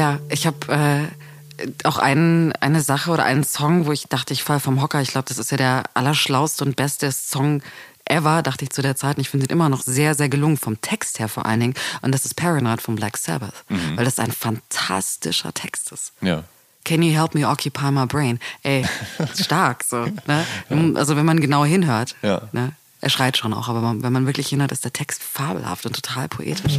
Ja, ich habe äh, auch einen, eine Sache oder einen Song, wo ich dachte, ich fall vom Hocker. Ich glaube, das ist ja der allerschlauste und beste Song ever, dachte ich zu der Zeit. Und ich finde ihn immer noch sehr, sehr gelungen, vom Text her vor allen Dingen. Und das ist Paranoid von Black Sabbath, weil das ein fantastischer Text ist. Ja. Can you help me occupy my brain? Ey, stark so. Ne? Also wenn man genau hinhört. Ja. Ne? Er schreit schon auch, aber wenn man wirklich hinhört, ist der Text fabelhaft und total poetisch.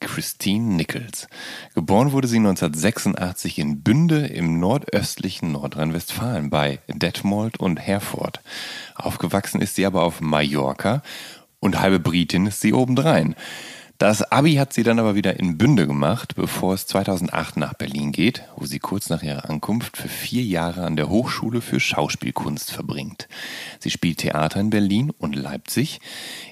Christine Nichols. Geboren wurde sie 1986 in Bünde im nordöstlichen Nordrhein-Westfalen bei Detmold und Herford. Aufgewachsen ist sie aber auf Mallorca und halbe Britin ist sie obendrein. Das Abi hat sie dann aber wieder in Bünde gemacht, bevor es 2008 nach Berlin geht, wo sie kurz nach ihrer Ankunft für vier Jahre an der Hochschule für Schauspielkunst verbringt. Sie spielt Theater in Berlin und Leipzig.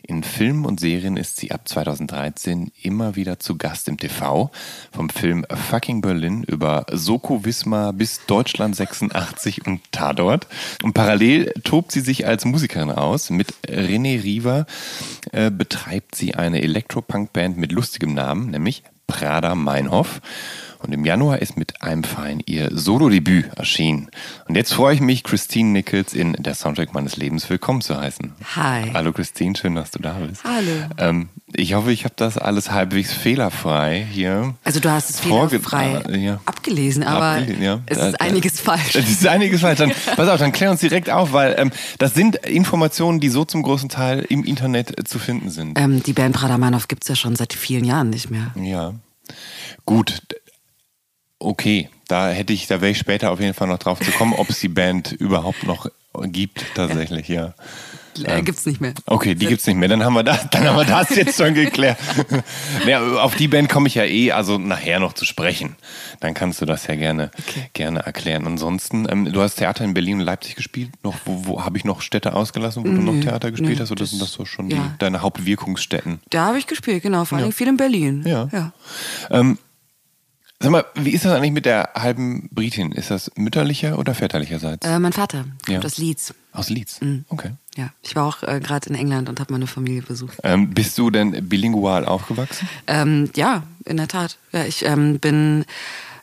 In Filmen und Serien ist sie ab 2013 immer wieder zu Gast im TV. Vom Film Fucking Berlin über Soko Wismar bis Deutschland 86 und Tatort. Und parallel tobt sie sich als Musikerin aus. Mit René Riva äh, betreibt sie eine Elektropunk-Band mit lustigem Namen, nämlich Prada Meinhof. Und im Januar ist mit einem Verein ihr Solo-Debüt erschienen. Und jetzt freue ich mich, Christine Nichols in der Soundtrack meines Lebens willkommen zu heißen. Hi. Hallo Christine, schön, dass du da bist. Hallo. Ähm, ich hoffe, ich habe das alles halbwegs fehlerfrei hier. Also du hast es fehlerfrei Ah, ja. abgelesen, aber Abgelehnt, ja. es ist einiges falsch. Das ist einiges falsch. Dann, pass auf, dann klär uns direkt auf, weil ähm, das sind Informationen, die so zum großen Teil im Internet äh, zu finden sind. Ähm, die Band Prada Meinhof gibt es ja schon seit vielen Jahren nicht mehr. Ja. Gut. Okay, da hätte ich, da wäre ich später auf jeden Fall noch drauf zu kommen, ob es die Band überhaupt noch gibt, tatsächlich, ja. Äh, gibt's nicht mehr. Okay, die gibt's nicht mehr. Dann haben wir das, dann haben wir das jetzt schon geklärt. naja, auf die Band komme ich ja eh, also nachher noch zu sprechen. Dann kannst du das ja gerne, gerne erklären. Ansonsten, ähm, du hast Theater in Berlin und Leipzig gespielt. Noch, wo, wo habe ich noch Städte ausgelassen, wo du noch Theater gespielt nö, hast? Oder das- sind das so schon ja. die, deine Hauptwirkungsstätten? Da habe ich gespielt, genau. Vor allem viel in Berlin. Ja. ja. Ähm, sag mal, wie ist das eigentlich mit der halben Britin? Ist das mütterlicher oder väterlicherseits? Äh, mein Vater kommt Ja. aus Leeds. Aus Leeds. Okay. Ja, ich war auch äh, gerade in England und habe meine Familie besucht. Ähm, bist du denn bilingual aufgewachsen? Ähm, ja, in der Tat. Ja, ich ähm, bin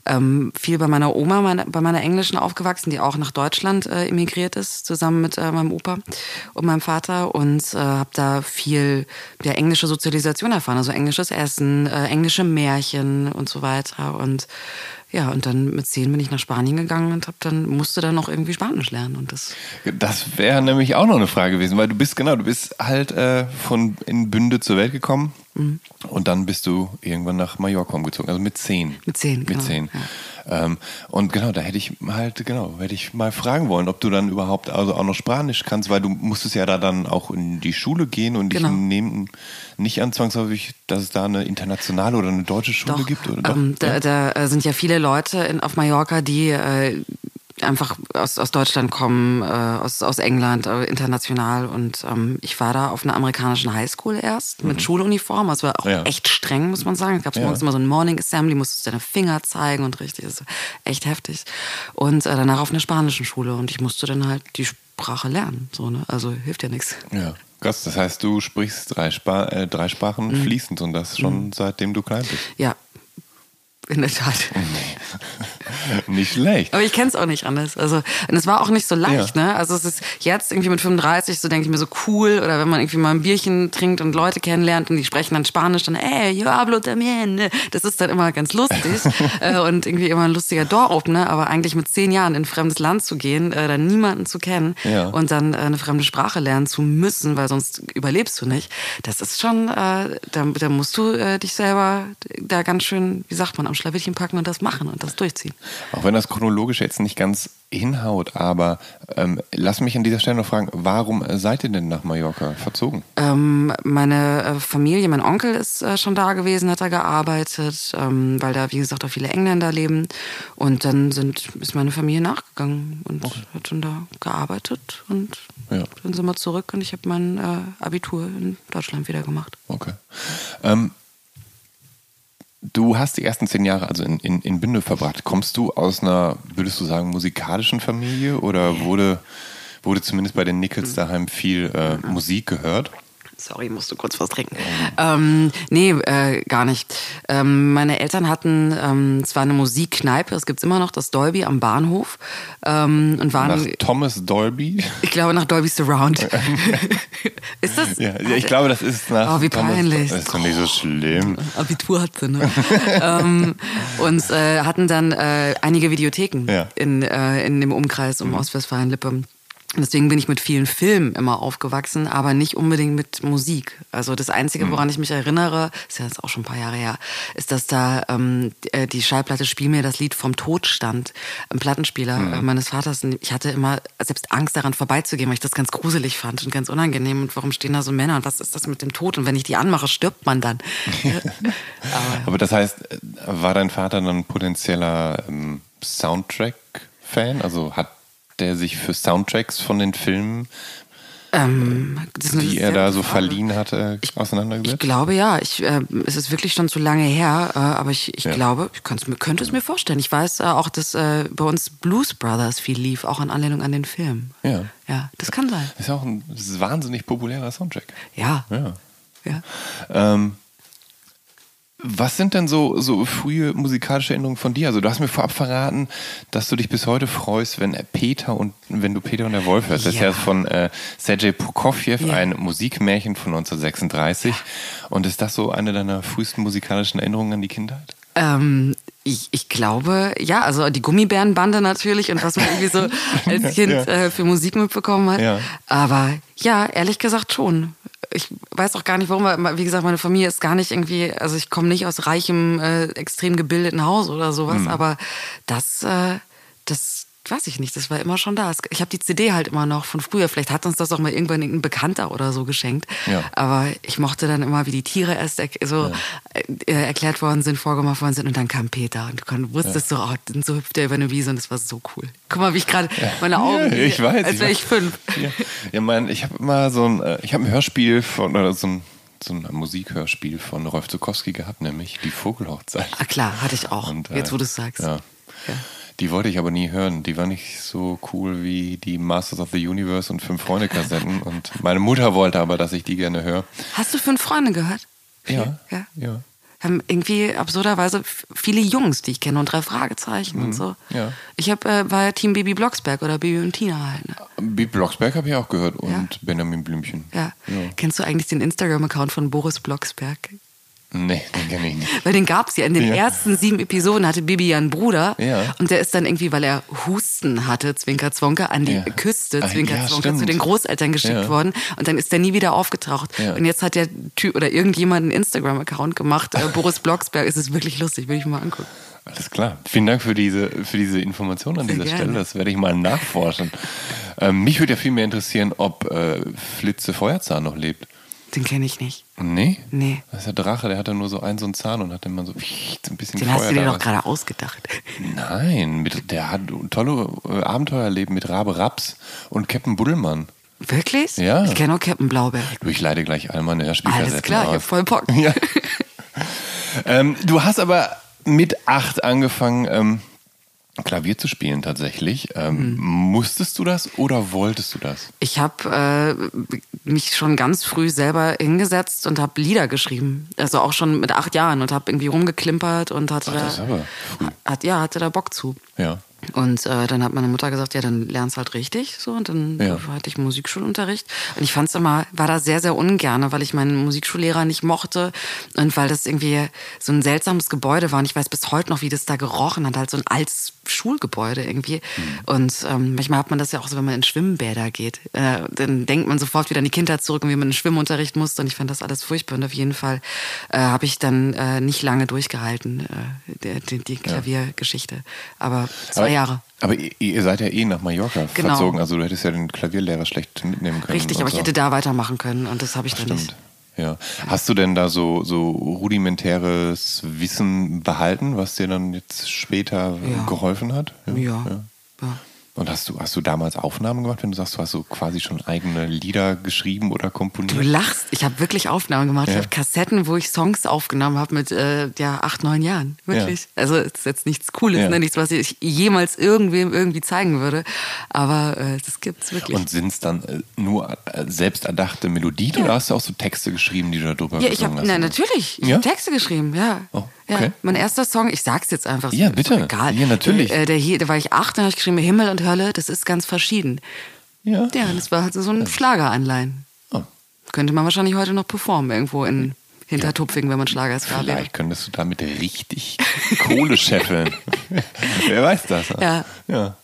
ähm, viel bei meiner Oma, meine, bei meiner Englischen aufgewachsen, die auch nach Deutschland äh, emigriert ist, zusammen mit äh, meinem Opa und meinem Vater und äh, habe da viel der englische Sozialisation erfahren, also englisches Essen, äh, englische Märchen und so weiter und ja, und dann mit zehn bin ich nach Spanien gegangen und hab dann musste dann noch irgendwie Spanisch lernen und das Das wäre nämlich auch noch eine Frage gewesen, weil du bist genau, du bist halt äh, von in Bünde zur Welt gekommen Mhm. und dann bist du irgendwann nach Mallorca umgezogen, also mit zehn. Mit zehn, Mit genau, zehn. ja. Ähm, und genau, da hätte ich halt, genau, hätte ich mal fragen wollen, ob du dann überhaupt also auch noch Spanisch kannst, weil du musstest ja da dann auch in die Schule gehen und Genau. ich nehme nicht an zwangsläufig, dass es da eine internationale oder eine deutsche Schule gibt. Oder? Ähm, Doch? da, da äh, sind ja viele Leute in, auf Mallorca, die äh, einfach aus, aus Deutschland kommen, äh, aus, aus England, äh, international. Und ähm, ich war da auf einer amerikanischen Highschool erst mit Schuluniform. Also war auch Ja. echt streng, muss man sagen. Es gab Ja. morgens immer so ein Morning Assembly, musstest du deine Finger zeigen und richtig, das ist echt heftig. Und äh, danach auf einer spanischen Schule. Und ich musste dann halt die Sprache lernen. So, ne? Also hilft ja nichts. Ja. Krass, das heißt, du sprichst drei, Spa äh, drei Sprachen Mhm. fließend und das schon seitdem du klein bist. Ja, in der Tat. Nicht schlecht. Aber ich kenne es auch nicht anders. Also, und es war auch nicht so leicht, Ja. ne? Also es ist jetzt irgendwie mit 35, so denke ich mir so cool, oder wenn man irgendwie mal ein Bierchen trinkt und Leute kennenlernt und die sprechen dann Spanisch, dann, ey, yo hablo también. ne? Das ist dann immer ganz lustig äh, und irgendwie immer ein lustiger Door-Opener, aber eigentlich mit zehn Jahren in ein fremdes Land zu gehen, äh, dann niemanden zu kennen Ja. und dann äh, eine fremde Sprache lernen zu müssen, weil sonst überlebst du nicht, das ist schon, äh, da, da musst du äh, dich selber da ganz schön, wie sagt man, am Schlawittchen packen und das machen und das durchziehen. Auch wenn das chronologisch jetzt nicht ganz hinhaut, aber ähm, lass mich an dieser Stelle noch fragen, warum seid ihr denn nach Mallorca verzogen? Ähm, meine äh, Familie, mein Onkel ist äh, schon da gewesen, hat da gearbeitet, ähm, weil da, wie gesagt, auch viele Engländer leben. Und dann sind, ist meine Familie nachgegangen und hat schon da gearbeitet. Und Ja. dann sind wir zurück und ich habe mein äh, Abitur in Deutschland wieder gemacht. Okay. Du hast die ersten zehn Jahre also in, in, in Bünde verbracht. Kommst du aus einer, würdest du sagen, musikalischen Familie oder wurde, wurde zumindest bei den Nickels daheim viel äh, Musik gehört? Sorry, musst du kurz was trinken. Ähm, nee, äh, gar nicht. Ähm, meine Eltern hatten ähm, zwar eine Musikkneipe, das gibt's immer noch, das Dolby am Bahnhof. Ähm, und waren, Nach Thomas Dolby? ich glaube, nach Dolby Surround. ist das? Ja, ja, ich glaube, das ist nach Oh, wie Thomas- peinlich. Das ist doch nicht so schlimm. Abitur hatte, ne? ähm, und äh, hatten dann äh, einige Videotheken Ja. in, äh, in dem Umkreis um Ostwestfalen-Lippe. Deswegen bin ich mit vielen Filmen immer aufgewachsen, aber nicht unbedingt mit Musik. Also das Einzige, woran ich mich erinnere, ist ja jetzt auch schon ein paar Jahre her, ist, dass da ähm, die- äh, die Schallplatte Spiel mir das Lied vom Tod stand, im Plattenspieler äh, meines Vaters. Ich hatte immer selbst Angst daran vorbeizugehen, weil ich das ganz gruselig fand und ganz unangenehm. Und warum stehen da so Männer und was ist das mit dem Tod? Und wenn ich die anmache, stirbt man dann. Aber das heißt, äh, war dein Vater dann potenzieller ähm, Soundtrack-Fan? Also hat der sich für Soundtracks von den Filmen, Ähm, die er da so Frage. verliehen hatte, Ich auseinandergesetzt? glaube ja. Ich, äh, es ist wirklich schon zu lange her, äh, aber ich, ich Ja. glaube, ich könnte es mir vorstellen. Ich weiß äh, auch, dass äh, bei uns Blues Brothers viel lief, auch in Anlehnung an den Film. Ja. Ja, das kann sein. Das ist auch ein wahnsinnig populärer Soundtrack. Ja. Ja. ja. Ähm, was sind denn so, so frühe musikalische Erinnerungen von dir? Also du hast mir vorab verraten, dass du dich bis heute freust, wenn Peter und wenn du Peter und der Wolf hörst. Das ist Ja. ja von äh, Sergei Prokofjew, Ja. ein Musikmärchen von 1936. Und ist das so eine deiner frühesten musikalischen Erinnerungen an die Kindheit? Ähm, ich, ich glaube, ja, also die Gummibärenbande natürlich und was man irgendwie so als Kind Ja. äh, für Musik mitbekommen hat. Ja. Aber ja, ehrlich gesagt schon. Ich weiß auch gar nicht, warum, weil, wie gesagt, meine Familie ist gar nicht irgendwie, also ich komme nicht aus reichem, äh, extrem gebildeten Haus oder sowas, Hm. aber das, äh, das weiß ich nicht, das war immer schon da. Ich habe die CD halt immer noch von früher. Vielleicht hat uns das auch mal irgendwann irgendein Bekannter oder so geschenkt. Ja. Aber ich mochte dann immer, wie die Tiere erst er so äh, erklärt worden sind, vorgemacht worden sind und dann kam Peter und du wusstest so, oh, dann so hüpft er über eine Wiese und das war so cool. Guck mal, wie ich gerade meine Augen, Ja, ich weiß. als wäre ich fünf. Ja, ja mein, ich habe immer so ein, äh, ich habe ein Hörspiel von, oder so ein, so ein Musikhörspiel von Rolf Zukowski gehabt, nämlich Die Vogelhochzeit. Ah klar, hatte ich auch. Und, äh, Jetzt, wo du es sagst. Ja. Ja. Die wollte ich aber nie hören. Die war nicht so cool wie die Masters of the Universe und Fünf Freunde Kassetten. und meine Mutter wollte aber, dass ich die gerne höre. Hast du fünf Freunde gehört? Ja. ja. Ja. Haben irgendwie absurderweise viele Jungs, die ich kenne und drei Fragezeichen und so. Mhm. ja. Ich hab, äh, war ja Team Baby Blocksberg oder Baby und Tina halt. Ne? Beat Blocksberg habe ich auch gehört und Ja. Benjamin Blümchen. Ja. Kennst du eigentlich den Instagram-Account von Boris Blocksberg? Nee, den kenne ich nicht. Weil den gab's ja in den Ja. ersten sieben Episoden hatte Bibi ja einen Bruder Ja. und der ist dann irgendwie, weil er Husten hatte, Zwinker Zwonker, an die Ja. Küste, Ah, Zwinker ja, zu den Großeltern geschickt worden und dann ist der nie wieder aufgetaucht. Und jetzt hat der Typ oder irgendjemand einen Instagram-Account gemacht, äh, Boris Blocksberg, es ist wirklich lustig, will ich mal angucken. Alles klar. Vielen Dank für diese, für diese Information an Sehr dieser gerne. Stelle. Das werde ich mal nachforschen. ähm, mich würde ja viel mehr interessieren, ob äh, Flitze Feuerzahn noch lebt. Den kenne ich nicht. Nee? Nee. Das ist der Drache, der hatte nur so einen so einen Zahn und hat immer so, so ein bisschen Den hast Feuer du dir da doch gerade ausgedacht. Nein, mit, der hat tolle äh, Abenteuer erlebt mit Rabe Raps und Captain Buddelmann. Wirklich? Ja. Ich kenne nur Captain Blaubeer. Du, ich leite gleich all meine Spielkassetten Alles klar, ich hab aus. voll Bock. Ja. ähm, du hast aber mit acht angefangen, ähm, Klavier zu spielen tatsächlich. Ähm, Mhm. Musstest du das oder wolltest du das? Ich habe äh, mich schon ganz früh selber hingesetzt und habe Lieder geschrieben. Also auch schon mit acht Jahren und habe irgendwie rumgeklimpert und hatte, Ach, früh. hat, ja, hatte da Bock zu. Ja. Und äh, dann hat meine Mutter gesagt, ja, dann lernst halt richtig. So, und dann Ja. hatte ich Musikschulunterricht. Und ich fand es immer, war da sehr, sehr ungerne, weil ich meinen Musikschullehrer nicht mochte und weil das irgendwie so ein seltsames Gebäude war. Und ich weiß bis heute noch, wie das da gerochen hat, halt so ein altes Schulgebäude irgendwie. Und ähm, manchmal hat man das ja auch so, wenn man in Schwimmbäder geht. Äh, dann denkt man sofort wieder an die Kindheit zurück und wie man in den Schwimmunterricht musste. Und ich fand das alles furchtbar. Und auf jeden Fall äh, habe ich dann äh, nicht lange durchgehalten, äh, die, die, die Klaviergeschichte. Aber Aber- Jahre. Aber ihr, seid ja eh nach Mallorca Genau. verzogen. Also du hättest ja den Klavierlehrer schlecht mitnehmen können. Richtig, aber ich so. hätte da weitermachen können und das habe ich dann Stimmt. nicht. Ja. Hast du denn da so, so rudimentäres Wissen behalten, was dir dann jetzt später Ja. geholfen hat? Ja. ja. Und hast du, hast du damals Aufnahmen gemacht, wenn du sagst, du hast so quasi schon eigene Lieder geschrieben oder komponiert? Du lachst. Ich habe wirklich Aufnahmen gemacht. Ich Ja. habe Kassetten, wo ich Songs aufgenommen habe mit äh, ja, acht, neun Jahren. Wirklich. Also es ist jetzt nichts Cooles, Ja. ne? nichts, was ich jemals irgendwem irgendwie zeigen würde. Aber äh, das gibt's wirklich. Und sind es dann äh, nur äh, selbsterdachte Melodien oder hast du auch so Texte geschrieben, die du da drüber ja, ich habe, gesungen na hast? natürlich, ich Ja? habe Texte geschrieben, ja. Oh, ja. okay. Mein erster Song, ich sag's jetzt einfach. Ja, ist doch bitte. Egal. Ja, natürlich. Äh, der hier, da war ich acht, dann habe ich geschrieben, Himmel und Hölle, das ist ganz verschieden. Ja. Ja, das war halt so ein Schlageranleihen. Oh. Könnte man wahrscheinlich heute noch performen, irgendwo in Hintertupfingen, wenn man Schlagerstar wäre. Vielleicht könntest du damit richtig Kohle scheffeln. Wer weiß das? Ja. ja.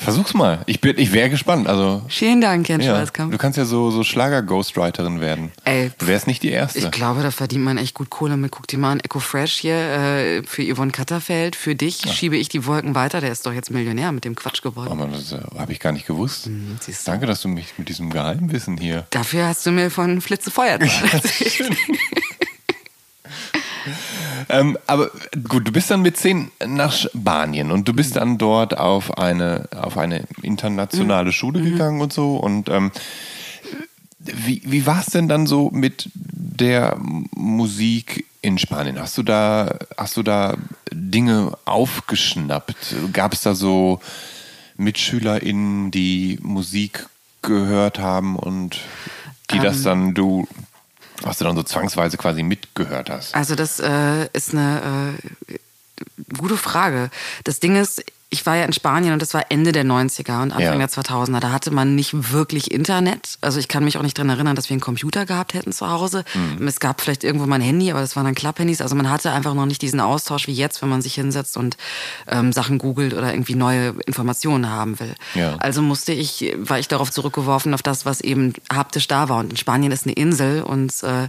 Versuch's mal. Ich, bin- ich wäre gespannt. Also, Vielen Dank, Jens ja. Schwarzkamp. Du kannst ja so, so Schlager-Ghostwriterin werden. Ey. Du wärst nicht die Erste. Ich glaube, da verdient man echt gut Kohle mit. Guck dir mal an, Echo Fresh hier äh, für Yvonne Katterfeld. Für dich schiebe ich die Wolken weiter. Der ist doch jetzt Millionär mit dem Quatsch Oh geworden. Mann, das äh, habe ich gar nicht gewusst. Mhm. Danke, dass du mich mit diesem Geheimwissen hier. Dafür hast du mir von Flitze Feuer erzählt. Ähm, aber gut, du bist dann mit zehn nach Spanien und du bist dann dort auf eine, auf eine internationale Mhm. Schule gegangen und so. Und ähm, wie, wie war es denn dann so mit der Musik in Spanien? Hast du da, hast du da Dinge aufgeschnappt? Gab es da so MitschülerInnen, die Musik gehört haben und die Ähm. das dann du, was du dann so zwangsweise quasi mitgehört hast? Also das äh, ist eine äh, gute Frage. Das Ding ist, ich war ja in Spanien und das war Ende der 90er und Anfang Ja. der 2000er. Da hatte man nicht wirklich Internet. Also ich kann mich auch nicht dran erinnern, dass wir einen Computer gehabt hätten zu Hause. Mhm. Es gab vielleicht irgendwo mal ein Handy, aber das waren dann Klapphandys. Also man hatte einfach noch nicht diesen Austausch wie jetzt, wenn man sich hinsetzt und ähm, Sachen googelt oder irgendwie neue Informationen haben will. Ja. Also musste ich, war ich darauf zurückgeworfen, auf das, was eben haptisch da war. Und in Spanien ist eine Insel und äh,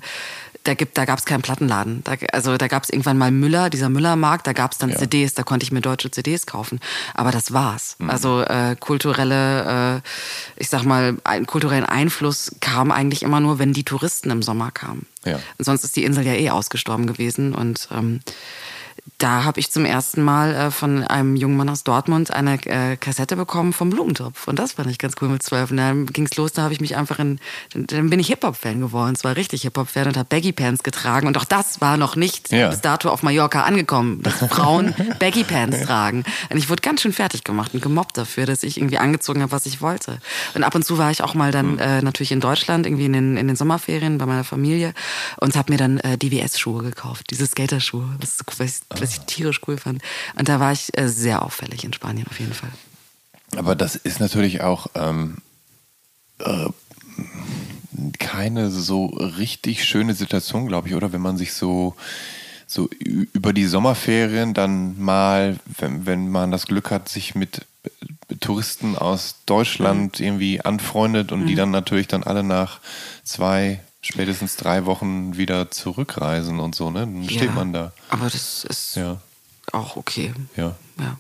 da, gibt, da gab es keinen Plattenladen. Da, also da gab es irgendwann mal Müller, dieser Müllermarkt, da gab es dann Ja. CDs, da konnte ich mir deutsche CDs kaufen. Aber das war's. Mhm. Also äh, kulturelle, äh, ich sag mal, ein, kulturellen Einfluss kam eigentlich immer nur, wenn die Touristen im Sommer kamen. Ja. Und sonst ist die Insel ja eh ausgestorben gewesen. Und ähm, da habe ich zum ersten Mal äh, von einem jungen Mann aus Dortmund eine äh, Kassette bekommen vom Blumentopf. Und das fand ich ganz cool mit zwölf. Und dann ging's los, da habe ich mich einfach in, dann, bin ich Hip-Hop-Fan geworden. Es war richtig Hip-Hop-Fan und habe Baggy-Pants getragen. Und auch das war noch nicht Ja. bis dato auf Mallorca angekommen, dass Frauen Baggy-Pants tragen. Und ich wurde ganz schön fertig gemacht und gemobbt dafür, dass ich irgendwie angezogen habe, was ich wollte. Und ab und zu war ich auch mal dann äh, natürlich in Deutschland, irgendwie in den, in den Sommerferien bei meiner Familie und habe mir dann äh, DWS-Schuhe gekauft, diese Skaterschuhe, was, ich, was ich tierisch cool fand. Und da war ich äh, sehr auffällig in Spanien auf jeden Fall. Aber das ist natürlich auch ähm, äh, keine so richtig schöne Situation, glaube ich, oder? Wenn man sich so, so über die Sommerferien dann mal, wenn, wenn man das Glück hat, sich mit äh, Touristen aus Deutschland irgendwie anfreundet und die dann natürlich dann alle nach zwei, spätestens drei Wochen wieder zurückreisen und so, ne? Dann steht Ja, man da. Aber das ist Ja. auch okay. Ja. Ja.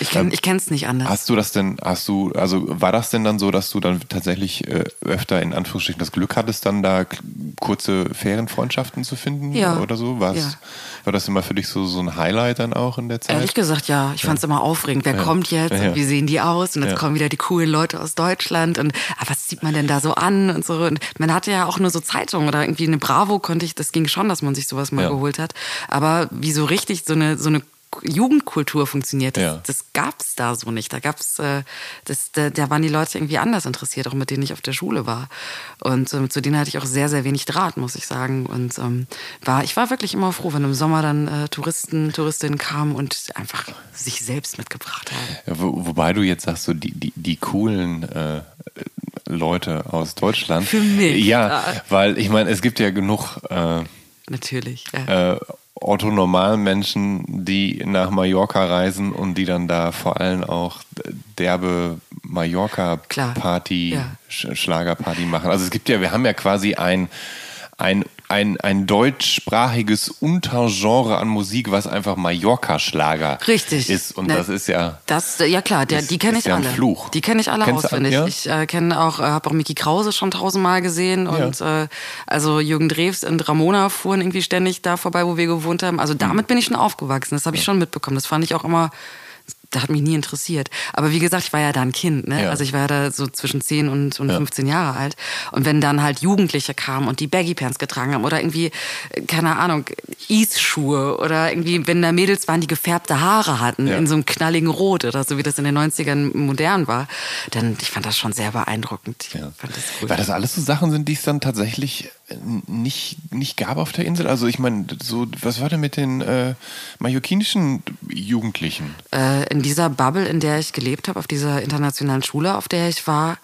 Ich kenn, ich kenn's nicht anders. Hast du das denn, hast du, also war das denn dann so, dass du dann tatsächlich äh, öfter in Anführungsstrichen das Glück hattest, dann da kurze Ferienfreundschaften zu finden Ja. oder so? War's, Ja. War das immer für dich so, so ein Highlight dann auch in der Zeit? Ehrlich gesagt, ja. Ich fand's immer aufregend. Wer kommt jetzt? Ja. Und wie sehen die aus? Und jetzt Ja. kommen wieder die coolen Leute aus Deutschland. Und ah, was zieht man denn da so an? Und so. Und man hatte ja auch nur so Zeitungen oder irgendwie eine Bravo konnte ich, das ging schon, dass man sich sowas mal Ja. geholt hat. Aber wie so richtig so eine, so eine Jugendkultur funktioniert, das, Ja. das gab's da so nicht. Da gab's, äh, das, da, da waren die Leute irgendwie anders interessiert, auch mit denen ich auf der Schule war. Und ähm, zu denen hatte ich auch sehr, sehr wenig Draht, muss ich sagen. Und ähm, war, ich war wirklich immer froh, wenn im Sommer dann äh, Touristen, Touristinnen kamen und einfach sich selbst mitgebracht haben. Ja, wo, wobei du jetzt sagst, so die, die, die coolen äh, Leute aus Deutschland. Für mich, Ja, ja. weil ich meine, es gibt ja genug äh, Natürlich. Ja. äh, Otto-Normalmenschen, die nach Mallorca reisen und die dann da vor allem auch derbe Mallorca-Party, ja. Sch Schlagerparty machen. Also es gibt ja, wir haben ja quasi ein, ein, ein, ein deutschsprachiges Untergenre an Musik, was einfach Mallorca-Schlager Richtig. ist. Und Ne, das ist ja... Das, ja klar, der, ist- die kenne ich ja alle. Fluch. Die kenne ich alle Kennst auswendig. alle, ja? Ich äh, kenne auch, äh, habe auch Mickey Krause schon tausendmal gesehen und äh, also Jürgen Drews und Ramona fuhren irgendwie ständig da vorbei, wo wir gewohnt haben. Also Hm. damit bin ich schon aufgewachsen. Das habe ich schon mitbekommen. Das fand ich auch immer. Das hat mich nie interessiert. Aber wie gesagt, ich war ja da ein Kind. Ne? Ja. Also ich war ja da so zwischen 10 und, und 15 Jahre alt. Und wenn dann halt Jugendliche kamen und die Baggy Pants getragen haben oder irgendwie, keine Ahnung, Ease-Schuhe oder irgendwie, wenn da Mädels waren, die gefärbte Haare hatten Ja. in so einem knalligen Rot oder so, wie das in den 90ern modern war, dann ich fand das schon sehr beeindruckend. Ja. fand das cool. Weil das alles so Sachen sind, die es dann tatsächlich nicht, nicht gab auf der Insel. Also ich meine, so, was war denn mit den äh, mallorquinischen Jugendlichen? äh, in dieser Bubble, in der ich gelebt habe, auf dieser internationalen Schule, auf der ich war,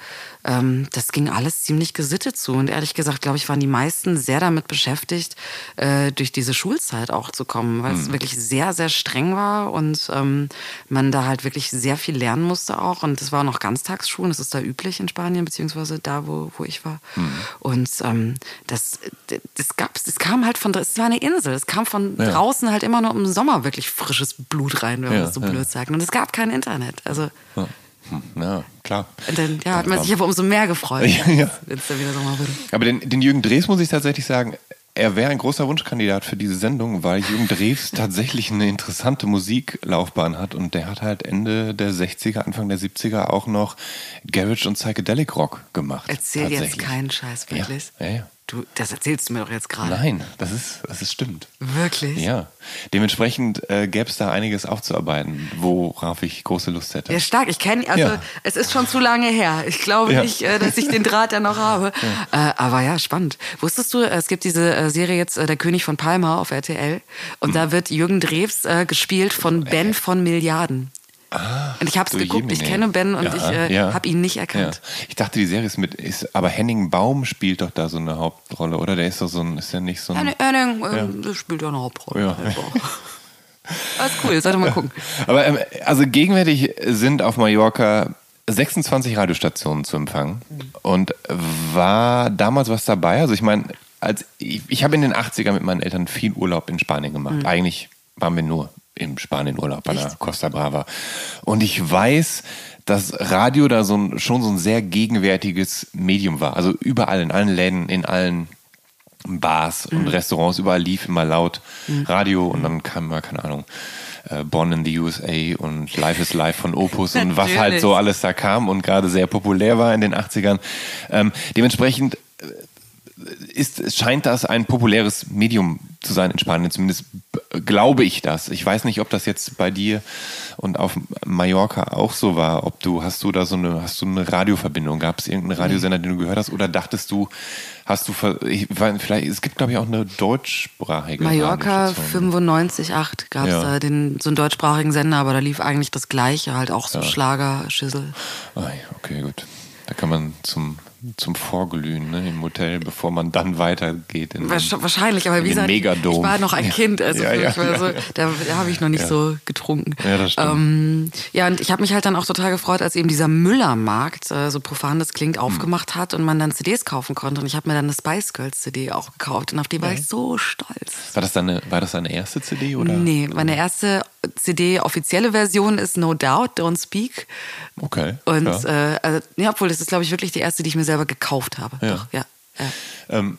ähm, das ging alles ziemlich gesittet zu. Und ehrlich gesagt, glaube ich, waren die meisten sehr damit beschäftigt, äh, durch diese Schulzeit auch zu kommen, weil es wirklich sehr, sehr streng war und ähm, man da halt wirklich sehr viel lernen musste auch. Und das war noch Ganztagsschulen, das ist da üblich in Spanien, beziehungsweise da, wo, wo ich war. Und ähm, das, das gab's, das kam halt von, es war eine Insel, es kam von Ja. draußen halt immer nur im Sommer wirklich frisches Blut rein, wenn man Ja, das so ja. blöd sagt. Und es gab kein Internet. Also Ja, ja klar. und dann ja, hat man sich aber umso mehr gefreut, Ja, ja. wenn es dann wieder Sommer wurde. Aber den, den Jürgen Drews muss ich tatsächlich sagen, er wäre ein großer Wunschkandidat für diese Sendung, weil Jürgen Drews tatsächlich eine interessante Musiklaufbahn hat und der hat halt Ende der 60er, Anfang der 70er auch noch Garage und Psychedelic Rock gemacht. Erzähl jetzt keinen Scheiß, wirklich. Ja, ja, ja. Du, das erzählst du mir doch jetzt gerade. Nein, das ist, das ist stimmt. Wirklich? Ja, dementsprechend äh, gäbe es da einiges aufzuarbeiten, worauf ich große Lust hätte. Ja, stark. Ich kenne, also Ja. es ist schon zu lange her. Ich glaube Ja. nicht, äh, dass ich den Draht ja noch habe. Äh, aber ja, spannend. Wusstest du, es gibt diese äh, Serie jetzt äh, Der König von Palma auf RTL und Hm. da wird Jürgen Drews äh, gespielt von Ben von Milliarden. Und ich habe es geguckt, ich kenne Ben und Ja, ich äh, ja. habe ihn nicht erkannt. Ja. Ich dachte, die Serie ist mit, ist, aber Henning Baum spielt doch da so eine Hauptrolle, oder? Der ist doch so ein, ist ja nicht so ein. Henning, Henning das spielt ja eine Hauptrolle. Ja. Alles cool, sollte mal gucken. Aber ähm, also gegenwärtig sind auf Mallorca 26 Radiostationen zu empfangen. Und war damals was dabei? Also ich meine, als ich, ich habe in den 80ern mit meinen Eltern viel Urlaub in Spanien gemacht. Eigentlich waren wir nur im Spanien-Urlaub bei der Costa Brava. Und ich weiß, dass Radio da so ein, schon so ein sehr gegenwärtiges Medium war. Also überall, in allen Läden, in allen Bars und Restaurants, überall lief immer laut Radio und dann kam immer, keine Ahnung, äh, Born in the USA und Life is Life von Opus und was halt so alles da kam und gerade sehr populär war in den 80ern. Ähm, dementsprechend ist, scheint das ein populäres Medium zu sein in Spanien. Zumindest glaube ich das. Ich weiß nicht, ob das jetzt bei dir und auf Mallorca auch so war. Ob du, hast du da so eine, hast du eine Radioverbindung? Gab es irgendeinen Radiosender, den du gehört hast? Oder dachtest du, hast du, ich, vielleicht, es gibt glaube ich auch eine deutschsprachige Mallorca Radiostation. 95,8 gab es Ja. da den, so einen deutschsprachigen Sender, aber da lief eigentlich das Gleiche, halt auch so Schlager, Schüssel. Ah, ja, okay, gut. Da kann man zum, zum Vorglühen ne, im Hotel, bevor man dann weitergeht. In Wahrscheinlich, aber in wie gesagt, ich Megadom. war noch ein. Kind, also Ja, ja, ja, so, da, habe ich noch nicht so getrunken. Ja, das stimmt. Ähm, ja, und ich habe mich halt dann auch total gefreut, als eben dieser Müllermarkt, äh, so profan das Hm. klingt, aufgemacht hat und man dann CDs kaufen konnte. Und ich habe mir dann eine Spice Girls CD auch gekauft und auf die war ich so stolz. War das deine, war das deine erste CD oder? Nee, meine erste CD offizielle Version ist No Doubt, Don't Speak. Okay. Und ja. äh, also, ja, obwohl das ist, glaube ich, wirklich die erste, die ich mir selber gekauft habe. Ja. Doch, ja. ja. Ähm,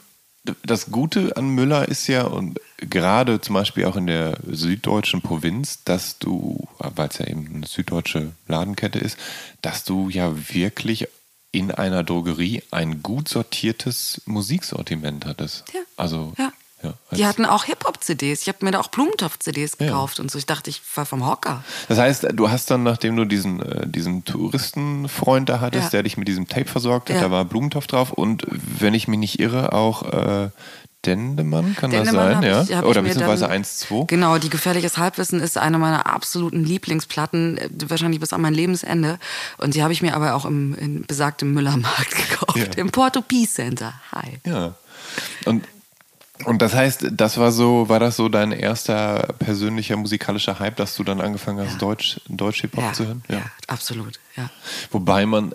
das Gute an Müller ist ja, und gerade zum Beispiel auch in der süddeutschen Provinz, dass du, weil es ja eben eine süddeutsche Ladenkette ist, dass du ja wirklich in einer Drogerie ein gut sortiertes Musiksortiment hattest. Ja. Also, Ja. Ja, Die hatten auch Hip-Hop-CDs. Ich habe mir da auch Blumentopf-CDs gekauft und so. Ich dachte, ich war vom Hocker. Das heißt, du hast dann, nachdem du diesen, äh, diesen Touristenfreund da hattest, Ja. der dich mit diesem Tape versorgt hat, Ja. da war Blumentopf drauf und wenn ich mich nicht irre, auch äh, Dendemann, kann Dendemann das sein? ja? ich- Oder beziehungsweise dann- 1, 2? Genau, die Gefährliches Halbwissen ist eine meiner absoluten Lieblingsplatten, äh, wahrscheinlich bis an mein Lebensende. Und die habe ich mir aber auch im in besagtem Müllermarkt gekauft, Ja. im Porto Peace Center. Hi. Ja. Und, und das heißt, das war so, war das so dein erster persönlicher musikalischer Hype, dass du dann angefangen hast, Deutsch, Deutsch Hip-Hop Ja, zu hören? ja, absolut. Ja. Wobei man,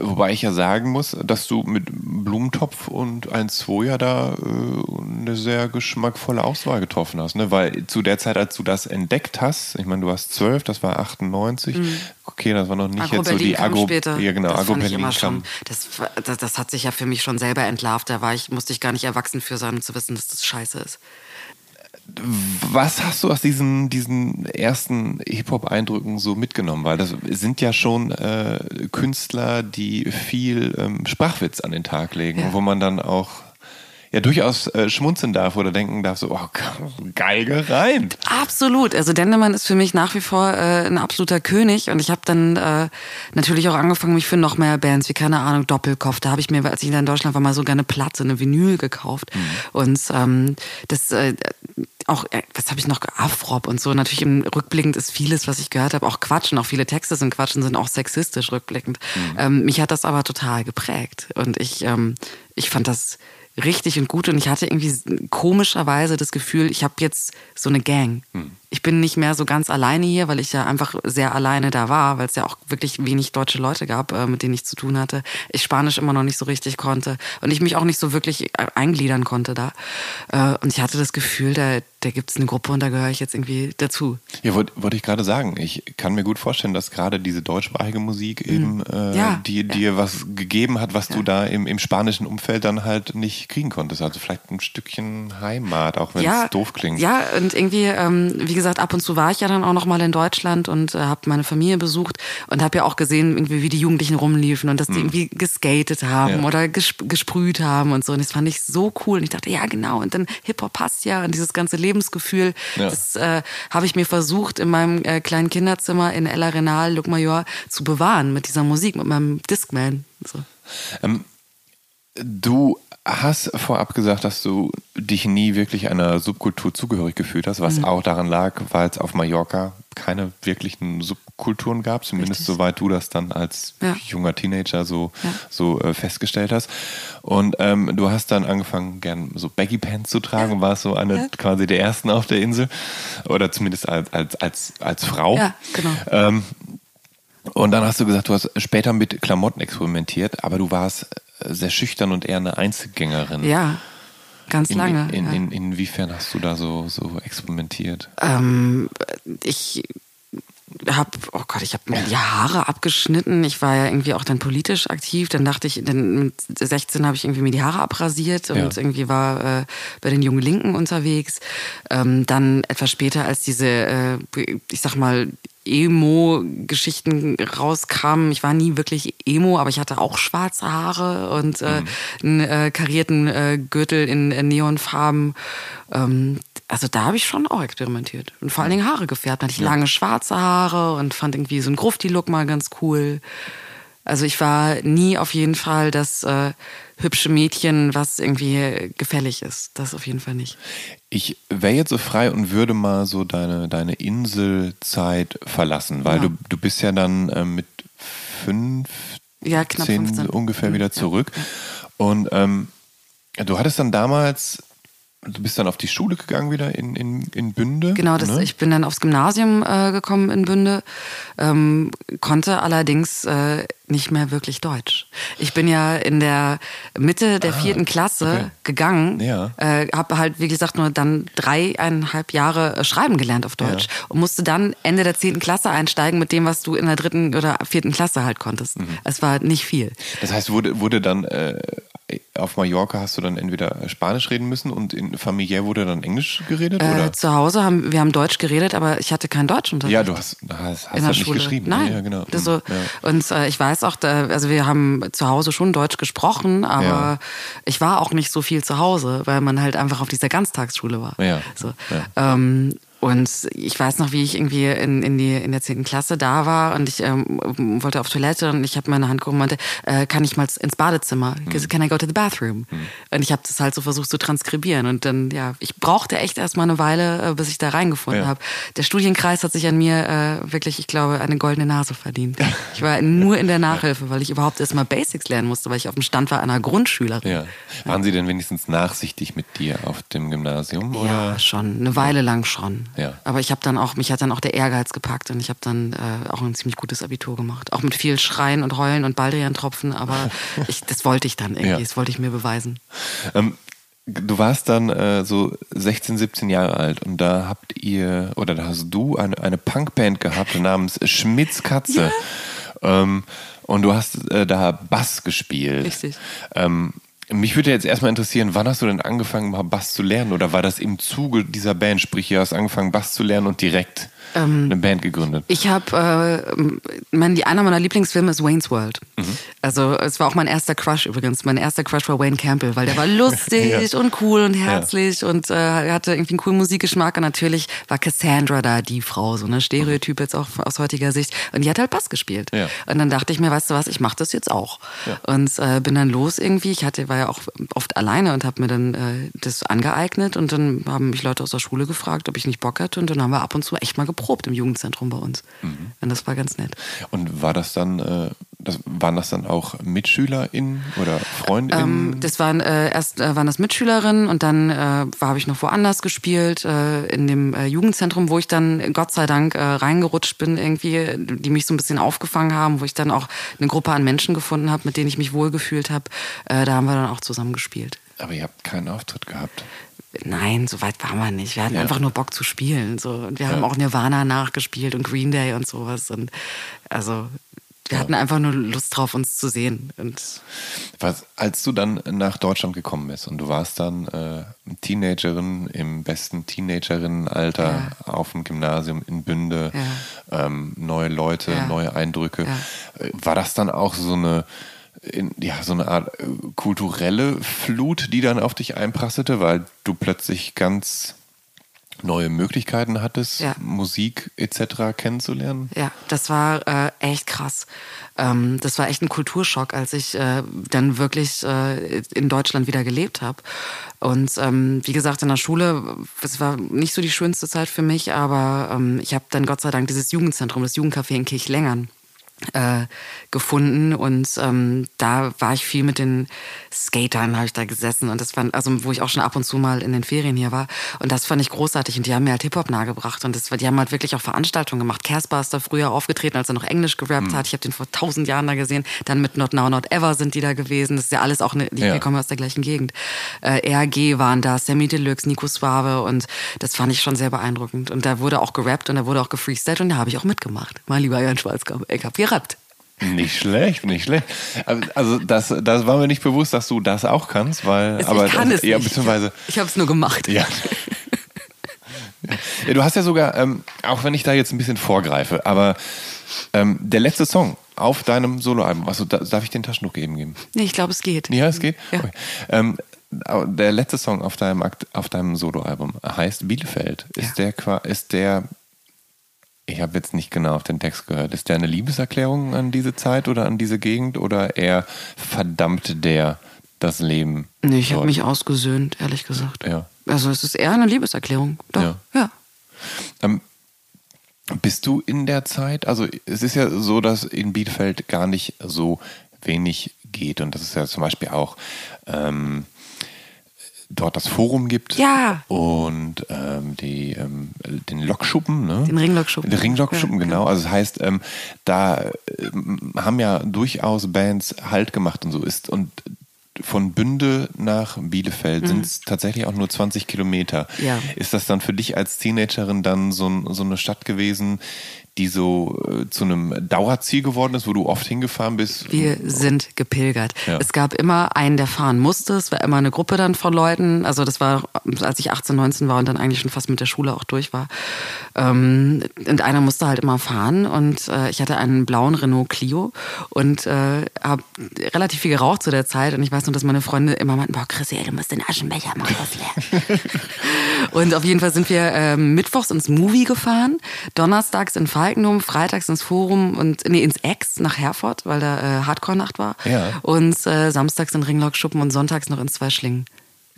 wobei ich ja sagen muss, dass du mit Blumentopf und 1-2 ja da äh, eine sehr geschmackvolle Auswahl getroffen hast. Ne? Weil zu der Zeit, als du das entdeckt hast, ich meine, du warst 12, das war 98, okay, das war noch nicht Mhm. Agro jetzt so Berlin die kam Agro, später. ja genau, das Agro fand ich Berlin immer schon. Das, das, das hat sich ja für mich schon selber entlarvt. Da war ich, musste ich gar nicht erwachsen für sein, um zu wissen, dass das scheiße ist. Was hast du aus diesen, diesen ersten Hip-Hop-Eindrücken so mitgenommen? Weil das sind ja schon äh, Künstler, die viel ähm, Sprachwitz an den Tag legen, Ja. wo man dann auch ja durchaus äh, schmunzeln darf oder denken darf, so, oh, geil gereimt. Absolut. Also Dendemann ist für mich nach wie vor äh, ein absoluter König und ich habe dann äh, natürlich auch angefangen, mich für noch mehr Bands wie keine Ahnung Doppelkopf. Da habe ich mir, als ich in Deutschland war, mal sogar eine Platte, eine Vinyl gekauft und ähm, das äh, auch, äh, was habe ich noch, Afrop und so. Natürlich im rückblickend ist vieles, was ich gehört habe, auch Quatschen. Auch viele Texte sind Quatschen, sind auch sexistisch rückblickend. Ähm, mich hat das aber total geprägt und ich, ähm, ich fand das richtig und gut und ich hatte irgendwie komischerweise das Gefühl, ich habe jetzt so eine Gang. Ich bin nicht mehr so ganz alleine hier, weil ich ja einfach sehr alleine da war, weil es ja auch wirklich wenig deutsche Leute gab, äh, mit denen ich zu tun hatte. Ich Spanisch immer noch nicht so richtig konnte und ich mich auch nicht so wirklich äh, eingliedern konnte da. Äh, Und ich hatte das Gefühl, da, da gibt es eine Gruppe und da gehöre ich jetzt irgendwie dazu. Ja, wollte wollte ich gerade sagen. Ich kann mir gut vorstellen, dass gerade diese deutschsprachige Musik eben äh. Ja, die, dir was gegeben hat, was du da im, im spanischen Umfeld dann halt nicht kriegen konntest. Also vielleicht ein Stückchen Heimat, auch wenn es doof klingt. Ja, und irgendwie, ähm, wie gesagt, ab und zu war ich ja dann auch noch mal in Deutschland und äh, habe meine Familie besucht und habe ja auch gesehen, irgendwie, wie die Jugendlichen rumliefen und dass die irgendwie geskatet haben Mhm. Ja. oder gesp gesprüht haben und so. Und das fand ich so cool. Und ich dachte, ja, genau. Und dann Hip-Hop passt ja und dieses ganze Lebensgefühl, Ja. das äh, habe ich mir versucht, in meinem äh, kleinen Kinderzimmer in El Arenal, Luc Major, zu bewahren mit dieser Musik, mit meinem Discman. So. Ähm, du hast vorab gesagt, dass du dich nie wirklich einer Subkultur zugehörig gefühlt hast, Mhm. was auch daran lag, weil es auf Mallorca keine wirklichen Subkulturen gab, zumindest Richtig. soweit du das dann als Ja. junger Teenager so, Ja. so äh, festgestellt hast. Und ähm, du hast dann angefangen, gern so Baggy Pants zu tragen und warst so eine quasi der ersten auf der Insel. Oder zumindest als, als, als, als Frau. Ja, genau. Ähm, und dann hast du gesagt, du hast später mit Klamotten experimentiert, aber du warst sehr schüchtern und eher eine Einzelgängerin. Ja, ganz In, lange. in, ja. in, inwiefern hast du da so, so experimentiert? Ähm, ich habe, oh Gott, ich habe mir die Haare abgeschnitten. Ich war ja irgendwie auch dann politisch aktiv. Dann dachte ich, dann mit 16 habe ich irgendwie mir die Haare abrasiert und Ja. irgendwie war äh, bei den Jungen Linken unterwegs. Ähm, dann etwas später, als diese, äh, ich sag mal, Emo-Geschichten rauskamen. Ich war nie wirklich Emo, aber ich hatte auch schwarze Haare und äh, einen äh, karierten äh, Gürtel in Neonfarben. Ähm, also da habe ich schon auch experimentiert. Und vor allen Dingen Haare gefärbt. Da hatte ich lange schwarze Haare und fand irgendwie so einen Grufti-Look mal ganz cool. Also ich war nie auf jeden Fall das äh, hübsche Mädchen, was irgendwie gefällig ist. Das auf jeden Fall nicht. Ich wäre jetzt so frei und würde mal so deine, deine Inselzeit verlassen, weil Ja. du, du bist ja dann ähm, mit fünf, Ja, knapp zehn 15. ungefähr Mhm, wieder ja, zurück. Und ähm, du hattest dann damals du bist dann auf die Schule gegangen wieder in, in, in Bünde. Genau, das, ne? ich bin dann aufs Gymnasium äh, gekommen in Bünde, ähm, konnte allerdings äh, nicht mehr wirklich Deutsch. Ich bin ja in der Mitte der vierten Klasse Ah, okay. gegangen, Ja. äh, habe halt, wie gesagt, nur dann dreieinhalb Jahre äh, schreiben gelernt auf Deutsch und musste dann Ende der zehnten Klasse einsteigen mit dem, was du in der dritten oder vierten Klasse halt konntest. Mhm. Es war nicht viel. Das heißt, wurde, wurde dann äh, auf Mallorca hast du dann entweder Spanisch reden müssen und in familiär wurde dann Englisch geredet? Äh, oder? zu Hause haben wir haben Deutsch geredet, aber ich hatte keinen Deutschunterricht. Ja, du hast, hast, hast in der halt nicht Schule. geschrieben. Nein, Ja, genau. Das so, Hm, ja. Und äh, ich weiß auch, da, also wir haben zu Hause schon Deutsch gesprochen, aber Ja. ich war auch nicht so viel zu Hause, weil man halt einfach auf dieser Ganztagsschule war. Ja. So. Ähm, und ich weiß noch, wie ich irgendwie in, in, die, in der 10. Klasse da war und ich ähm, wollte auf Toilette und ich habe meine Hand gehoben und meinte, äh, kann ich mal ins Badezimmer? Hm. Can I go to the bathroom? Und ich habe das halt so versucht zu transkribieren. Und dann, ja, ich brauchte echt erstmal eine Weile, äh, bis ich da reingefunden Ja. habe. Der Studienkreis hat sich an mir äh, wirklich, ich glaube, eine goldene Nase verdient. Ich war nur in der Nachhilfe, weil ich überhaupt erstmal Basics lernen musste, weil ich auf dem Stand war einer Grundschülerin. Ja. Waren sie denn wenigstens nachsichtig mit dir auf dem Gymnasium? Oder? Ja, schon. Eine Weile lang schon. Ja. Aber ich habe dann auch, mich hat dann auch der Ehrgeiz gepackt und ich habe dann äh, auch ein ziemlich gutes Abitur gemacht. Auch mit viel Schreien und Heulen und Baldrian-Tropfen, aber ich, das wollte ich dann irgendwie, Ja. das wollte ich mir beweisen. Ähm, du warst dann äh, so 16, 17 Jahre alt und da habt ihr, oder da hast du eine, eine Punkband gehabt namens Schmitz Katze. Ähm, und du hast äh, da Bass gespielt. Richtig. Ähm, mich würde jetzt erstmal interessieren, wann hast du denn angefangen, mal Bass zu lernen? Oder war das im Zuge dieser Band? Sprich, du hast angefangen, Bass zu lernen und direkt Ähm, eine Band gegründet. Ich habe, äh, mein, einer meiner Lieblingsfilme ist Wayne's World. Mhm. Also es war auch mein erster Crush übrigens. Mein erster Crush war Wayne Campbell, weil der war lustig und cool und herzlich und äh, hatte irgendwie einen coolen Musikgeschmack und natürlich war Cassandra da die Frau, so eine Stereotyp jetzt auch aus heutiger Sicht. Und die hat halt Bass gespielt. Ja. Und dann dachte ich mir, weißt du was, ich mache das jetzt auch. Und äh, bin dann los irgendwie. Ich hatte, war ja auch oft alleine und habe mir dann äh, das angeeignet und dann haben mich Leute aus der Schule gefragt, ob ich nicht Bock hatte und dann haben wir ab und zu echt mal geprobt im Jugendzentrum bei uns. Und das war ganz nett. Und war das dann, äh, das, waren das dann auch MitschülerInnen oder FreundInnen? Ähm, das waren äh, erst äh, waren das Mitschülerinnen und dann äh, habe ich noch woanders gespielt äh, in dem äh, Jugendzentrum, wo ich dann Gott sei Dank reingerutscht bin irgendwie, die mich so ein bisschen aufgefangen haben, wo ich dann auch eine Gruppe an Menschen gefunden habe, mit denen ich mich wohlgefühlt habe. Da haben wir dann auch zusammen gespielt. Aber ihr habt keinen Auftritt gehabt. Nein, so weit waren wir nicht. Wir hatten Ja. einfach nur Bock zu spielen. So. Und wir haben auch Nirvana nachgespielt und Green Day und sowas. Und also wir hatten einfach nur Lust drauf, uns zu sehen. Und Was, als du dann nach Deutschland gekommen bist und du warst dann äh, Teenagerin im besten Teenagerinnenalter auf dem Gymnasium in Bünde, ähm, neue Leute, Ja. neue Eindrücke, Ja. war das dann auch so eine in, ja, so eine Art äh, kulturelle Flut, die dann auf dich einprasselte, weil du plötzlich ganz neue Möglichkeiten hattest, Ja. Musik etc. kennenzulernen? Ja, das war äh, echt krass. Ähm, das war echt ein Kulturschock, als ich äh, dann wirklich äh, in Deutschland wieder gelebt habe. Und ähm, wie gesagt, in der Schule, es war nicht so die schönste Zeit für mich, aber ähm, ich habe dann Gott sei Dank dieses Jugendzentrum, das Jugendcafé in Kirchlengern äh, gefunden und ähm, da war ich viel mit den Skatern, habe ich da gesessen und das fand, also wo ich auch schon ab und zu mal in den Ferien hier war und das fand ich großartig und die haben mir halt Hip-Hop nahegebracht und das, war- die haben halt wirklich auch Veranstaltungen gemacht. Casper ist da früher aufgetreten, als er noch Englisch gerappt hat. Ich habe den vor tausend Jahren da gesehen. Dann mit Not Now Not Ever sind die da gewesen. Das ist ja alles auch, eine, die Ja. kommen aus der gleichen Gegend. Äh, RG waren da, Sammy Deluxe, Nico Suave und das fand ich schon sehr beeindruckend. Und da wurde auch gerappt und da wurde auch gefreestylt und da habe ich auch mitgemacht. Mein lieber Jan Schwarzkopf, ich habe gerappt. Nicht schlecht, nicht schlecht. Also das, das war mir nicht bewusst, dass du das auch kannst, weil Ich aber kann das, es ja nicht. beziehungsweise Ich habe es nur gemacht. ja. ja. Du hast ja sogar, ähm, auch wenn ich da jetzt ein bisschen vorgreife, aber ähm, der letzte Song auf deinem Soloalbum, also da, darf ich den Taschentuch eben geben? Nee, ich glaube, es geht. Ja, es geht. Ja. Okay. Ähm, der letzte Song auf deinem Akt, auf deinem Soloalbum heißt Bielefeld. Ist Ja. der ist der ich habe jetzt nicht genau auf den Text gehört. Ist der eine Liebeserklärung an diese Zeit oder an diese Gegend oder eher verdammt der das Leben? Nee, ich habe mich ausgesöhnt, ehrlich gesagt. Ja. Also es ist eher eine Liebeserklärung. Doch, Ja. ja. Ähm, bist du in der Zeit, also es ist ja so, dass in Bielefeld gar nicht so wenig geht und das ist ja zum Beispiel auch ähm, dort das Forum gibt. Ja. Und ähm, die, ähm, den Lokschuppen, ne? Den Ringlokschuppen. Den Ringlokschuppen, Ja, genau. Also das heißt, ähm, da ähm, haben ja durchaus Bands Halt gemacht und so ist. Und von Bünde nach Bielefeld sind es tatsächlich auch nur 20 Kilometer. Mhm. Ja. Ist das dann für dich als Teenagerin dann so, so eine Stadt gewesen, die so äh, zu einem Dauerziel geworden ist, wo du oft hingefahren bist? Wir sind gepilgert. Ja. Es gab immer einen, der fahren musste. Es war immer eine Gruppe dann von Leuten. Also das war, als ich 18, 19 war und dann eigentlich schon fast mit der Schule auch durch war. Ähm, und einer musste halt immer fahren. Und äh, ich hatte einen blauen Renault Clio und äh, habe relativ viel geraucht zu der Zeit. Und ich weiß nur, dass meine Freunde immer meinten, boah, Chris, ey, du musst den Aschenbecher mal ausleeren. Und auf jeden Fall sind wir ähm, mittwochs ins Movie gefahren, donnerstags in Falkenum, freitags ins Forum und nee, ins Ex nach Herford, weil da äh, Hardcore-Nacht war. Ja. Und äh, samstags in Ringlock-Schuppen und sonntags noch in Zweischlingen.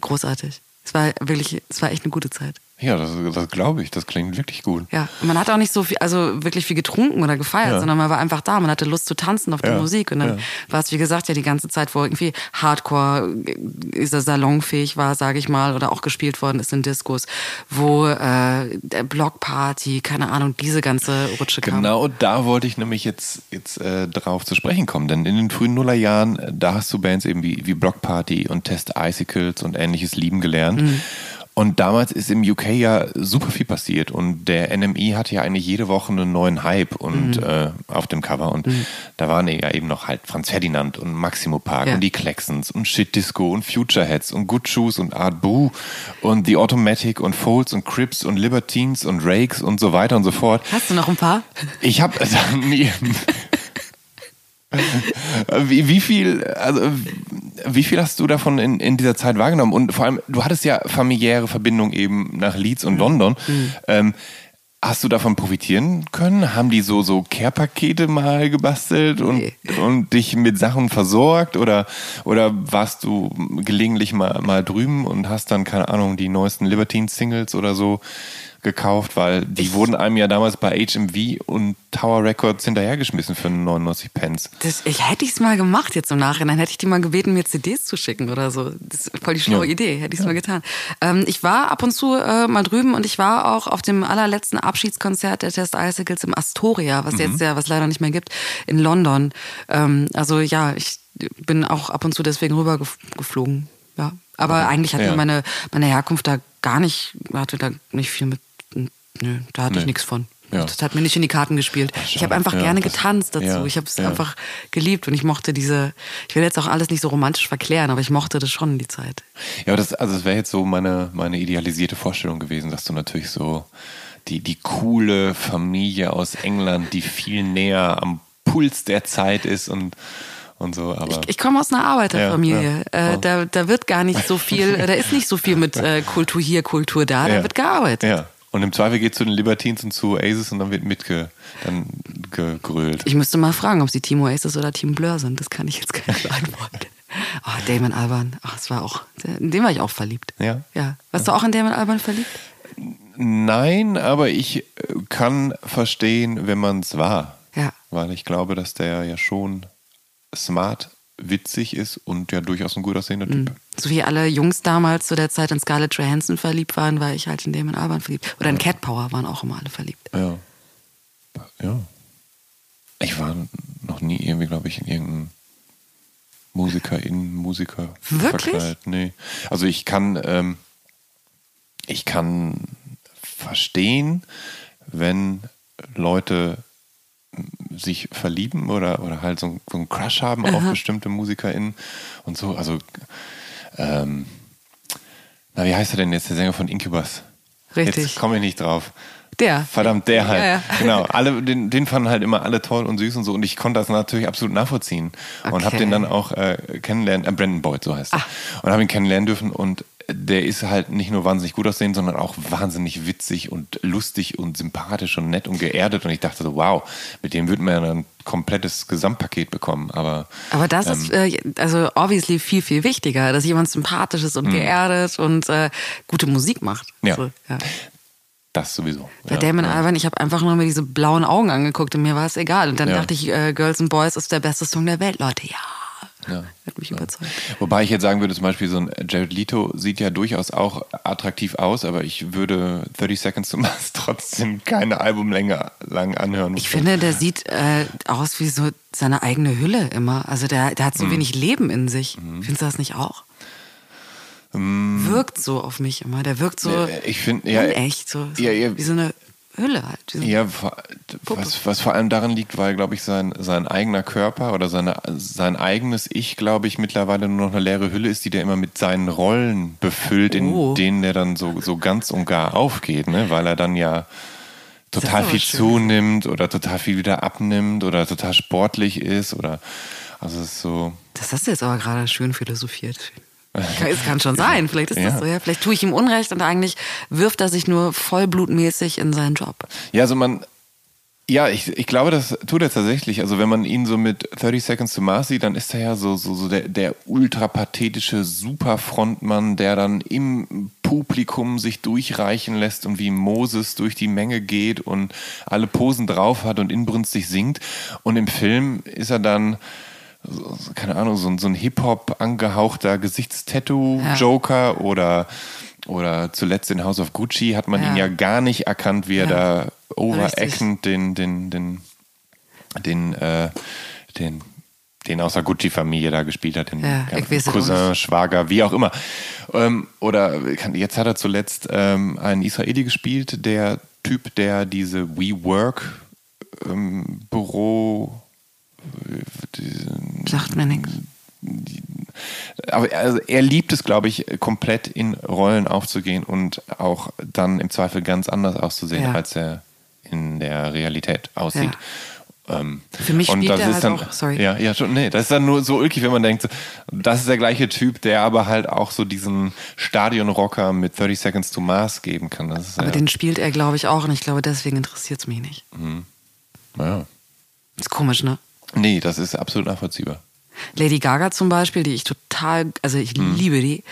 Großartig. Es war wirklich, es war echt eine gute Zeit. Ja, das, das glaube ich. Das klingt wirklich gut. Ja, und man hat auch nicht so viel, also wirklich viel getrunken oder gefeiert, Ja. sondern man war einfach da. Man hatte Lust zu tanzen auf die Ja, Musik. Und dann ja. war es, wie gesagt, ja die ganze Zeit, wo irgendwie Hardcore äh, ist salonfähig war, sage ich mal, oder auch gespielt worden ist in Diskos, wo äh, der Blockparty, keine Ahnung, diese ganze Rutsche kam. Genau da wollte ich nämlich jetzt, jetzt äh, drauf zu sprechen kommen. Denn in den frühen Nullerjahren, äh, da hast du Bands eben wie, wie Block Party und Test Icicles und ähnliches lieben gelernt. Mhm. Und damals ist im UK ja super viel passiert und der NME hatte ja eigentlich jede Woche einen neuen Hype und Mhm. äh, auf dem Cover und da waren ja eben noch halt Franz Ferdinand und Maximo Park Ja. und die Klecksons und Shit Disco und Future Heads und Good Shoes und Art Boo und The Automatic und Folds und Crips und Libertines und Rakes und so weiter und so fort. Hast du noch ein paar? Ich habe nie. wie, wie viel, also wie viel hast du davon in, in dieser Zeit wahrgenommen? Und vor allem, du hattest ja familiäre Verbindung eben nach Leeds und London. Ähm, hast du davon profitieren können? Haben die so so Care-Pakete mal gebastelt und, Nee. und dich mit Sachen versorgt? Oder, oder warst du gelegentlich mal, mal drüben und hast dann, keine Ahnung, die neuesten Libertine-Singles oder so gekauft? Weil die wurden einem ja damals bei HMV und Tower Records hinterhergeschmissen für 99 Pence. Das, ich hätte ich es mal gemacht jetzt im Nachhinein, hätte ich die mal gebeten, mir CDs zu schicken oder so. Das ist voll die schlaue Ja. Idee, hätte ich es mal getan. Ähm, ich war ab und zu äh, mal drüben und ich war auch auf dem allerletzten Abschiedskonzert der Test Icicles im Astoria, was jetzt ja, was leider nicht mehr gibt, in London. Ähm, also ja, ich bin auch ab und zu deswegen rüber gef- geflogen. Ja. Aber eigentlich hat Ja. meine, meine Herkunft da gar nicht, hatte da nicht viel mit, nö, da hatte ich Nee. nichts von. Ja. Das hat mir nicht in die Karten gespielt. Ach, ich schade. habe einfach Ja, gerne getanzt dazu. ja, ich habe es ja. einfach geliebt und ich mochte diese, ich will jetzt auch alles nicht so romantisch verklären, aber ich mochte das schon die Zeit. Ja, das, also das wäre jetzt so meine, meine idealisierte Vorstellung gewesen, dass du natürlich so die, die coole Familie aus England, die viel näher am Puls der Zeit ist und, und so. Aber Ich, ich komme aus einer Arbeiterfamilie. Ja, ja. Äh, da, da wird gar nicht so viel, da ist nicht so viel mit äh, Kultur hier, Kultur da, da Ja. wird gearbeitet. Ja. Und im Zweifel geht zu den Libertines und zu Aces und dann wird mitge dann gegrölt. Ich müsste mal fragen, ob sie Team Oasis oder Team Blur sind. Das kann ich jetzt gar nicht beantworten. Oh, Damon Alban. Ach, das war auch, in den war ich auch verliebt. Ja? Ja. Warst du auch in Damon Alban verliebt? Nein, aber ich äh, kann verstehen, wenn man es war. Ja. Weil ich glaube, dass der ja schon smart, witzig ist und ja durchaus ein gut aussehender Typ. So wie alle Jungs damals zu der Zeit in Scarlett Johansson verliebt waren, war ich halt in Damon Alban verliebt. Oder in Cat Power waren auch immer alle verliebt. Ja. Ja. Ich war noch nie irgendwie, glaube ich, in irgendeinem Musikerin, Musiker Wirklich? verkleidet. Nee. Also ich kann, ähm, ich kann verstehen, wenn Leute sich verlieben oder, oder halt so, so einen Crush haben auf bestimmte MusikerInnen und so. Also, ähm, na, wie heißt er denn jetzt, der Sänger von Incubus? Richtig. Jetzt komme ich nicht drauf. Der. Verdammt, der halt. Ja, ja. Genau. Alle, den, den fanden halt immer alle toll und süß und so. Und ich konnte das natürlich absolut nachvollziehen. Und habe Okay. den dann auch äh, kennenlernen, äh, Brandon Boyd, so heißt er. Und habe ihn kennenlernen dürfen. Und der ist halt nicht nur wahnsinnig gut aussehen, sondern auch wahnsinnig witzig und lustig und sympathisch und nett und geerdet. Und ich dachte so, wow, mit dem würde man ja ein komplettes Gesamtpaket bekommen. Aber Aber das Ähm. ist äh, also obviously viel, viel wichtiger, dass jemand sympathisch ist und geerdet und äh, gute Musik macht. Ja. So, ja. das sowieso. Bei ja, Damon ja. Alban, ich habe einfach nur mir diese blauen Augen angeguckt und mir war es egal. Und dann Ja. dachte ich, äh, Girls and Boys ist der beste Song der Welt, Leute. Ja. Ja. Hat mich überzeugt. Wobei ich jetzt sagen würde, zum Beispiel so ein Jared Leto sieht ja durchaus auch attraktiv aus, aber ich würde 30 Seconds to Mars trotzdem keine Albumlänge lang anhören. Ich finde, der sieht äh, aus wie so seine eigene Hülle immer. Also der, der hat so wenig Leben in sich. Findest du das nicht auch? Wirkt so auf mich immer. Der wirkt so Äh, ich finde, ja, unecht, so, so ja, ja. wie so eine Hülle halt. Ja, was, was vor allem daran liegt, weil, glaube ich, sein, sein eigener Körper oder seine, sein eigenes Ich, glaube ich, mittlerweile nur noch eine leere Hülle ist, die der immer mit seinen Rollen befüllt, in Oh. denen er dann so, so ganz und gar aufgeht, ne? weil er dann ja total viel schön. zunimmt oder total viel wieder abnimmt oder total sportlich ist oder also es ist so. Das hast du jetzt aber gerade schön philosophiert. Es kann schon sein, vielleicht ist Ja. das so. Ja. Vielleicht tue ich ihm Unrecht und eigentlich wirft er sich nur vollblutmäßig in seinen Job. Ja, also man, ja, ich, ich glaube, das tut er tatsächlich. Also wenn man ihn so mit 30 Seconds to Mars sieht, dann ist er ja so, so, so der, der ultrapathetische Superfrontmann, der dann im Publikum sich durchreichen lässt und wie Moses durch die Menge geht und alle Posen drauf hat und inbrünstig singt. Und im Film ist er dann, so, keine Ahnung, so, ein- so ein Hip-Hop angehauchter Gesichtstattoo-Joker oder, oder zuletzt in House of Gucci hat man Ja. ihn ja gar nicht erkannt, wie er Ja. da overactend den, den, den, den, äh, den, den aus der Gucci-Familie da gespielt hat, den Ja, Cousin. Schwager, wie auch immer. Ähm, oder kann- jetzt hat er zuletzt ähm, einen Israeli gespielt, der Typ, der diese WeWork ähm, Büro Sagt mir nichts. aber also er liebt es, glaube ich, komplett in Rollen aufzugehen und auch dann im Zweifel ganz anders auszusehen, Ja. als er in der Realität aussieht. Ähm, Für mich spielt das er ist halt dann, auch- sorry. Ja, ja, schon, nee, das ist dann nur so ulkig, wenn man denkt, das ist der gleiche Typ, der aber halt auch so diesen Stadionrocker mit 30 Seconds to Mars geben kann. Ist, Aber ja, den spielt er, glaube ich, auch und ich glaube, deswegen interessiert es mich nicht. ja. Ist komisch, ne? Nee, das ist absolut nachvollziehbar. Lady Gaga zum Beispiel, die ich total, also ich Mhm. liebe die.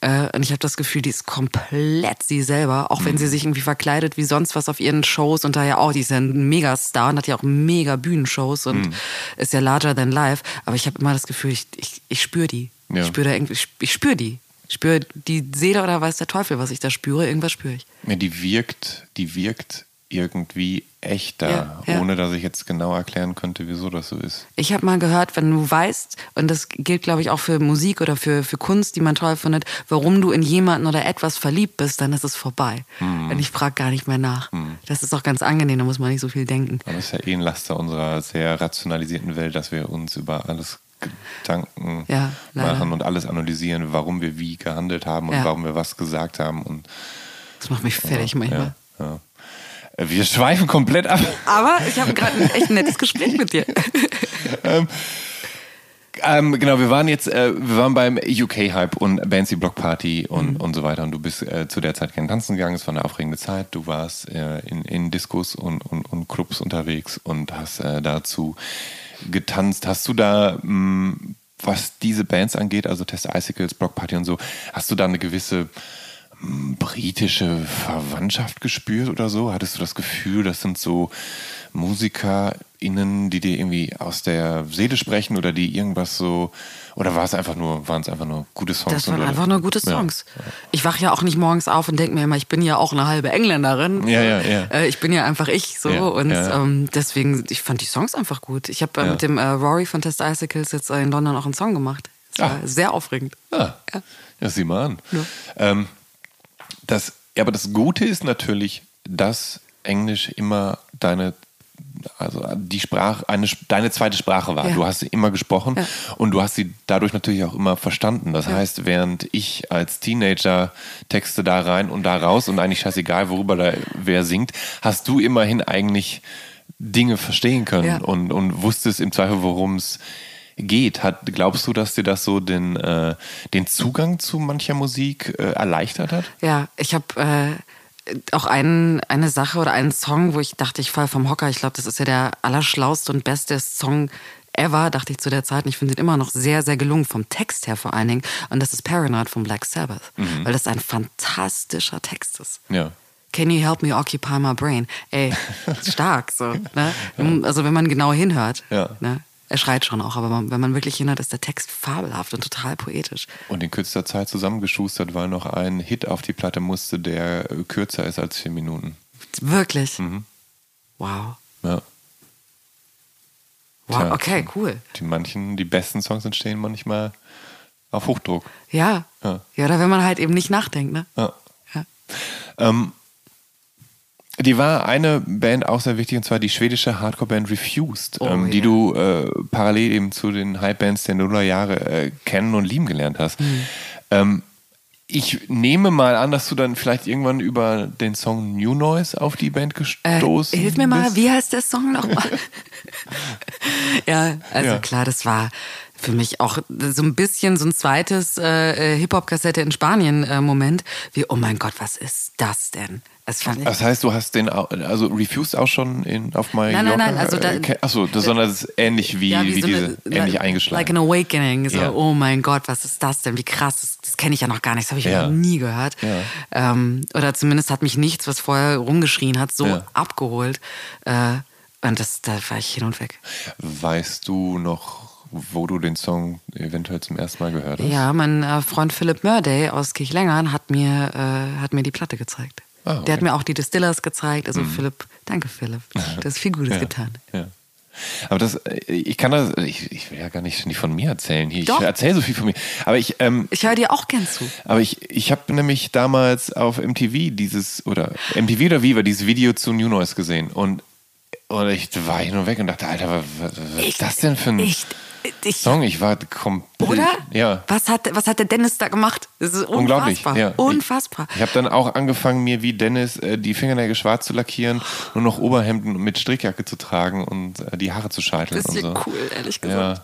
Äh, und ich habe das Gefühl, die ist komplett sie selber, auch wenn Mhm. sie sich irgendwie verkleidet wie sonst was auf ihren Shows und da ja auch, die ist ja ein Megastar und hat ja auch mega Bühnenshows und Mhm. ist ja larger than life. Aber ich habe immer das Gefühl, ich, ich, ich spüre die. Ja. Ich spüre da irgendwie, ich, ich spüre die. Ich spüre die Seele oder weiß der Teufel, was ich da spüre. Irgendwas spüre ich. Ja, die wirkt, die wirkt irgendwie echter, Ja, ja. ohne dass ich jetzt genau erklären könnte, wieso das so ist. Ich habe mal gehört, wenn du weißt, und das gilt, glaube ich, auch für Musik oder für, für Kunst, die man toll findet, warum du in jemanden oder etwas verliebt bist, dann ist es vorbei. Hm. Und ich frage gar nicht mehr nach. Das ist auch ganz angenehm, da muss man nicht so viel denken. Aber das ist ja eh ein Laster unserer sehr rationalisierten Welt, dass wir uns über alles Gedanken Ja, machen und alles analysieren, warum wir wie gehandelt haben und warum wir was gesagt haben. Und, Das macht mich fertig manchmal. ja, ja. Wir schweifen komplett ab. Aber ich habe gerade ein echt nettes Gespräch mit dir. Ähm, genau, wir waren jetzt, äh, wir waren beim UK-Hype und Bandsy Block Party und, Mhm. und so weiter. Und du bist äh, zu der Zeit gerne tanzen gegangen. Es war eine aufregende Zeit. Du warst äh, in, in Diskos und, und, und Clubs unterwegs und hast äh, dazu getanzt. Hast du da, mh, was diese Bands angeht, also Test Icicles, Block Party und so, hast du da eine gewisse britische Verwandtschaft gespürt oder so? Hattest du das Gefühl, das sind so MusikerInnen, die dir irgendwie aus der Seele sprechen oder die irgendwas so, oder war es einfach nur, waren es einfach nur gute Songs? Das waren einfach nur gute Ja. Songs. Ich wache ja auch nicht morgens auf und denke mir immer, ich bin ja auch eine halbe Engländerin. Ja, ja, ja. Äh, Ich bin ja einfach ich so Ja, und ja, ja. Ähm, deswegen, ich fand die Songs einfach gut. Ich habe äh, Ja. mit dem äh, Rory von Test Icicles jetzt äh, in London auch einen Song gemacht. Das war Ah. sehr aufregend. Ah, Ja. ja, sieh mal an. Ja. Ähm, das, aber das Gute ist natürlich, dass Englisch immer deine also die Sprache, eine, deine zweite Sprache war. Ja. Du hast sie immer gesprochen Ja. und du hast sie dadurch natürlich auch immer verstanden. Das Ja. heißt, während ich als Teenager Texte da rein und da raus und eigentlich scheißegal, worüber da wer singt, hast du immerhin eigentlich Dinge verstehen können und, und wusstest im Zweifel, worum es geht. Hat, glaubst du, dass dir das so den, äh, den Zugang zu mancher Musik äh, erleichtert hat? Ja, ich habe äh, auch einen, eine Sache oder einen Song, wo ich dachte, ich fall vom Hocker. Ich glaube, das ist ja der allerschlauste und beste Song ever, dachte ich zu der Zeit. Und ich finde ihn immer noch sehr, sehr gelungen, vom Text her vor allen Dingen. Und das ist Paranoid von Black Sabbath, weil das ein fantastischer Text ist. Ja. Can you help me occupy my brain? Ey, stark so. Ne? Also wenn man genau hinhört. Ja. Ne? Er schreit schon auch, aber man, wenn man wirklich hinhört, ist der Text fabelhaft und total poetisch. Und in kürzester Zeit zusammengeschustert, weil noch ein Hit auf die Platte musste, der äh, kürzer ist als vier Minuten. Wirklich? Mhm. Wow. Ja. Wow, Tja. okay, cool. Die manchen, die besten Songs entstehen manchmal auf Hochdruck. Ja. Ja. Ja, oder wenn man halt eben nicht nachdenkt, ne? Ja. Ja. Ähm, die war eine Band auch sehr wichtig, und zwar die schwedische Hardcore-Band Refused, Oh, ähm, die ja. du äh, parallel eben zu den Hype-Bands der Nullerjahre äh, kennen und lieben gelernt hast. Hm. Ähm, ich nehme mal an, dass du dann vielleicht irgendwann über den Song New Noise auf die Band Äh, gestoßen hilf mir mal, bist. wie heißt der Song nochmal? ja, also Ja. klar, das war für mich auch so ein bisschen so ein zweites äh, äh, Hip-Hop-Kassette in Spanien-Moment. Wie, oh mein Gott, was ist das denn? Das Das heißt, du hast den, also Refused auch schon in, auf Mallorca? Nein, nein, nein, also da- äh, ke- Achso, das, sondern es ist ähnlich wie, Ja, wie, so diese, eine- ähnlich eingeschlagen. Like an awakening. So, Ja. oh mein Gott, was ist das denn? Wie krass. Das, das kenne ich ja noch gar nicht. Das habe ich Ja. noch nie gehört. Ähm, oder zumindest hat mich nichts, was vorher rumgeschrien hat, so abgeholt. Äh, und das, da war ich hin und weg. Weißt du noch, wo du den Song eventuell zum ersten Mal gehört hast? Ja, mein äh, Freund Philipp Murday aus Kirchlengern hat mir, äh, hat mir die Platte gezeigt. Ah, okay. Mhm. Der hat mir auch die Distillers gezeigt. Also Philipp, danke Philipp. Du hast viel Gutes Ja, getan. Ja. Aber das, äh, ich kann das, ich, ich will ja gar nicht, nicht von mir erzählen hier. Ich Doch. erzähle so viel von mir. Aber ich, ähm, Ich höre dir auch gern zu. aber ich, ich habe nämlich damals auf MTV dieses, oder MTV oder Viva, dieses Video zu New Noise gesehen. Und, und ich war hin und weg und dachte, Alter, was, was was ist das denn für ein Ich, ich, Song? Ich war komplett. Oder? Ja. Was hat, was hat der Dennis da gemacht? Das ist Unglaublich, unfassbar. ja. Unfassbar. Ich habe dann auch angefangen, mir wie Dennis äh, die Fingernägel schwarz zu lackieren, nur noch Oberhemden mit Strickjacke zu tragen und äh, die Haare zu scheiteln Das ist ja so. cool, ehrlich Ja. gesagt.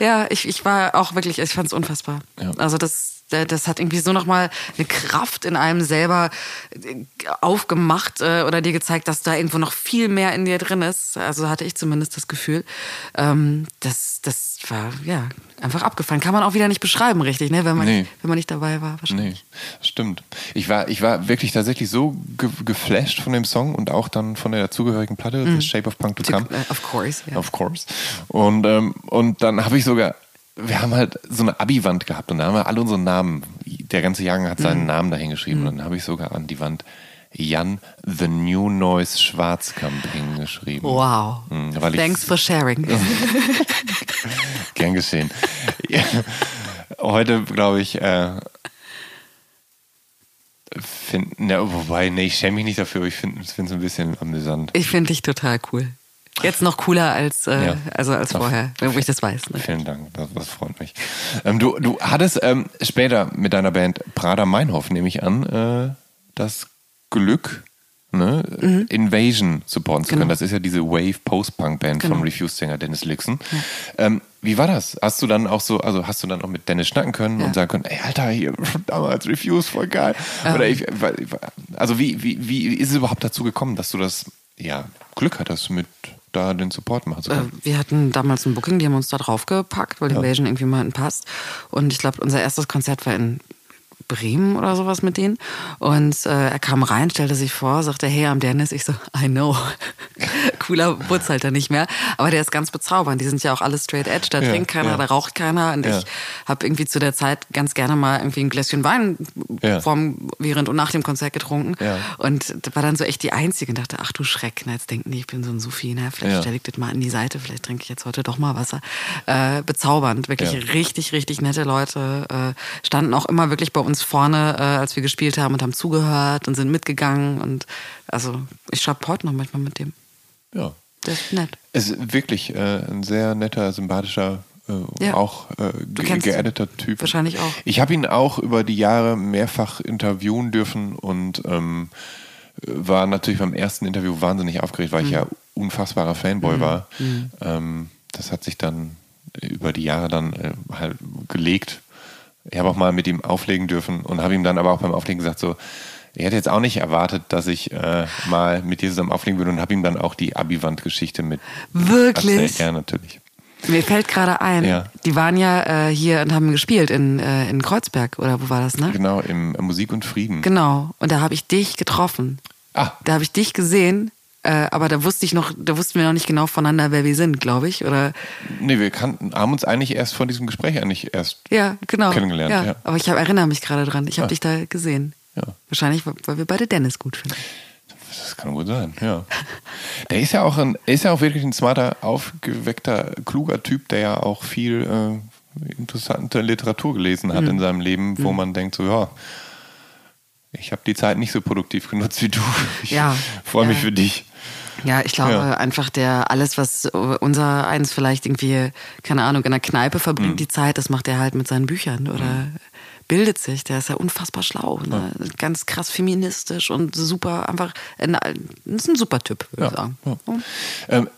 Ja, ich, ich war auch wirklich, ich fand es unfassbar. Ja. Also das, das hat irgendwie so nochmal eine Kraft in einem selber äh, aufgemacht äh, oder dir gezeigt, dass da irgendwo noch viel mehr in dir drin ist. Also hatte ich zumindest das Gefühl. Ähm, das, das war ja einfach abgefahren. Kann man auch wieder nicht beschreiben, richtig, ne? wenn, man, Nee. wenn man nicht dabei war. Nee, Wahrscheinlich. das stimmt. Ich war, ich war wirklich tatsächlich so ge geflasht von dem Song und auch dann von der dazugehörigen Platte, The Shape of Punk to Come. Äh, Of course, ja. Of course. Und, ähm, und dann habe ich sogar, wir haben halt so eine Abi-Wand gehabt und da haben wir alle unsere Namen, der ganze Jahrgang hat seinen Namen dahin geschrieben und dann habe ich sogar an die Wand Jan The New Noise Schwarzkamp hingeschrieben. Wow. Mhm, Thanks for sharing. Gern geschehen. Heute, glaube ich, äh, find, na, wobei, nee, ich schäme mich nicht dafür, ich finde es ein bisschen amüsant. Ich finde dich total cool. Jetzt noch cooler als, äh, Ja. also als vorher, wo ich das weiß. Ne? Vielen Dank, das, das freut mich. Ähm, du, du hattest ähm, später mit deiner Band Prada Meinhof, nehme ich an, äh, das Glück, ne, Invasion supporten zu können. Mhm. Genau. Das ist ja diese Wave-Post-Punk-Band Genau. vom Refused-Sänger Dennis Lixon. Ähm, wie war das? Hast du dann auch so, also hast du dann auch mit Dennis schnacken können Ja. und sagen können, ey Alter, hier damals Refused, voll geil. Oder ich, also wie, wie, wie ist es überhaupt dazu gekommen, dass du das ja, Glück hattest, mit da den Support machen zu Äh, können? Wir hatten damals ein Booking, die haben uns da draufgepackt, weil Invasion irgendwie mal hinten passt. Und ich glaube, unser erstes Konzert war in Bremen oder sowas mit denen. Und äh, er kam rein, stellte sich vor, sagte, hey, am Dennis. Ich so, I know. Cooler Butz halt dann nicht mehr. Aber der ist ganz bezaubernd. Die sind ja auch alle straight edge. Da Ja, trinkt keiner, ja. da raucht keiner. Und Ja. ich habe irgendwie zu der Zeit ganz gerne mal irgendwie ein Gläschen Wein Ja. vorm, während und nach dem Konzert getrunken. Und war dann so echt die Einzige und dachte, ach du Schreck, na, jetzt denken die, ich bin so ein Sufi, na, vielleicht Ja. stelle ich das mal an die Seite, vielleicht trinke ich jetzt heute doch mal Wasser. Äh, bezaubernd, wirklich richtig, richtig nette Leute. Äh, standen auch immer wirklich bei uns vorne, äh, als wir gespielt haben und haben zugehört und sind mitgegangen. Und also ich schreibe heute noch manchmal mit dem. Ja. Der ist nett. Es ist wirklich äh, ein sehr netter, sympathischer, äh, Ja. auch äh, ge geedeter Typ. wahrscheinlich auch. Ich habe ihn auch über die Jahre mehrfach interviewen dürfen und ähm, war natürlich beim ersten Interview wahnsinnig aufgeregt, weil ich Mhm. ja unfassbarer Fanboy war. Ähm, das hat sich dann über die Jahre dann äh, halt gelegt. Ich habe auch mal mit ihm auflegen dürfen und habe ihm dann aber auch beim Auflegen gesagt, so, ich hätte jetzt auch nicht erwartet, dass ich äh, mal mit dir zusammen auflegen würde und habe ihm dann auch die Abi-Wand-Geschichte mit Wirklich? erzählt. Ja, natürlich. Mir fällt gerade ein, Ja. die waren ja äh, hier und haben gespielt in, äh, in Kreuzberg, oder wo war das, ne? Genau, im Musik und Frieden. Genau. Und da habe ich dich getroffen. Ah, Da habe ich dich gesehen Äh, aber da wusste ich noch, da wussten wir noch nicht genau voneinander, wer wir sind, glaube ich. Oder Nee, wir kannten, haben uns eigentlich erst von diesem Gespräch eigentlich erst ja, genau. kennengelernt. Ja. Ja. Aber ich hab, erinnere mich gerade dran. Ich habe dich da gesehen. Ja. Wahrscheinlich, weil wir beide Dennis gut finden. Das kann gut sein, ja. Der ist ja auch ein, ist ja auch wirklich ein smarter, aufgeweckter, kluger Typ, der ja auch viel äh, interessante Literatur gelesen Mhm. hat in seinem Leben, wo man denkt so, ja, ich habe die Zeit nicht so produktiv genutzt wie du. Ich Ja. freue mich Ja. für dich. Ja, ich glaube Ja. einfach, der alles, was unser eins vielleicht irgendwie, keine Ahnung, in der Kneipe verbringt Mhm. die Zeit, das macht er halt mit seinen Büchern oder bildet sich. Der ist ja unfassbar schlau, ne? ganz krass feministisch und super, einfach, ein, ist ein super Typ, würde ich sagen. ja. Ähm,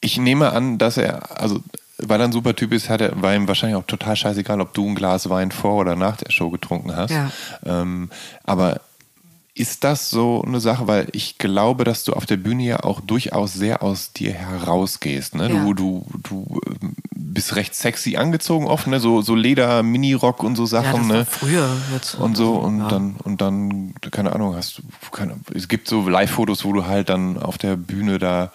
ich nehme an, dass er, also weil er ein super Typ ist, hat er, war ihm wahrscheinlich auch total scheißegal, ob du ein Glas Wein vor oder nach der Show getrunken hast. Ja. Ähm, aber ist das so eine Sache, weil ich glaube, dass du auf der Bühne ja auch durchaus sehr aus dir herausgehst. Ne? Ja. Du, du, du ähm, bist recht sexy angezogen oft, ne? so, so Leder, Minirock und so Ja, Sachen. war ne? früher. Jetzt, und so und ja. dann und dann keine Ahnung hast du keine, es gibt so Live-Fotos wo du halt dann auf der Bühne da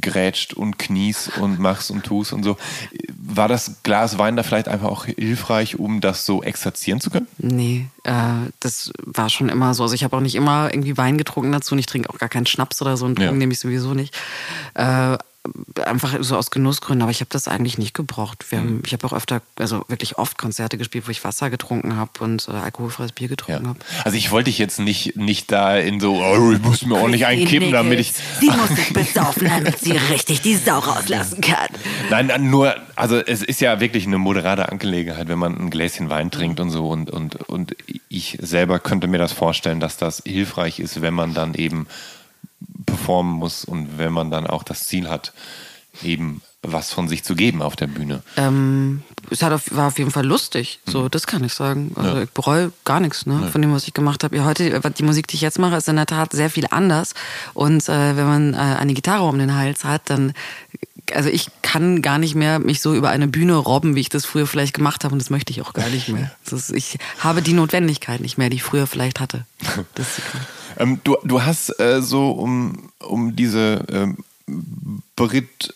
grätscht und kniest und machst und tust und so war das Glas Wein da vielleicht einfach auch hilfreich um das so exerzieren zu können Nee, äh, das war schon immer so. Also ich habe auch nicht immer irgendwie Wein getrunken dazu und ich trinke auch gar keinen Schnaps oder so und Ja. trinken nehme ich sowieso nicht. Äh, einfach so aus Genussgründen, aber ich habe das eigentlich nicht gebraucht. Wir Mhm. haben, ich habe auch öfter, also wirklich oft Konzerte gespielt, wo ich Wasser getrunken habe und äh, alkoholfreies Bier getrunken habe. also ich wollte dich jetzt nicht nicht da in so oh, ich muss mir ordentlich einkippen damit ich Sie muss sich besaufen, damit sie richtig die Sau rauslassen kann. Nein, nein, nur, also es ist ja wirklich eine moderate Angelegenheit, wenn man ein Gläschen Wein trinkt und so. Und, und, und ich selber könnte mir das vorstellen, dass das hilfreich ist, wenn man dann eben performen muss und wenn man dann auch das Ziel hat, eben was von sich zu geben auf der Bühne. Ähm, es hat auf, war auf jeden Fall lustig, Mhm. so das kann ich sagen. Also ich bereue gar nichts ne, von dem, was ich gemacht habe. Ja, heute, äh, die Musik, die ich jetzt mache, ist in der Tat sehr viel anders. Und äh, wenn man äh, eine Gitarre um den Hals hat, dann, also ich kann gar nicht mehr mich so über eine Bühne robben, wie ich das früher vielleicht gemacht habe. Und das möchte ich auch gar nicht mehr. Ist, ich habe die Notwendigkeit nicht mehr, die ich früher vielleicht hatte. Das Ähm, du, du hast äh, so um, um diese ähm, Brit,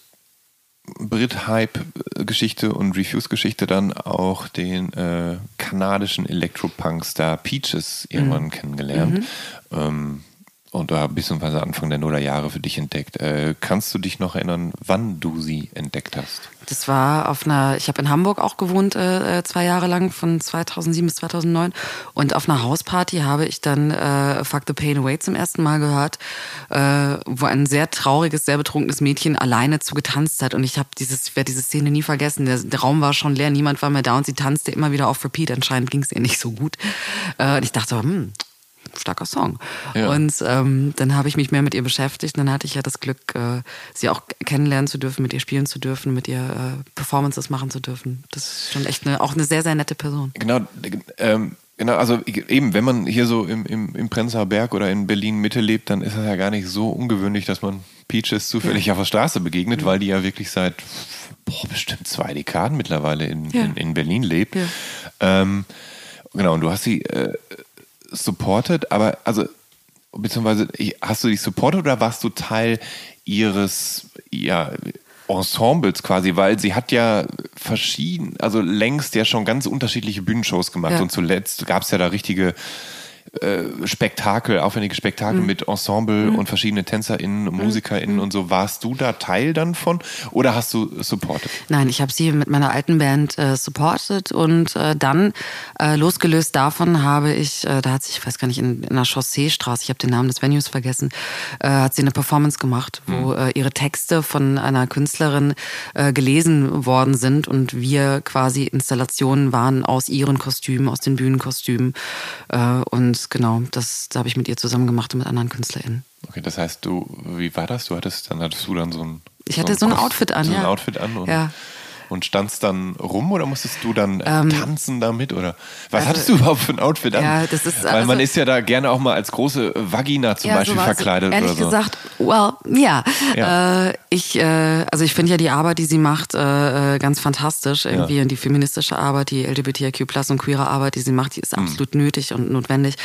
Brit-Hype-Geschichte und Refuse-Geschichte dann auch den äh, kanadischen Elektropunk-Star Peaches irgendwann kennengelernt. Ähm, und da beziehungsweise Anfang der Nullerjahre für dich entdeckt. Äh, kannst du dich noch erinnern, wann du sie entdeckt hast? Das war auf einer, ich habe in Hamburg auch gewohnt, äh, zwei Jahre lang, von 2007 bis 2009. Und auf einer Hausparty habe ich dann äh, Fuck the Pain Away zum ersten Mal gehört, äh, wo ein sehr trauriges, sehr betrunkenes Mädchen alleine zu getanzt hat. Und ich habe dieses, werde diese Szene nie vergessen. Der, der Raum war schon leer, niemand war mehr da und sie tanzte immer wieder auf Repeat. Anscheinend ging es ihr nicht so gut. Äh, und ich dachte, hm, starker Song. Ja. Und ähm, dann habe ich mich mehr mit ihr beschäftigt. Und dann hatte ich ja das Glück, äh, sie auch kennenlernen zu dürfen, mit ihr spielen zu dürfen, mit ihr äh, Performances machen zu dürfen. Das ist schon echt eine, auch eine sehr, sehr nette Person. Genau, ähm, genau, also eben, wenn man hier so im, im, im Prenzlauer Berg oder in Berlin Mitte lebt, dann ist es ja gar nicht so ungewöhnlich, dass man Peaches zufällig auf der Straße begegnet, weil die ja wirklich seit boah, bestimmt zwei Dekaden mittlerweile in, Ja. in, in Berlin lebt. Ja. Ähm, genau, und du hast sie äh, supported, aber also beziehungsweise hast du die supported oder warst du Teil ihres ja, Ensembles quasi, weil sie hat ja verschieden, also längst ja schon ganz unterschiedliche Bühnenshows gemacht Ja. und zuletzt gab es ja da richtige äh, Spektakel, aufwendige Spektakel mit Ensemble und verschiedene TänzerInnen, MusikerInnen und so. Warst du da Teil dann von oder hast du supported? Nein, ich habe sie mit meiner alten Band äh, supported und äh, dann, äh, losgelöst davon, habe ich, äh, da hat sich, ich weiß gar nicht, in, in einer Chausseestraße, ich habe den Namen des Venues vergessen, hat sie eine Performance gemacht, wo äh, ihre Texte von einer Künstlerin gelesen worden sind und wir quasi Installationen waren aus ihren Kostümen, aus den Bühnenkostümen. Äh, und genau, das, da habe ich mit ihr zusammen gemacht und mit anderen KünstlerInnen. Okay, das heißt, du, wie war das? Du hattest, dann hattest du dann so ein Ich hatte so ein Kos- Outfit an, so ja. ein Outfit an und ja. Und standst dann rum oder musstest du dann äh, Ähm, tanzen damit oder was hattest du überhaupt für ein Outfit an? Ja, das ist, Weil man also- ist ja da gerne auch mal als große Vagina zum Ja, Beispiel so verkleidet Ehrlich oder so. gesagt, well, ja. Ja. Äh, ich, äh, also ich finde ja die Arbeit, die sie macht, äh, äh, ganz fantastisch irgendwie Ja. und die feministische Arbeit, die LGBTIQ+ und queere Arbeit, die sie macht, die ist Mhm. absolut nötig und notwendig.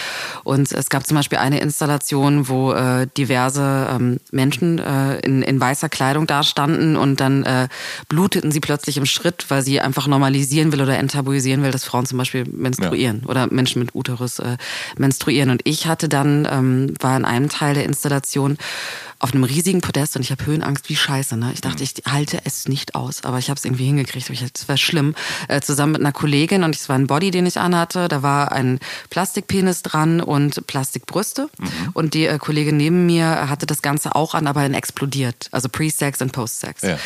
Und es gab zum Beispiel eine Installation, wo äh, diverse ähm, Menschen in, in weißer Kleidung dastanden und dann bluteten sie plötzlich im Schritt, weil sie einfach normalisieren will oder enttabuisieren will, dass Frauen zum Beispiel menstruieren oder Menschen mit Uterus äh, menstruieren. Und ich hatte dann, ähm, war in einem Teil der Installation auf einem riesigen Podest und ich habe Höhenangst wie Scheiße. Ne? Ich dachte, ich halte es nicht aus, aber ich habe es irgendwie hingekriegt. Das war schlimm. Äh, zusammen mit einer Kollegin und es war ein Body, den ich anhatte. Da war ein Plastikpenis dran und Plastikbrüste. Und die äh, Kollegin neben mir hatte das Ganze auch an, aber in explodiert. Also Pre-Sex und Post-Sex. Ja.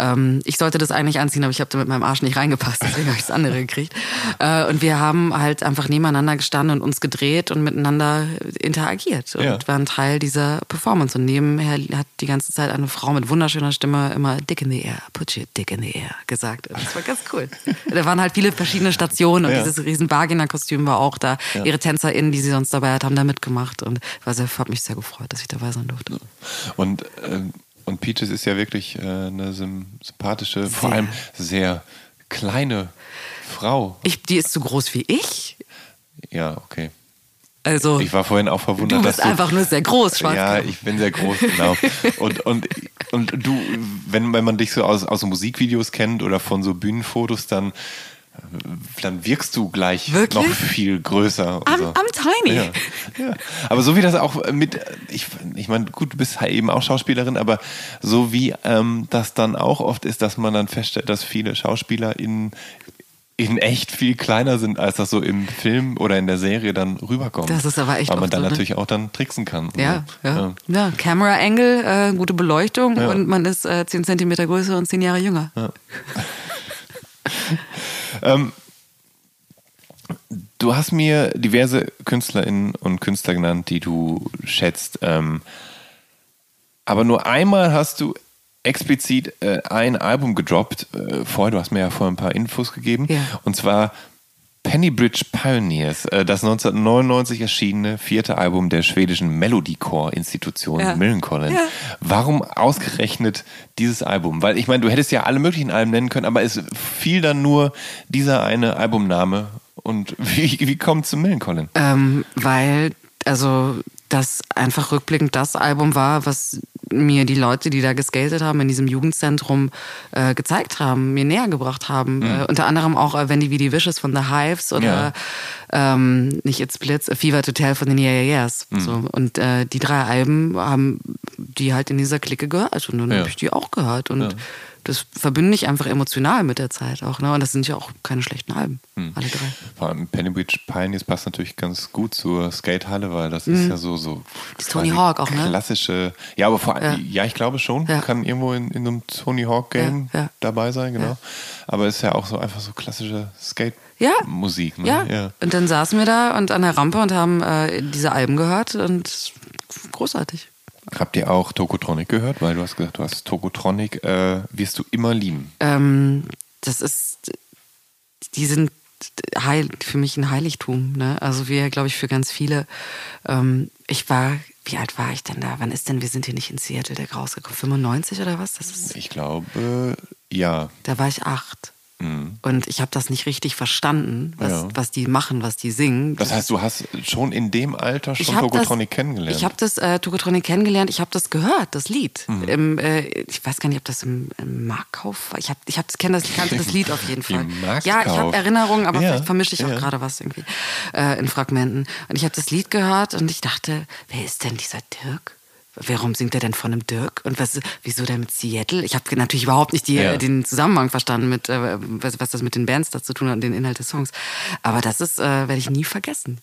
Ähm, ich sollte das eigentlich anziehen, aber ich habe da mit meinem Arsch nicht reingepasst, deswegen habe ich das andere gekriegt. Äh, und wir haben halt einfach nebeneinander gestanden und uns gedreht und miteinander interagiert und Ja. waren Teil dieser Performance. Und nebenher hat die ganze Zeit eine Frau mit wunderschöner Stimme immer Dick in the air, put your dick in the air gesagt. Und das war ganz cool. da waren halt viele verschiedene Stationen und Ja. dieses riesen Vagina-Kostüm war auch da. Ihre TänzerInnen, die sie sonst dabei hat, haben da mitgemacht und war sehr, hat mich sehr gefreut, dass ich dabei sein durfte. Und, ähm, und Peaches ist ja wirklich äh, eine sym- sympathische, vor Sehr. allem sehr kleine Frau. Ich, die ist so groß wie ich. Ja, okay. Also Ich war vorhin auch verwundert, Du bist dass du einfach nur sehr groß, Schwarz. Ja, ich bin sehr groß, genau. Und, und, und du, wenn, wenn man dich so aus, aus Musikvideos kennt oder von so Bühnenfotos, dann, dann wirkst du gleich Wirklich? noch viel größer. I'm, so. I'm tiny. Ja, ja. Aber so wie das auch mit, ich, ich meine, gut, du bist halt eben auch Schauspielerin, aber so wie ähm, das dann auch oft ist, dass man dann feststellt, dass viele Schauspieler in, echt viel kleiner sind, als das so im Film oder in der Serie dann rüberkommt. Das ist aber echt Weil man dann so, ne? natürlich auch dann tricksen kann. Ja, so. ja. ja. Camera Angle, äh, gute Beleuchtung Ja. und man ist äh, 10 Zentimeter größer und 10 Jahre jünger. Ähm, du hast mir diverse Künstlerinnen und Künstler genannt, die du schätzt. Ähm, aber nur einmal hast du explizit äh, ein Album gedroppt. Äh, vorher, du hast mir ja vorher ein paar Infos gegeben. Ja. Und zwar Pennybridge Pioneers, äh, das 1999 erschienene vierte Album der schwedischen Melodycore-Institution Ja. Millencolin. Ja. Warum ausgerechnet dieses Album? Weil ich meine, du hättest ja alle möglichen Alben nennen können, aber es fiel dann nur dieser eine Albumname. Und wie, wie kommt es zu Millencolin? Ähm, weil, also, das einfach rückblickend das Album war, was mir die Leute, die da geskatet haben, in diesem Jugendzentrum äh, gezeigt haben, mir näher gebracht haben. Äh, unter anderem auch äh, Wenn die wie die Wishes von The Hives oder ähm, nicht It's Blitz, A Fever to Tell von den Yeah Yeah Yeahs. So. Und äh, die drei Alben haben die halt in dieser Clique gehört. Und dann Ja. habe ich die auch gehört. Und das verbinde ich einfach emotional mit der Zeit auch. Ne? Und das sind ja auch keine schlechten Alben, alle drei. Vor allem Pennybridge Pioneers passt natürlich ganz gut zur Skatehalle, weil das ist ja so so Das ist Tony Hawk auch, ne? klassische. Ja, aber vor allem, ja. ich glaube schon, Ja. kann irgendwo in, in einem Tony Hawk Game Ja, ja. dabei sein, genau. Aber ist ja auch so einfach so klassische Skate Ja. Musik, ne? Ja. ja. Und dann saßen wir da und an der Rampe und haben äh, diese Alben gehört und großartig. Habt ihr auch Tokotronic gehört? Weil du hast gesagt, du hast Tokotronic, äh, wirst du immer lieben. Ähm, das ist, die sind heil, für mich ein Heiligtum. Ne? Also wir, glaube ich, für ganz viele. Ähm, ich war, wie alt war ich denn da? Wann ist denn, wir sind hier nicht in Seattle, der rausgekommen? 95 oder was? Das ist, Ich glaube, ja. da war ich acht. Mhm. Und ich habe das nicht richtig verstanden, was, Ja. was die machen, was die singen. Das heißt, du hast schon in dem Alter schon hab Tokotronic das, kennengelernt. Ich habe das äh, Tokotronic kennengelernt. Ich habe das gehört, das Lied. Mhm. Im, äh, ich weiß gar nicht, ob das im, im Marktkauf war. Ich habe, ich hab, kenne das, kannte das Lied auf jeden Fall. Ja, ich habe Erinnerungen, aber Ja, vielleicht vermische ich auch ja. gerade was irgendwie äh, in Fragmenten. Und ich habe das Lied gehört und ich dachte, wer ist denn dieser Dirk? Warum singt er denn von einem Dirk? Und was, wieso denn mit Seattle? Ich habe natürlich überhaupt nicht die, Ja. den Zusammenhang verstanden, mit, äh, was, was das mit den Bands da zu tun hat und den Inhalt des Songs. Aber das ist, äh, werde ich nie vergessen.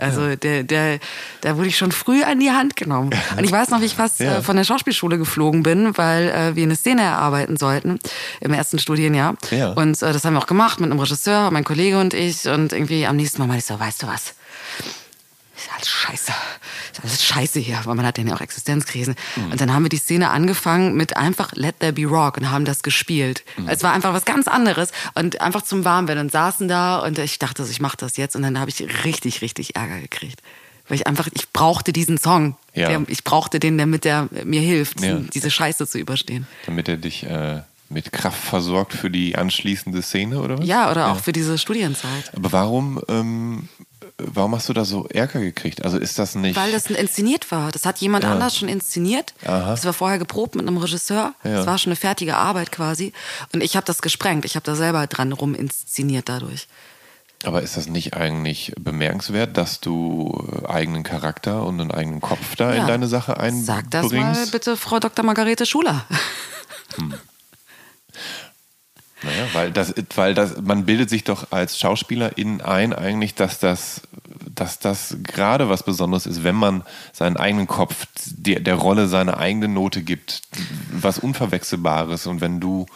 Also der, der, da wurde ich schon früh an die Hand genommen. Und ich weiß noch, wie ich fast Ja. äh, von der Schauspielschule geflogen bin, weil äh, wir eine Szene erarbeiten sollten im ersten Studienjahr. Ja. Und äh, das haben wir auch gemacht mit einem Regisseur, mein Kollege und ich. Und irgendwie am nächsten Mal meinte ich so, weißt du was? Ist alles scheiße. Ist alles scheiße hier, weil man hat ja auch Existenzkrisen. Mhm. Und dann haben wir die Szene angefangen mit einfach Let There Be Rock und haben das gespielt. Mhm. Es war einfach was ganz anderes und einfach zum Warmwerden und saßen da und ich dachte, ich mache das jetzt und dann habe ich richtig, richtig Ärger gekriegt. Weil ich einfach, ich brauchte diesen Song. Ja. Der, ich brauchte den, damit er mir hilft, ja. diese Scheiße zu überstehen. Damit er dich äh, mit Kraft versorgt für die anschließende Szene, oder was? Ja, oder ja. auch für diese Studienzeit. Aber warum ähm, Warum hast du da so Ärger gekriegt? Also ist das nicht. Weil das inszeniert war. Das hat jemand ja. anders schon inszeniert. Aha. Das war vorher geprobt mit einem Regisseur. Ja. Das war schon eine fertige Arbeit quasi. Und ich habe das gesprengt. Ich habe da selber dran rum inszeniert dadurch. Aber ist das nicht eigentlich bemerkenswert, dass du eigenen Charakter und einen eigenen Kopf da ja. in deine Sache einbringst? Sag das mal bitte, Frau Dr. Margarete Schuler. Hm. Naja, weil das, weil das, man bildet sich doch als Schauspielerin ein, eigentlich, dass das, dass das gerade was Besonderes ist, wenn man seinen eigenen Kopf der, der Rolle seine eigene Note gibt, was Unverwechselbares. Und wenn du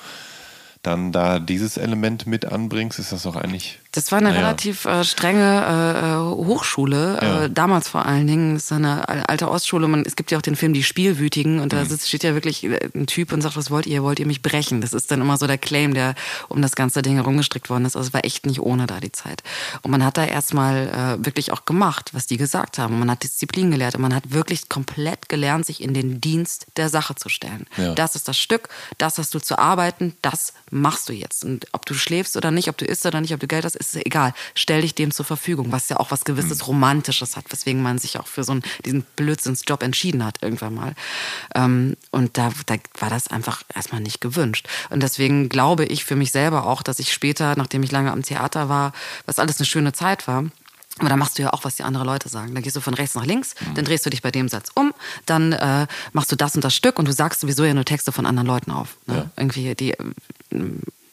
dann da dieses Element mit anbringst, ist das doch eigentlich das war eine naja. relativ äh, strenge äh, äh, Hochschule, äh, ja. äh, damals vor allen Dingen. Das ist eine alte Ostschule. Man, es gibt ja auch den Film Die Spielwütigen und da mhm. sitzt, steht ja wirklich äh, ein Typ und sagt, was wollt ihr? Wollt ihr mich brechen? Das ist dann immer so der Claim, der um das ganze Ding herumgestrickt worden ist. Also es war echt nicht ohne da die Zeit. Und man hat da erstmal äh, wirklich auch gemacht, was die gesagt haben. Man hat Disziplin gelehrt und man hat wirklich komplett gelernt, sich in den Dienst der Sache zu stellen. Ja. Das ist das Stück, das hast du zu arbeiten, das machst du jetzt. Und ob du schläfst oder nicht, ob du isst oder nicht, ob du Geld hast, ist egal. Stell dich dem zur Verfügung, was ja auch was gewisses mhm. Romantisches hat, weswegen man sich auch für so einen, diesen Blödsinnsjob entschieden hat irgendwann mal. Ähm, und da, da war das einfach erstmal nicht gewünscht. Und deswegen glaube ich für mich selber auch, dass ich später, nachdem ich lange am Theater war, was alles eine schöne Zeit war, aber da machst du ja auch, was die anderen Leute sagen. Dann gehst du von rechts nach links, mhm. dann drehst du dich bei dem Satz um, dann äh, machst du das und das Stück und du sagst sowieso ja nur Texte von anderen Leuten auf. Ne? Ja. Irgendwie die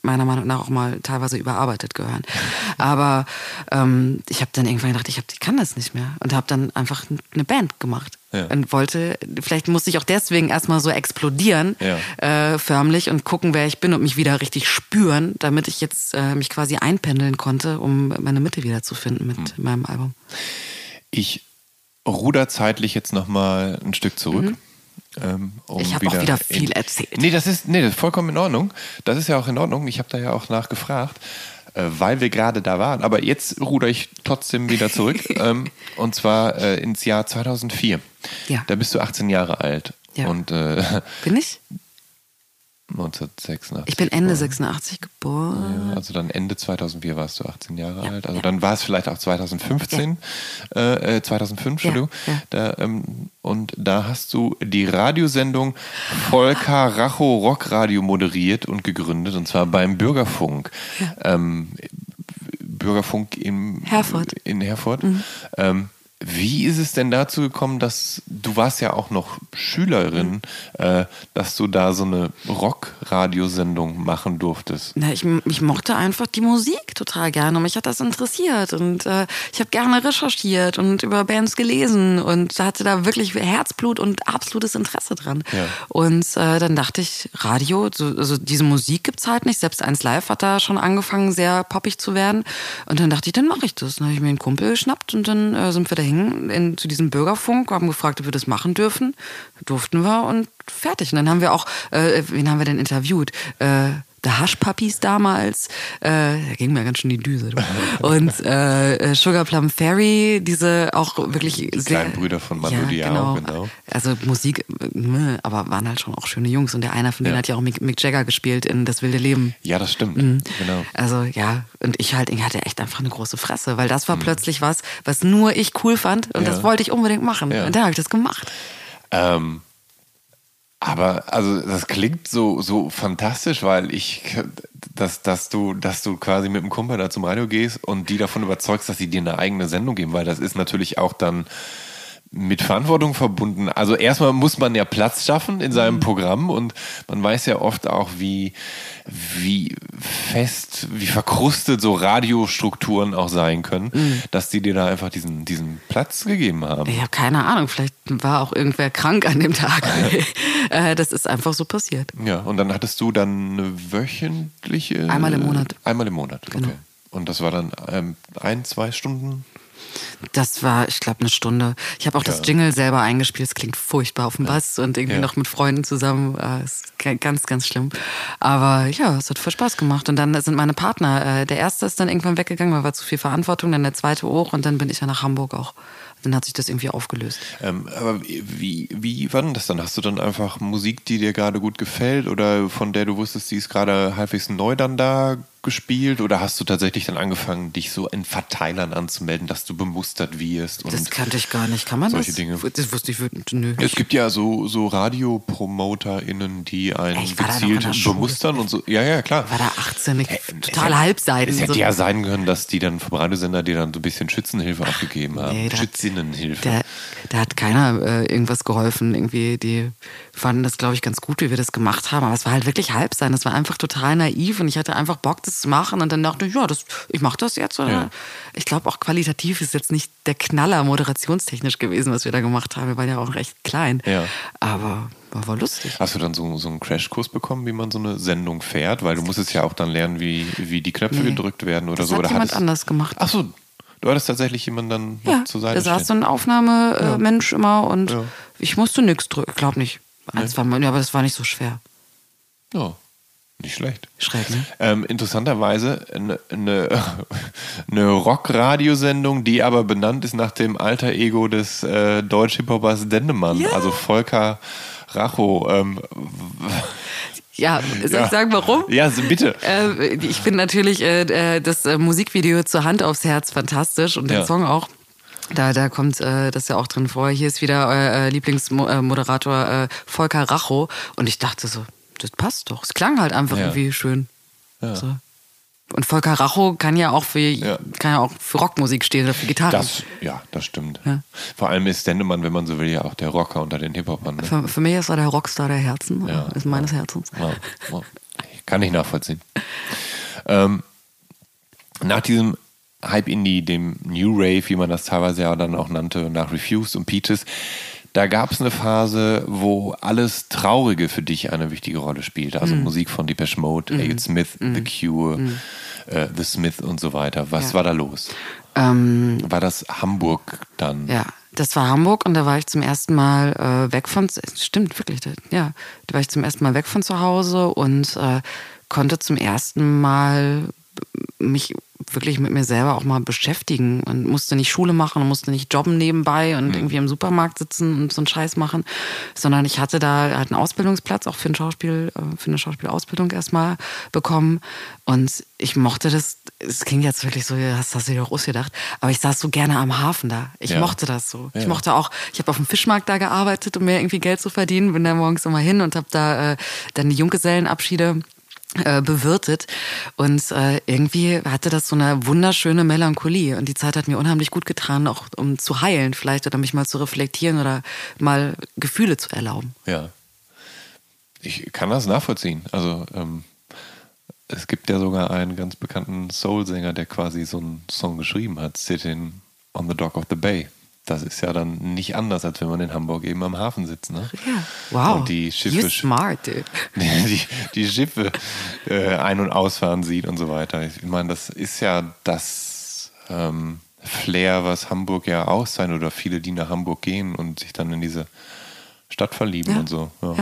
meiner Meinung nach auch mal teilweise überarbeitet gehören. Aber ähm, ich habe dann irgendwann gedacht, ich, hab, ich kann das nicht mehr und habe dann einfach eine Band gemacht. Ja. Und wollte, vielleicht musste ich auch deswegen erstmal so explodieren, ja. äh, förmlich, und gucken, wer ich bin und mich wieder richtig spüren, damit ich jetzt äh, mich quasi einpendeln konnte, um meine Mitte wiederzufinden mit hm. meinem Album. Ich ruder zeitlich jetzt nochmal ein Stück zurück. Mhm. Ähm, um ich habe auch wieder viel erzählt. Nee, das ist, nee, das ist vollkommen in Ordnung. Das ist ja auch in Ordnung. Ich habe da ja auch nachgefragt, weil wir gerade da waren. Aber jetzt ruder ich trotzdem wieder zurück. ähm, und zwar äh, ins Jahr 2004. Ja. Da bist du 18 Jahre alt. Ja. Und, äh, Bin ich? 1986. Ich bin Ende geboren. 86 geboren. Ja, also dann Ende 2004 warst du 18 Jahre ja, alt. Also ja. dann war es vielleicht auch 2015, äh, äh, 2005, Entschuldigung. Da, ähm, und da hast du die Radiosendung Volker Racho Rockradio moderiert und gegründet, und zwar beim Bürgerfunk. Ähm, Bürgerfunk im, Herford. in Herford. Mhm. Ähm, wie ist es denn dazu gekommen, dass du warst ja auch noch Schülerin, äh, dass du da so eine Rock-Radiosendung machen durftest? Na, ich, ich, mochte einfach die Musik total gerne und mich hat das interessiert und äh, ich habe gerne recherchiert und über Bands gelesen und hatte da wirklich Herzblut und absolutes Interesse dran. Ja. Und äh, dann dachte ich, Radio, so, also diese Musik gibt's halt nicht. Selbst eins Live hat da schon angefangen, sehr poppig zu werden. Und dann dachte ich, dann mache ich das. Dann habe ich mir einen Kumpel geschnappt und dann äh, sind wir da hingen in, zu diesem Bürgerfunk, haben gefragt, ob wir das machen dürfen. Durften wir und fertig. Und dann haben wir auch, äh, wen haben wir denn interviewt? Äh, The Hush Puppies damals, äh, da ging mir ganz schön die Düse. Und äh, äh, Sugar Plum Fairy, diese auch wirklich die sehr. Kleinen Brüder von Manu ja, genau. genau. Also Musik, äh, aber waren halt schon auch schöne Jungs. Und der einer von denen ja. hat ja auch Mick, Mick, Jagger gespielt in Das wilde Leben. Ja, das stimmt. Mhm. Genau. Also ja, und ich halt, ich hatte echt einfach eine große Fresse, weil das war mhm. plötzlich was, was nur ich cool fand und ja. das wollte ich unbedingt machen. Und dann habe ich das gemacht. Ähm, aber also das klingt so, so fantastisch, weil ich, dass, dass du, dass du quasi mit dem Kumpel da zum Radio gehst und die davon überzeugst, dass sie dir eine eigene Sendung geben, weil das ist natürlich auch dann mit Verantwortung verbunden. Also erstmal muss man ja Platz schaffen in seinem mhm. Programm und man weiß ja oft auch, wie, wie fest, wie verkrustet so Radiostrukturen auch sein können, mhm. dass die dir da einfach diesen, diesen Platz gegeben haben. Ich habe keine Ahnung, vielleicht war auch irgendwer krank an dem Tag. Äh, das ist einfach so passiert. Ja, und dann hattest du dann eine wöchentliche... Einmal im Monat. Einmal im Monat, genau. okay. Und das war dann ähm, ein, zwei Stunden Das war, ich glaube, eine Stunde. Ich habe auch das Jingle selber eingespielt. Es klingt furchtbar auf dem Bass und irgendwie Ja. noch mit Freunden zusammen. Äh, ist ga- ganz, ganz schlimm. Aber ja, es hat voll Spaß gemacht. Und dann sind meine Partner, äh, der erste ist dann irgendwann weggegangen, weil war zu viel Verantwortung, dann der zweite auch und dann bin ich ja nach Hamburg auch. Dann hat sich das irgendwie aufgelöst. Ähm, aber wie, wie war denn das dann? Hast du dann einfach Musik, die dir gerade gut gefällt oder von der du wusstest, die ist gerade halbwegs neu dann da gespielt? Oder hast du tatsächlich dann angefangen, dich so in Verteilern anzumelden, dass du bemustert wirst? Das kannte ich gar nicht. Kann man solche das? Dinge. Das wusste ich, nö. es gibt ja so, so RadiopromoterInnen, die einen in gezielt bemustern und so. Ja, ja, klar. war da 18, ich, Äh, total es halbseiden. Es hätte so. ja sein können, dass die dann vom Radiosender dir dann so ein bisschen Schützenhilfe abgegeben haben. Nee, Schützinnenhilfe. Da, da hat keiner äh, irgendwas geholfen. Irgendwie, die fanden das, glaube ich, ganz gut, wie wir das gemacht haben. Aber es war halt wirklich halb sein. Das war einfach total naiv und ich hatte einfach Bock, das zu machen. Und dann dachte ich, ja, das, ich mache das jetzt. Ja. Ich glaube, auch qualitativ ist jetzt nicht der Knaller moderationstechnisch gewesen, was wir da gemacht haben. Wir waren ja auch recht klein. Ja. Aber war, war lustig. Hast du dann so, so einen Crashkurs bekommen, wie man so eine Sendung fährt? Weil du musstest ja auch dann lernen, wie, wie die Knöpfe Nee. gedrückt werden oder Das so. hat oder jemand hattest- anders gemacht. Ach so, du hattest tatsächlich jemanden dann noch Ja, zur da Seite saß so ein Aufnahmemensch immer und Ja. ich musste nichts drücken. Ich glaube nicht. Eins war mal, ja, aber das war nicht so schwer. Ja, nicht schlecht. Schräg, ne? Ähm, interessanterweise eine, eine Rock-Radiosendung, die aber benannt ist nach dem alter Ego des äh, Deutsch-Hip-Hopers Dendemann, also Volker Racho. Ähm, Ja, soll ja. ich sagen, warum? Ja, bitte. Äh, ich finde natürlich äh, äh, das äh, Musikvideo zur Hand aufs Herz fantastisch und den Ja. Song auch. Da, da kommt äh, das ja auch drin vor. Hier ist wieder euer äh, Lieblingsmoderator Volker Racho. Und ich dachte so, das passt doch. Es klang halt einfach Ja. irgendwie schön. So. Und Volker Racho kann ja auch für Ja. kann ja auch für Rockmusik stehen oder für Gitarre. Das, ja, das stimmt. Ja. Vor allem ist Dendemann, wenn man so will, ja auch der Rocker unter den Hip-Hopern. Ne? Für, für mich ist er der Rockstar der Herzen, Ja. ist meines Herzens. Ja, ja. Kann ich nachvollziehen. Ähm, nach diesem Hype Indie, dem New Rave, wie man das teilweise ja dann auch nannte, nach Refused und Peaches, da gab es eine Phase, wo alles Traurige für dich eine wichtige Rolle spielte. Also Musik von Depeche Mode, Mhm. Agate Smith, The Cure, äh, The Smith und so weiter. Was Ja. war da los? Ähm, War das Hamburg dann? Ja, das war Hamburg und da war ich zum ersten Mal äh, weg von, stimmt wirklich, ja, da war ich zum ersten Mal weg von zu Hause und äh, konnte zum ersten Mal mich wirklich mit mir selber auch mal beschäftigen und musste nicht Schule machen und musste nicht jobben nebenbei und irgendwie im Supermarkt sitzen und so einen Scheiß machen, sondern ich hatte da halt einen Ausbildungsplatz auch für ein Schauspiel, äh, für eine Schauspielausbildung erstmal bekommen und ich mochte das, es klingt jetzt wirklich so, hast, hast du dir doch ausgedacht, aber ich saß so gerne am Hafen da. Ich Ja. mochte das so. Ich Ja. mochte auch, ich habe auf dem Fischmarkt da gearbeitet, um mir irgendwie Geld zu verdienen, bin da morgens immer hin und habe da äh, dann die Junggesellenabschiede äh, bewirtet und äh, irgendwie hatte das so eine wunderschöne Melancholie und die Zeit hat mir unheimlich gut getan, auch um zu heilen vielleicht oder mich mal zu reflektieren oder mal Gefühle zu erlauben. Ja. Ich kann das nachvollziehen. Also ähm, es gibt ja sogar einen ganz bekannten Soul-Sänger, der quasi so einen Song geschrieben hat, Sitting on the Dock of the Bay. Das ist ja dann nicht anders, als wenn man in Hamburg eben am Hafen sitzt. Ne? Ja, wow. Und die Schiffe, You smart, dude. die, die Schiffe äh, ein- und ausfahren sieht und so weiter. Ich meine, das ist ja das ähm, Flair, was Hamburg ja auszeichnet oder viele, die nach Hamburg gehen und sich dann in diese Stadt verlieben Ja. und so. Ja.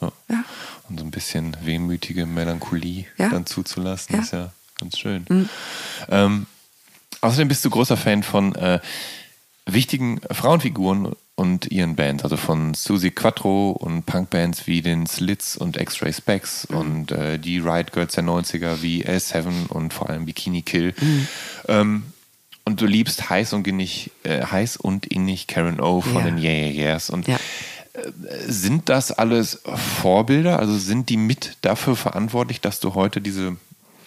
Ja. Ja. Und so ein bisschen wehmütige Melancholie dann zuzulassen, ist ja ganz schön. Ähm, außerdem bist du großer Fan von äh, wichtigen Frauenfiguren und ihren Bands, also von Susie Quattro und Punkbands wie den Slits und X-Ray Specs und äh, die Riot Girls der 90er wie L7 und vor allem Bikini Kill. Ähm, und du liebst heiß und innig, äh, heiß und innig Karen O von Ja. den Yeah Yeah Yeahs. Und Ja. sind das alles Vorbilder? Also sind die mit dafür verantwortlich, dass du heute diese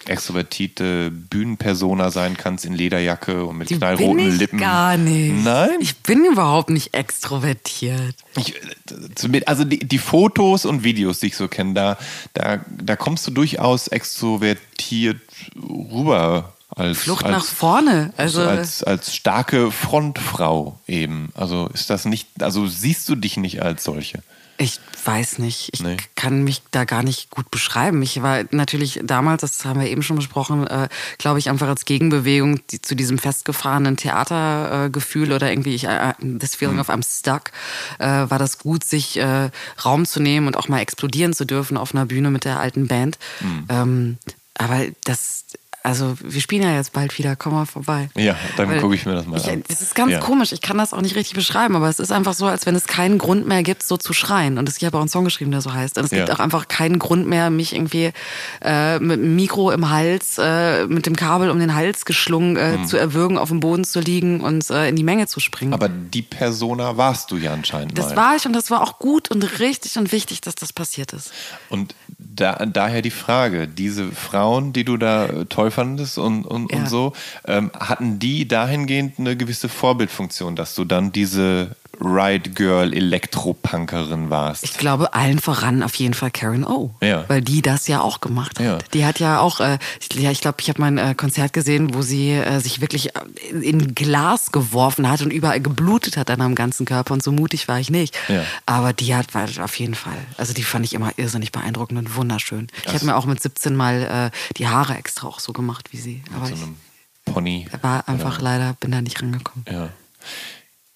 extrovertierte Bühnenpersona sein kannst in Lederjacke und mit Die knallroten bin ich Lippen? gar nicht. Nein? Ich bin überhaupt nicht extrovertiert. Ich, äh, also die, die Fotos und Videos, die ich so kenne, da, da, da kommst du durchaus extrovertiert rüber. Als, Flucht als, nach vorne. Also, als, als starke Frontfrau eben. Also ist das nicht, also siehst du dich nicht als solche? Ich weiß nicht. Ich Nee. kann mich da gar nicht gut beschreiben. Ich war natürlich damals, das haben wir eben schon besprochen, äh, glaube ich, einfach als Gegenbewegung die, zu diesem festgefahrenen Theatergefühl äh, oder irgendwie ich, äh, this feeling of I'm stuck, äh, war das gut, sich äh, Raum zu nehmen und auch mal explodieren zu dürfen auf einer Bühne mit der alten Band. Ähm, aber das, also wir spielen ja jetzt bald wieder, komm mal vorbei. Ja, dann gucke ich mir das mal ich, an. Das ist ganz Ja. komisch, ich kann das auch nicht richtig beschreiben, aber es ist einfach so, als wenn es keinen Grund mehr gibt, so zu schreien. Und es, ich habe auch einen Song geschrieben, der so heißt. Und es gibt Ja. auch einfach keinen Grund mehr, mich irgendwie äh, mit dem Mikro im Hals, äh, mit dem Kabel um den Hals geschlungen äh, Mhm. zu erwürgen, auf dem Boden zu liegen und äh, in die Menge zu springen. Aber die Persona warst du ja anscheinend das mal. war ich und das war auch gut und richtig und wichtig, dass das passiert ist. Und da, daher die Frage, diese Frauen, die du da toll fandest und, und, Ja. und so, ähm, hatten die dahingehend eine gewisse Vorbildfunktion, dass du dann diese Ride Girl Elektropunkerin warst? Ich glaube allen voran auf jeden Fall Karen O, Ja. weil die das ja auch gemacht hat. Ja. Die hat ja auch, äh, ich, ja, ich glaube, ich habe mal ein äh, Konzert gesehen, wo sie äh, sich wirklich äh, in, in Glas geworfen hat und überall geblutet hat an am ganzen Körper und so mutig war ich nicht. Ja. Aber die hat war auf jeden Fall, also die fand ich immer irrsinnig beeindruckend und wunderschön. Ich habe mir auch mit 17 mal äh, die Haare extra auch so gemacht wie sie. Aber so ich einem Pony. war einfach leider, bin da nicht rangekommen. Ja.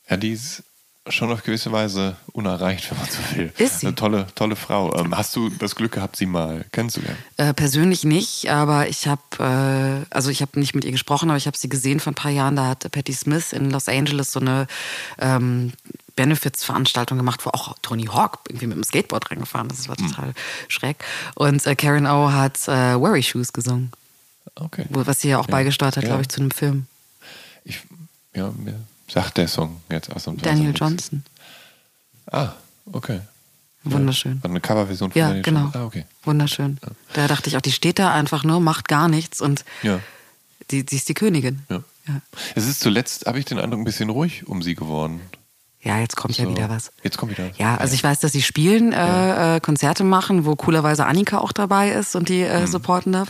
Ja, die ist schon auf gewisse Weise unerreicht, wenn man so will. Ist sie. Eine tolle, tolle Frau. Ähm, hast du das Glück gehabt, sie mal kennenzulernen? Äh, persönlich nicht, aber ich habe, äh, also ich habe nicht mit ihr gesprochen, aber ich habe sie gesehen vor ein paar Jahren. Da hat Patti Smith in Los Angeles so eine ähm, Benefits-Veranstaltung gemacht, wo auch Tony Hawk irgendwie mit dem Skateboard reingefahren ist. Das war total schräg. Und äh, Karen O hat äh, Worry Shoes gesungen, Okay. wo, was sie ja auch beigesteuert hat, Ja. glaube ich, zu einem Film. Ich, ja, mir sagt der Song jetzt aus dem Daniel Johnson. Ah, okay. Wunderschön. Eine Coverversion von Ja, Daniel genau. Johnson. Ah, okay. Wunderschön. Da dachte ich auch, die steht da einfach nur, macht gar nichts und Ja. die, die ist die Königin. Ja. Ja. Es ist zuletzt, habe ich den Eindruck, ein bisschen ruhig um sie geworden. Ja, jetzt kommt ja So. wieder was. Jetzt kommt wieder was. Ja, also ich weiß, dass sie spielen, äh, äh, Konzerte machen, wo coolerweise Annika auch dabei ist und die äh, supporten darf.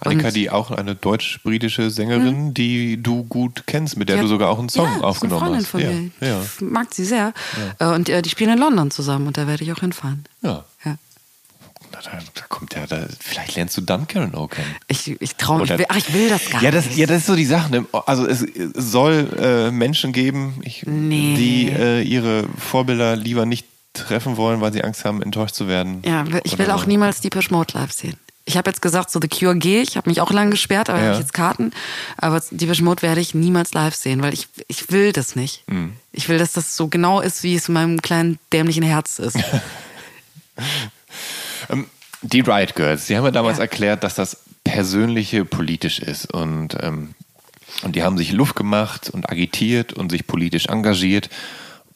Annika, und die auch eine deutsch-britische Sängerin, die du gut kennst, mit der die du sogar auch einen Song ja, aufgenommen ist eine Freundin hast. Von mir. ja, Ich mag sie sehr. Äh, und äh, die spielen in London zusammen und da werde ich auch hinfahren. ja. ja. Da, kommt ja, da, vielleicht lernst du Karen O kennen. Ich, ich traue mich, ach, ich will das gar Ja nicht. das, ja, das ist so die Sache. Ne? Also es soll äh, Menschen geben, ich, Nee. die äh, ihre Vorbilder lieber nicht treffen wollen, weil sie Angst haben, enttäuscht zu werden. Ja, ich will auch so. niemals Deepish Mode live sehen. Ich habe jetzt gesagt, so The Cure gehe ich, habe mich auch lange gesperrt, aber Ja. habe ich jetzt Karten. Aber Deepish Mode werde ich niemals live sehen, weil ich, ich will das nicht. Mhm. Ich will, dass das so genau ist, wie es in meinem kleinen dämlichen Herz ist. Die Riot Girls, die haben ja damals Ja. erklärt, dass das persönliche politisch ist und, ähm, und die haben sich Luft gemacht und agitiert und sich politisch engagiert.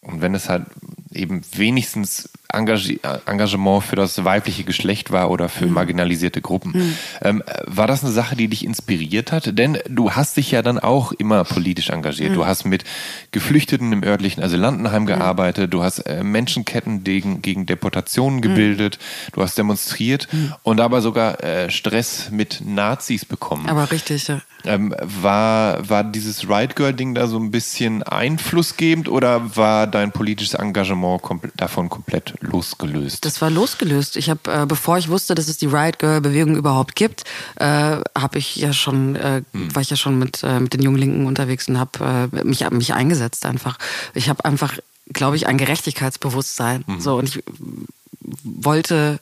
Und wenn es halt eben wenigstens Engagi Engagement für das weibliche Geschlecht war oder für marginalisierte Gruppen, ähm, war das eine Sache, die dich inspiriert hat? Denn du hast dich ja dann auch immer politisch engagiert. Du hast mit Geflüchteten im örtlichen Asylantenheim gearbeitet, du hast äh, Menschenketten gegen, gegen Deportationen gebildet, du hast demonstriert und dabei sogar äh, Stress mit Nazis bekommen. Aber richtig, ja. Ähm, war, war dieses Right Girl-Ding da so ein bisschen einflussgebend oder war dein politisches Engagement kompl davon komplett losgelöst? Das war losgelöst. Ich habe, äh, bevor ich wusste, dass es die Riot Girl Bewegung überhaupt gibt, äh, habe ich ja schon, äh, war ich ja schon mit äh, mit den jungen Linken unterwegs und habe äh, mich mich eingesetzt einfach. Ich habe einfach, glaube ich, ein Gerechtigkeitsbewusstsein. So und ich wollte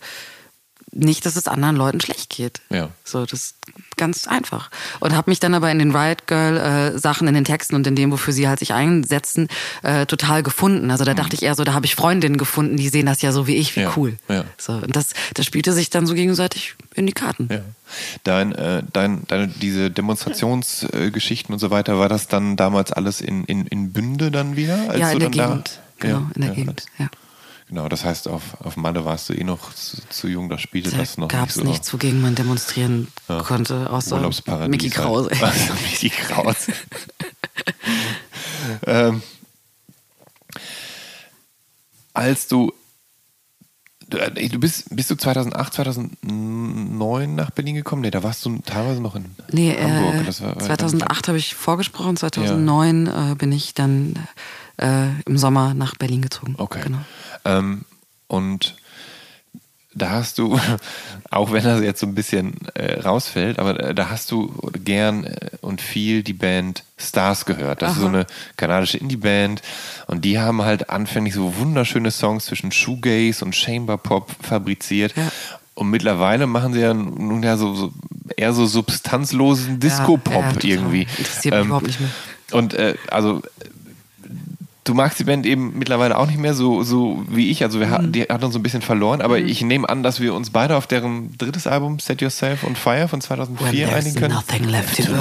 nicht, dass es anderen Leuten schlecht geht. Ja. So, das ist ganz einfach. Und habe mich dann aber in den Riot Girl äh, Sachen, in den Texten und in dem, wofür sie halt sich einsetzen, äh, total gefunden. Also da dachte ich eher so, da habe ich Freundinnen gefunden, die sehen das ja so wie ich, wie Ja, cool. ja. So, und das, das spielte sich dann so gegenseitig in die Karten. Ja. Dein, äh, dein, deine, diese Demonstrationsgeschichten und so weiter, war das dann damals alles in, in, in Bünde dann wieder? Ja, in der dann Gegend. Da, Genau, in der Gegend. Ja. Genau, das heißt, auf, auf Malle warst du eh noch zu, zu jung, da spielte Da das noch gab nicht es so. nichts, wogegen man demonstrieren konnte, außer. Mickey Krause. Halt. Also, Mickey Krause. ähm, als du, du, äh, bist, bist du 2008, 2009 nach Berlin gekommen? Nee, da warst du teilweise noch in Nee, Hamburg. äh, war- 2008 habe ich vorgesprochen, 2009 äh, bin ich dann äh, im Sommer nach Berlin gezogen. Okay. Genau. Ähm, und da hast du, auch wenn das jetzt so ein bisschen äh, rausfällt, aber äh, da hast du gern äh, und viel die Band Stars gehört. Das ist so eine kanadische Indie-Band und die haben halt anfänglich so wunderschöne Songs zwischen Shoegaze und Chamber Pop fabriziert. Und mittlerweile machen sie ja nun ja so, so eher so substanzlosen Disco-Pop ja, total. irgendwie. Interessiert mich überhaupt nicht mehr. Und äh, also du magst die Band eben mittlerweile auch nicht mehr so, so wie ich. Also wir Mhm. hatten, die hat uns so ein bisschen verloren, aber ich nehme an, dass wir uns beide auf deren drittes Album Set Yourself on Fire von 2004 einigen können. nothing left to burn.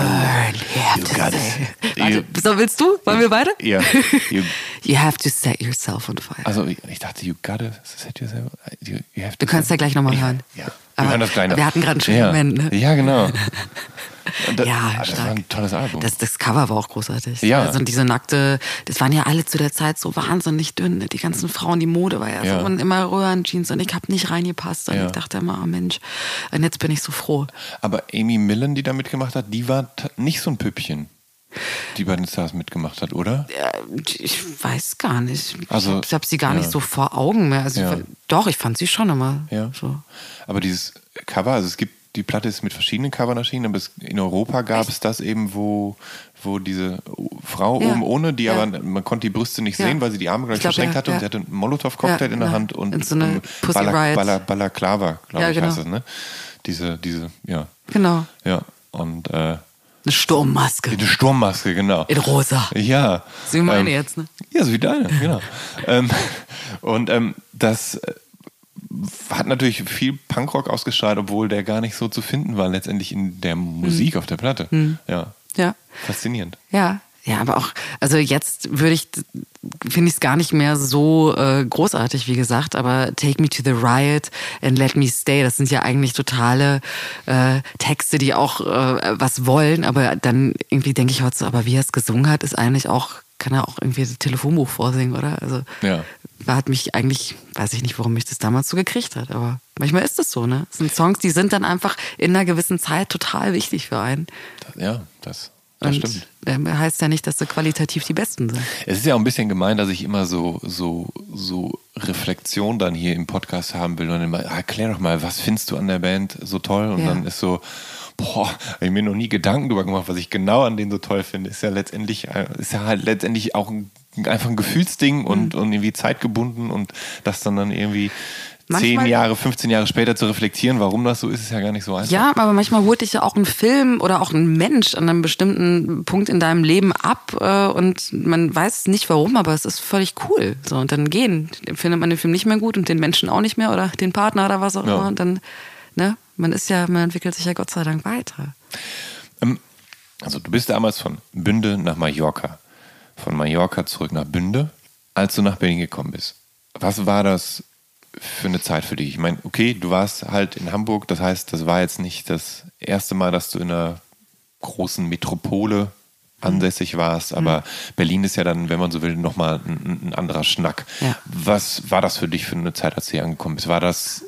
You have to got say. it. Warte, so willst du? Wollen wir beide? Ja. You, You have to set yourself on fire. also ich dachte, you gotta set yourself. You, you have to Du kannst ja gleich nochmal hören. Ja, Aber das wir hatten gerade einen schönen ja. Moment, ne? Ja, genau. Das, Ja, ah, das stark. war ein tolles Album. Das, das Cover war auch großartig. Ja. Also diese nackte, das waren ja alle zu der Zeit so wahnsinnig dünn. ne? Die ganzen Frauen, die Mode war ja, Ja. so und immer Röhrenjeans und ich habe nicht reingepasst. Und Ja. ich dachte immer, oh Mensch, und jetzt bin ich so froh. aber Amy Millen, die da mitgemacht hat, die war nicht so ein Püppchen, die bei den Stars mitgemacht hat, oder? Ich weiß gar nicht. Also, ich habe sie gar ja. nicht so vor Augen mehr. Also Ja. doch, ich fand sie schon immer Ja. so. Aber dieses Cover, also es gibt, die Platte ist mit verschiedenen Covern erschienen, aber es, in Europa gab es das eben, wo, wo diese Frau Ja. oben ohne, die Ja. aber, man konnte die Brüste nicht Ja. sehen, weil sie die Arme gleich Ich glaub, verschränkt hatte und sie hatte einen Molotow-Cocktail in der ja. Hand und Und so eine ähm, Pussy Riot. Bala, Balaklava, glaube ich, genau. heißt es, ne? Diese, diese, ja. Genau. Ja. Und äh, Eine Sturmmaske. eine Sturmmaske, genau. In rosa. Ja. So wie meine Ähm, jetzt, ne? Ja, so wie deine, genau. ähm, und ähm, das äh, hat natürlich viel Punkrock ausgestrahlt, obwohl der gar nicht so zu finden war, letztendlich in der Musik auf der Platte. Ja. Ja. Faszinierend. Ja, ja, aber auch, also jetzt würde ich, finde ich es gar nicht mehr so äh, großartig, wie gesagt, aber Take Me to the Riot and Let Me Stay, das sind ja eigentlich totale äh, Texte, die auch äh, was wollen, aber dann irgendwie denke ich heute so, aber wie er es gesungen hat, ist eigentlich auch, kann er auch irgendwie das Telefonbuch vorsingen, oder? Also Ja. hat mich eigentlich, weiß ich nicht, warum mich das damals so gekriegt hat, aber manchmal ist es so, ne? Es sind Songs, die sind dann einfach in einer gewissen Zeit total wichtig für einen. Das, ja, das, das Und stimmt. Ähm, heißt ja nicht, dass sie qualitativ die besten sind. Es ist ja auch ein bisschen gemein, dass ich immer so, so, so Reflexion dann hier im Podcast haben will und immer, ah, erklär doch mal, was findest du an der Band so toll? Und Ja. dann ist so, boah, habe ich mir noch nie Gedanken drüber gemacht, was ich genau an denen so toll finde. Ist ja letztendlich, äh, ist ja halt letztendlich auch ein, einfach ein Gefühlsding und, Mhm. und irgendwie zeitgebunden und das dann dann irgendwie Manchmal- zehn Jahre, 15 Jahre später zu reflektieren, warum das so ist, ist ja gar nicht so einfach. Ja, aber manchmal holt dich ja auch ein Film oder auch ein Mensch an einem bestimmten Punkt in deinem Leben ab äh, und man weiß nicht warum, aber es ist völlig cool. So und dann gehen, findet man den Film nicht mehr gut und den Menschen auch nicht mehr oder den Partner oder was auch Ja. immer und dann, ne, man ist ja, man entwickelt sich ja Gott sei Dank weiter. Ähm, Also du bist damals von Bünde nach Mallorca, von Mallorca zurück nach Bünde, als du nach Berlin gekommen bist. Was war das für eine Zeit für dich? Ich meine, okay, du warst halt in Hamburg, das heißt, das war jetzt nicht das erste Mal, dass du in einer großen Metropole ansässig warst, aber Berlin ist ja dann, wenn man so will, nochmal ein, ein anderer Schnack. Ja. Was war das für dich für eine Zeit, als du hier angekommen bist? War das,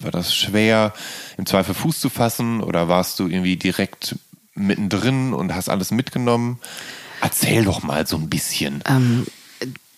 war das schwer, im Zweifel Fuß zu fassen oder warst du irgendwie direkt mittendrin und hast alles mitgenommen? Erzähl doch mal so ein bisschen. Ähm,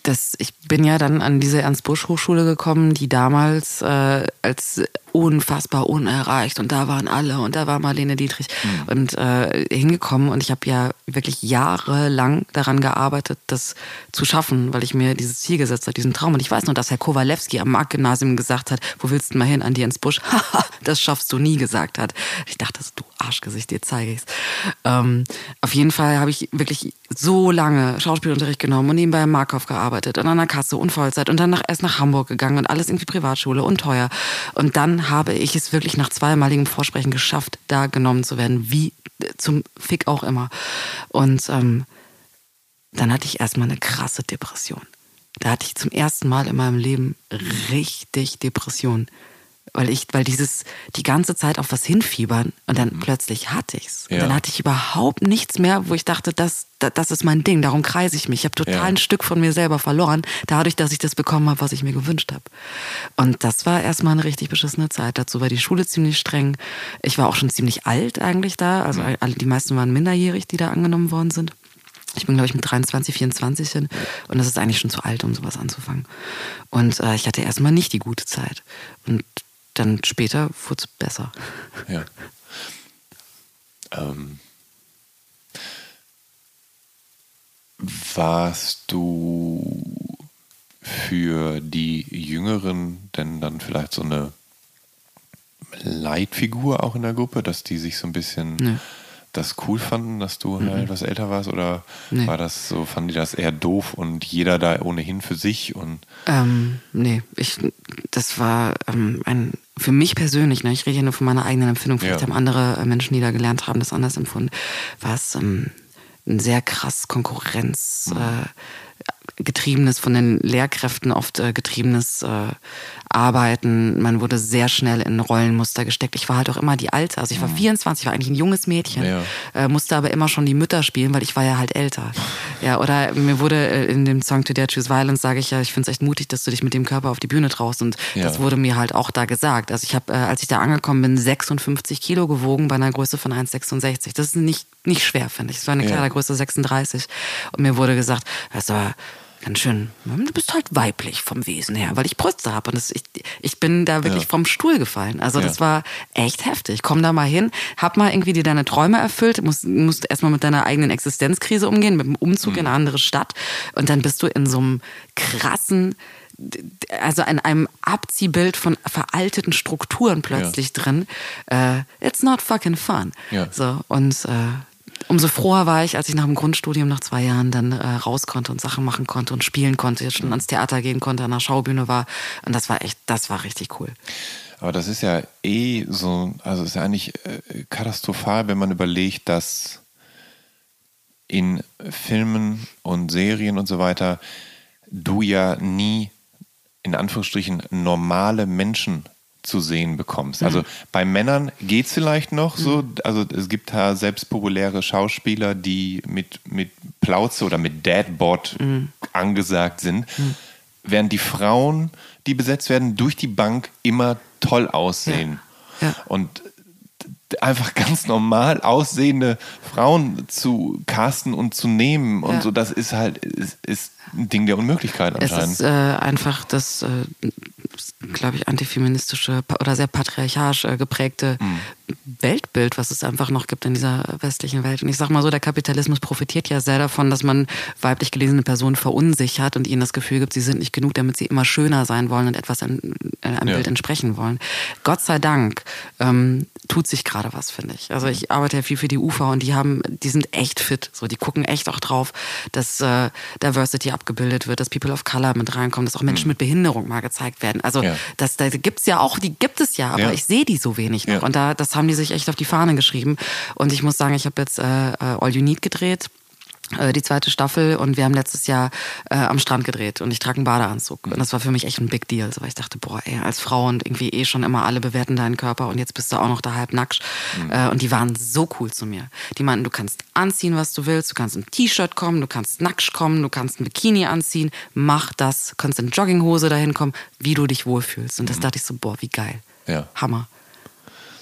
das, ich bin ja dann an diese Ernst-Busch-Hochschule gekommen, die damals äh, als unfassbar unerreicht und da waren alle und da war Marlene Dietrich und äh, hingekommen und ich habe ja wirklich jahrelang daran gearbeitet, das zu schaffen, weil ich mir dieses Ziel gesetzt habe, diesen Traum und ich weiß noch, dass Herr Kowalewski am Marktgymnasium gesagt hat, wo willst du mal hin, an die Ernst-Busch? Haha, das schaffst du nie, gesagt hat. Ich dachte, du Arschgesicht, dir zeige ich's. Ähm, auf jeden Fall habe ich wirklich so lange Schauspielunterricht genommen und nebenbei im Markov gearbeitet und an der Kasse und Vollzeit und dann nach, erst nach Hamburg gegangen und alles irgendwie Privatschule und teuer. Und dann habe ich es wirklich nach zweimaligem Vorsprechen geschafft, da genommen zu werden, wie zum Fick auch immer. Und ähm, dann hatte ich erstmal eine krasse Depression. Da hatte ich zum ersten Mal in meinem Leben richtig Depression. Weil ich, weil dieses, die ganze Zeit auf was hinfiebern und dann plötzlich hatte ich's. Und Ja. dann hatte ich überhaupt nichts mehr, wo ich dachte, das, das, das ist mein Ding, darum kreise ich mich. Ich habe total Ja. ein Stück von mir selber verloren, dadurch, dass ich das bekommen habe, was ich mir gewünscht habe. Und das war erstmal eine richtig beschissene Zeit. Dazu war die Schule ziemlich streng. Ich war auch schon ziemlich alt eigentlich da. Also alle- die meisten waren minderjährig, die da angenommen worden sind. Ich bin, glaube ich, mit 23, 24 hin und das ist eigentlich schon zu alt, um sowas anzufangen. Und äh, ich hatte erstmal nicht die gute Zeit. Und dann später wurde es besser. Ja. Ähm, warst du für die Jüngeren denn dann vielleicht so eine Leitfigur auch in der Gruppe, dass die sich so ein bisschen Nee. das cool fanden, dass du halt etwas älter warst? Oder Nee. war das so, fanden die das eher doof und jeder da ohnehin für sich und Ähm, nee, ich, das war ähm, ein, für mich persönlich, ne, ich rede ja nur von meiner eigenen Empfindung, vielleicht Ja. haben andere äh, Menschen, die da gelernt haben, das anders empfunden, war es ähm, ein sehr krass Konkurrenz, äh, getriebenes, von den Lehrkräften oft äh, getriebenes äh, Arbeiten. Man wurde sehr schnell in Rollenmuster gesteckt. Ich war halt auch immer die Alte. Also ich war 24, war eigentlich ein junges Mädchen, Ja. äh, musste aber immer schon die Mütter spielen, weil ich war ja halt älter. Ja, oder mir wurde äh, in dem Song To Dare Choose Violence, sage ich ja, ich finde es echt mutig, dass du dich mit dem Körper auf die Bühne traust. Und Ja. das wurde mir halt auch da gesagt. Also ich habe, äh, als ich da angekommen bin, 56 Kilo gewogen bei einer Größe von 1,66. Das ist nicht, nicht schwer, finde ich. Das war eine Ja. Kleidergröße 36. Und mir wurde gesagt, das war ganz schön, du bist halt weiblich vom Wesen her, weil ich Brüste habe. Und das, ich, ich bin da wirklich Ja. vom Stuhl gefallen. Also Ja. das war echt heftig. Komm da mal hin, hab mal irgendwie dir deine Träume erfüllt, musst, musst erstmal mit deiner eigenen Existenzkrise umgehen, mit dem Umzug in eine andere Stadt. Und dann bist du in so einem krassen, also in einem Abziehbild von veralteten Strukturen plötzlich drin. Äh, it's not fucking fun. Ja. So, und äh, umso froher war ich, als ich nach dem Grundstudium nach zwei Jahren dann äh, raus konnte und Sachen machen konnte und spielen konnte, jetzt schon ans Theater gehen konnte, an der Schaubühne war. Und das war echt, das war richtig cool. Aber das ist ja eh so, also ist ja eigentlich äh, katastrophal, wenn man überlegt, dass in Filmen und Serien und so weiter du ja nie in Anführungsstrichen normale Menschen zu sehen bekommst. Also bei Männern geht es vielleicht noch so, also es gibt da selbst populäre Schauspieler, die mit, mit Plauze oder mit Dadbot angesagt sind, während die Frauen, die besetzt werden, durch die Bank immer toll aussehen. Ja. Ja. Und einfach ganz normal aussehende Frauen zu casten und zu nehmen und Ja. so, das ist halt, ist, ist ein Ding der Unmöglichkeit Es anscheinend. ist äh, einfach das, äh, glaube ich, antifeministische oder sehr patriarchalisch äh, geprägte Mhm. Weltbild, was es einfach noch gibt in dieser westlichen Welt. Und ich sag mal so, der Kapitalismus profitiert ja sehr davon, dass man weiblich gelesene Personen verunsichert und ihnen das Gefühl gibt, sie sind nicht genug, damit sie immer schöner sein wollen und etwas äh, einem Ja. Bild entsprechen wollen. Gott sei Dank ähm, tut sich gerade was, finde ich. Also ich arbeite ja viel für die UFA und die haben, die sind echt fit. So, die gucken echt auch drauf, dass äh, Diversity abgebildet wird, dass People of Color mit reinkommen, dass auch Menschen mit Behinderung mal gezeigt werden. Also. Ja. das, da gibt's ja auch, die gibt es ja, aber Ja. ich sehe die so wenig noch. Und da, das haben die sich echt auf die Fahne geschrieben. Und ich muss sagen, ich habe jetzt äh, äh, All You Need gedreht die zweite Staffel und wir haben letztes Jahr äh, am Strand gedreht und ich trage einen Badeanzug und das war für mich echt ein Big Deal, so, weil ich dachte, boah, ey, als Frau und irgendwie eh schon immer alle bewerten deinen Körper und jetzt bist du auch noch da halb nackt äh, und die waren so cool zu mir. Die meinten, du kannst anziehen, was du willst, du kannst im T-Shirt kommen, du kannst nackt kommen, du kannst ein Bikini anziehen, mach das, kannst in Jogginghose dahin kommen, wie du dich wohlfühlst und das dachte ich so, boah, wie geil. Ja. Hammer.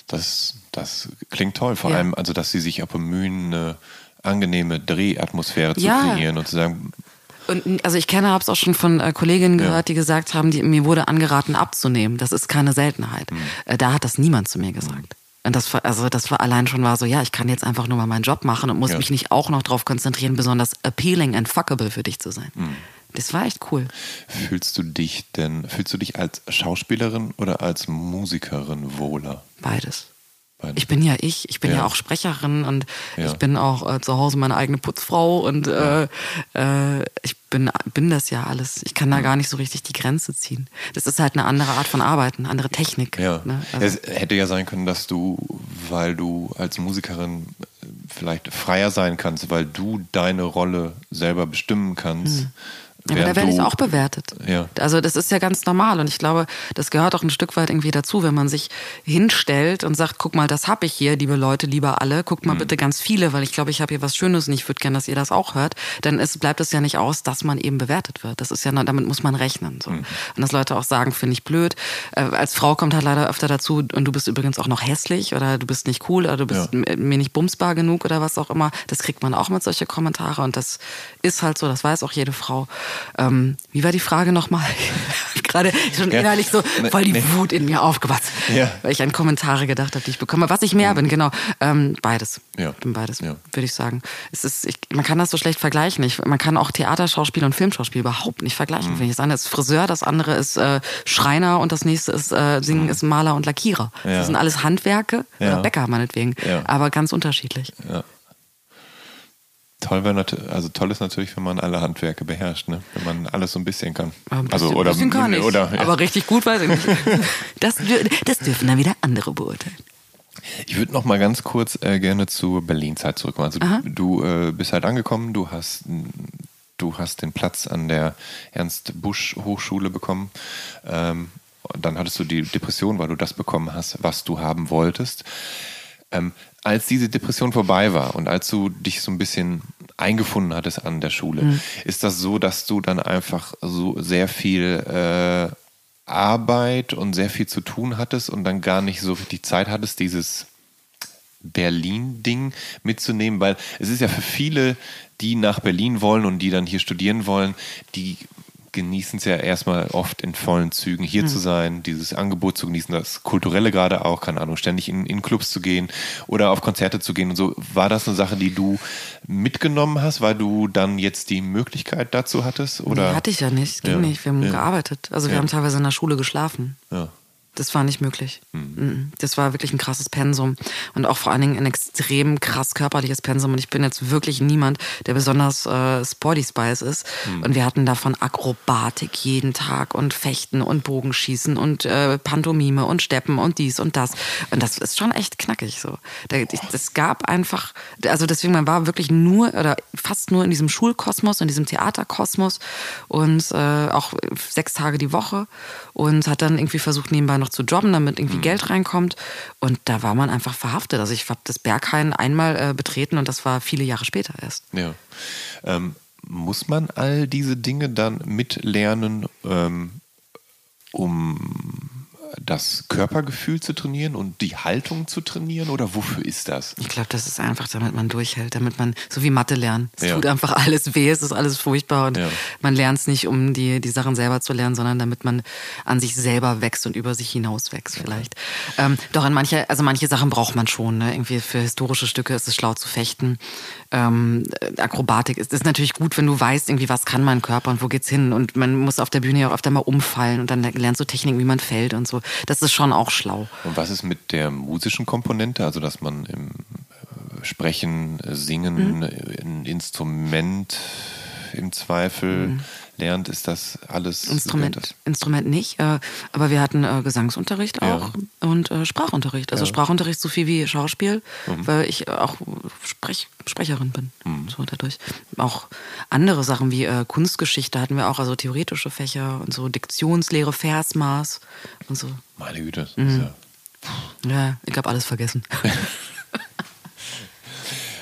Das, das klingt toll. Vor Ja. allem, also, dass sie sich auch bemühen, eine angenehme Drehatmosphäre zu Ja. kreieren und zu sagen, Und also ich kenne, habe es auch schon von äh, Kolleginnen Ja. gehört, die gesagt haben, die, mir wurde angeraten abzunehmen. Das ist keine Seltenheit. Mhm. Äh, da hat das niemand zu mir gesagt. Und das war, also das war allein schon war so, ja, ich kann jetzt einfach nur mal meinen Job machen und muss Ja. mich nicht auch noch darauf konzentrieren, besonders appealing and fuckable für dich zu sein. Mhm. Das war echt cool. fühlst du dich denn, fühlst du dich als Schauspielerin oder als Musikerin wohler? Beides. Beides. Ich bin ja ich, ich bin ja, Ja. auch Sprecherin und Ja. ich bin auch äh, zu Hause meine eigene Putzfrau und äh, äh, ich bin, bin das ja alles. Ich kann da gar nicht so richtig die Grenze ziehen. Das ist halt eine andere Art von Arbeiten, eine andere Technik. Ja. Ne? Also, es hätte ja sein können, dass du, weil du als Musikerin äh, vielleicht freier sein kannst, weil du deine Rolle selber bestimmen kannst, Ja, aber da werde ich auch bewertet. Ja. Also das ist ja ganz normal und ich glaube, das gehört auch ein Stück weit irgendwie dazu, wenn man sich hinstellt und sagt, guck mal, das habe ich hier, liebe Leute, lieber alle, guckt Mhm. mal bitte ganz viele, weil ich glaube, ich habe hier was Schönes und ich würde gerne, dass ihr das auch hört. Dann ist, bleibt es ja nicht aus, dass man eben bewertet wird. Das ist ja, damit muss man rechnen. So. Mhm. Und dass Leute auch sagen, finde ich blöd. Äh, als Frau kommt halt leider öfter dazu und du bist übrigens auch noch hässlich oder du bist nicht cool oder du bist Ja. mir nicht bumsbar genug oder was auch immer. Das kriegt man auch mit solche Kommentare und das ist halt so, das weiß auch jede Frau. Ähm, wie war die Frage nochmal? Gerade schon Ja. innerlich so voll die. Wut in mir aufgewachsen, Ja. weil ich an Kommentare gedacht habe, die ich bekomme. Was ich mehr bin, genau. Ähm, beides. Ja. Ich bin beides, Ja. würde ich sagen. Es ist, ich, man kann das so schlecht vergleichen. Ich, man kann auch Theaterschauspiel und Filmschauspiel überhaupt nicht Mhm. vergleichen. finde ich. Das eine ist Friseur, das andere ist äh, Schreiner und das nächste ist äh, Singen ist Maler und Lackierer. Mhm. Ja. Das sind alles Handwerke Ja. oder Bäcker meinetwegen, Ja. aber ganz unterschiedlich. Toll, wäre also toll ist natürlich, wenn man alle Handwerke beherrscht, ne? wenn man alles so ein bisschen kann. Ein bisschen, also oder bisschen gar nicht. oder ja. Aber richtig gut weiß ich nicht. Das, das dürfen dann wieder andere beurteilen. Ich würde noch mal ganz kurz äh, gerne zur Berlin-Zeit zurückkommen. Also Aha. du äh, bist halt angekommen, du hast du hast den Platz an der Ernst Busch Hochschule bekommen. Ähm, dann hattest du die Depression, weil du das bekommen hast, was du haben wolltest. Ähm, als diese Depression vorbei war und als du dich so ein bisschen eingefunden hattest an der Schule, ist das so, dass du dann einfach so sehr viel äh, Arbeit und sehr viel zu tun hattest und dann gar nicht so richtig Zeit hattest, dieses Berlin-Ding mitzunehmen, weil es ist ja für viele, die nach Berlin wollen und die dann hier studieren wollen, die genießen es ja erstmal oft in vollen Zügen hier zu sein, dieses Angebot zu genießen, das Kulturelle gerade auch, keine Ahnung, ständig in, in Clubs zu gehen oder auf Konzerte zu gehen und so. War das eine Sache, die du mitgenommen hast, weil du dann jetzt die Möglichkeit dazu hattest? Oder? Nee, hatte ich ja nicht. Ging Ja. nicht. Wir haben Ja. gearbeitet. Also wir Ja. haben teilweise in der Schule geschlafen. Ja. Das war nicht möglich. Hm. Mhm. Das war wirklich ein krasses Pensum und auch vor allen Dingen ein extrem krass körperliches Pensum. Und ich bin jetzt wirklich niemand, der besonders äh, Sporty Spice ist. Hm. Und wir hatten davon Akrobatik jeden Tag und Fechten und Bogenschießen und äh, Pantomime und Steppen und dies und das. Und das ist schon echt knackig so. Das gab einfach, also deswegen man war wirklich nur oder fast nur in diesem Schulkosmos, in diesem Theaterkosmos und äh, auch sechs Tage die Woche und hat dann irgendwie versucht nebenbei noch zu jobben, damit irgendwie Geld reinkommt. Und da war man einfach verhaftet. Also ich habe das Berghain einmal äh, betreten und das war viele Jahre später erst. Ja. Ähm, muss man all diese Dinge dann mitlernen, ähm, um das Körpergefühl zu trainieren und die Haltung zu trainieren? Oder wofür ist das? Ich glaube, das ist einfach, damit man durchhält, damit man, so wie Mathe lernen. Es Ja. tut einfach alles weh, es ist alles furchtbar und Ja. man lernt es nicht, um die, die Sachen selber zu lernen, sondern damit man an sich selber wächst und über sich hinaus wächst vielleicht. Ähm, doch in manche, also manche Sachen braucht man schon. Ne? Irgendwie für historische Stücke ist es schlau zu fechten. Ähm, Akrobatik ist, ist natürlich gut, wenn du weißt, irgendwie was kann mein Körper und wo geht's hin. Und man muss auf der Bühne ja auch öfter mal umfallen und dann lernst du Techniken, wie man fällt und so. Das ist schon auch schlau. Und was ist mit der musischen Komponente? Also, dass man im äh, Sprechen, äh, Singen, Mhm. äh, ein Instrument im Zweifel lernt, ist das alles Mhm. Instrument, gehört Instrument nicht, äh, aber wir hatten äh, Gesangsunterricht Ja. auch und äh, Sprachunterricht. Also Sprachunterricht so viel wie Schauspiel, Mhm. weil ich auch Sprech, Sprecherin bin. So dadurch. Auch andere Sachen wie Kunstgeschichte hatten wir auch, also theoretische Fächer und so Diktionslehre, Versmaß und so. das? Meine Güte. das Mhm. ist ja Ja, ich habe alles vergessen.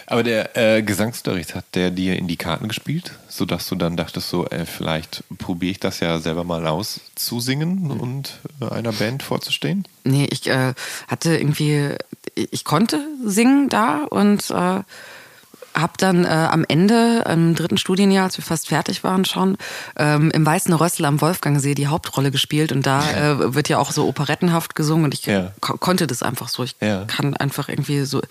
Aber der äh, Gesangsunterricht, hat der dir in die Karten gespielt, sodass du dann dachtest, so, äh, vielleicht probiere ich das ja selber mal aus, zu singen und äh, einer Band vorzustehen? Nee, ich äh, hatte irgendwie, ich konnte singen da und äh, habe dann äh, am Ende, im dritten Studienjahr, als wir fast fertig waren schon, ähm, im Weißen Rössel am Wolfgangsee die Hauptrolle gespielt und da äh, wird ja auch so operettenhaft gesungen und ich Ja. ko konnte das einfach so. Ich Ja. kann einfach irgendwie so,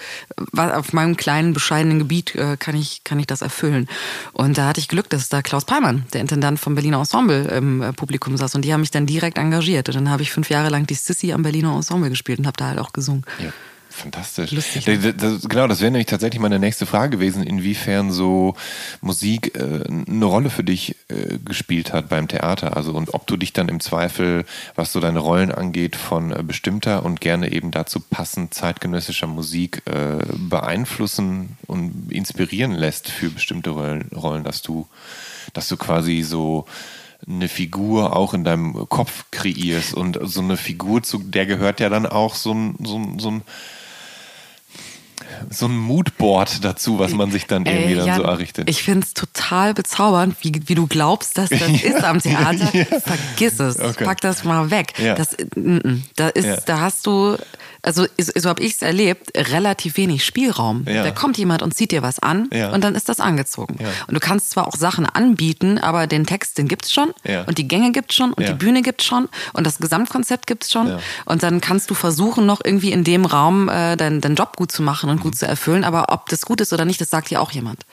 auf meinem kleinen, bescheidenen Gebiet äh, kann, ich, kann ich das erfüllen. Und da hatte ich Glück, dass da Klaus Peimann, der Intendant vom Berliner Ensemble, im äh, Publikum saß und die haben mich dann direkt engagiert und dann habe ich fünf Jahre lang die Sissy am Berliner Ensemble gespielt und habe da halt auch gesungen. Ja, fantastisch. Lustig, Das, das, genau, das wäre nämlich tatsächlich meine nächste Frage gewesen, inwiefern so Musik äh, eine Rolle für dich äh, gespielt hat beim Theater. Also und ob du dich dann im Zweifel, was so deine Rollen angeht, von äh, bestimmter und gerne eben dazu passend zeitgenössischer Musik äh, beeinflussen und inspirieren lässt für bestimmte Rollen, Rollen dass du dass du quasi so eine Figur auch in deinem Kopf kreierst und so eine Figur, zu der gehört ja dann auch so ein, so ein, so ein so ein Moodboard dazu, was man sich dann irgendwie Ey, dann Jan, so errichtet. Ich finde es total bezaubernd, wie, wie du glaubst, dass das ist am Theater. Vergiss es. Okay. Pack das mal weg. Ja. Das, mm, mm. da, ist, Ja. da hast du, also so habe ich es erlebt, relativ wenig Spielraum. Ja. Da kommt jemand und zieht dir was an Ja. und dann ist das angezogen. Ja. Und du kannst zwar auch Sachen anbieten, aber den Text, den gibt's schon Ja. und die Gänge gibt's schon und Ja. die Bühne gibt's schon und das Gesamtkonzept gibt's schon. Ja. Und dann kannst du versuchen, noch irgendwie in dem Raum äh, deinen deinen Job gut zu machen und gut zu erfüllen. Aber ob das gut ist oder nicht, das sagt dir auch jemand.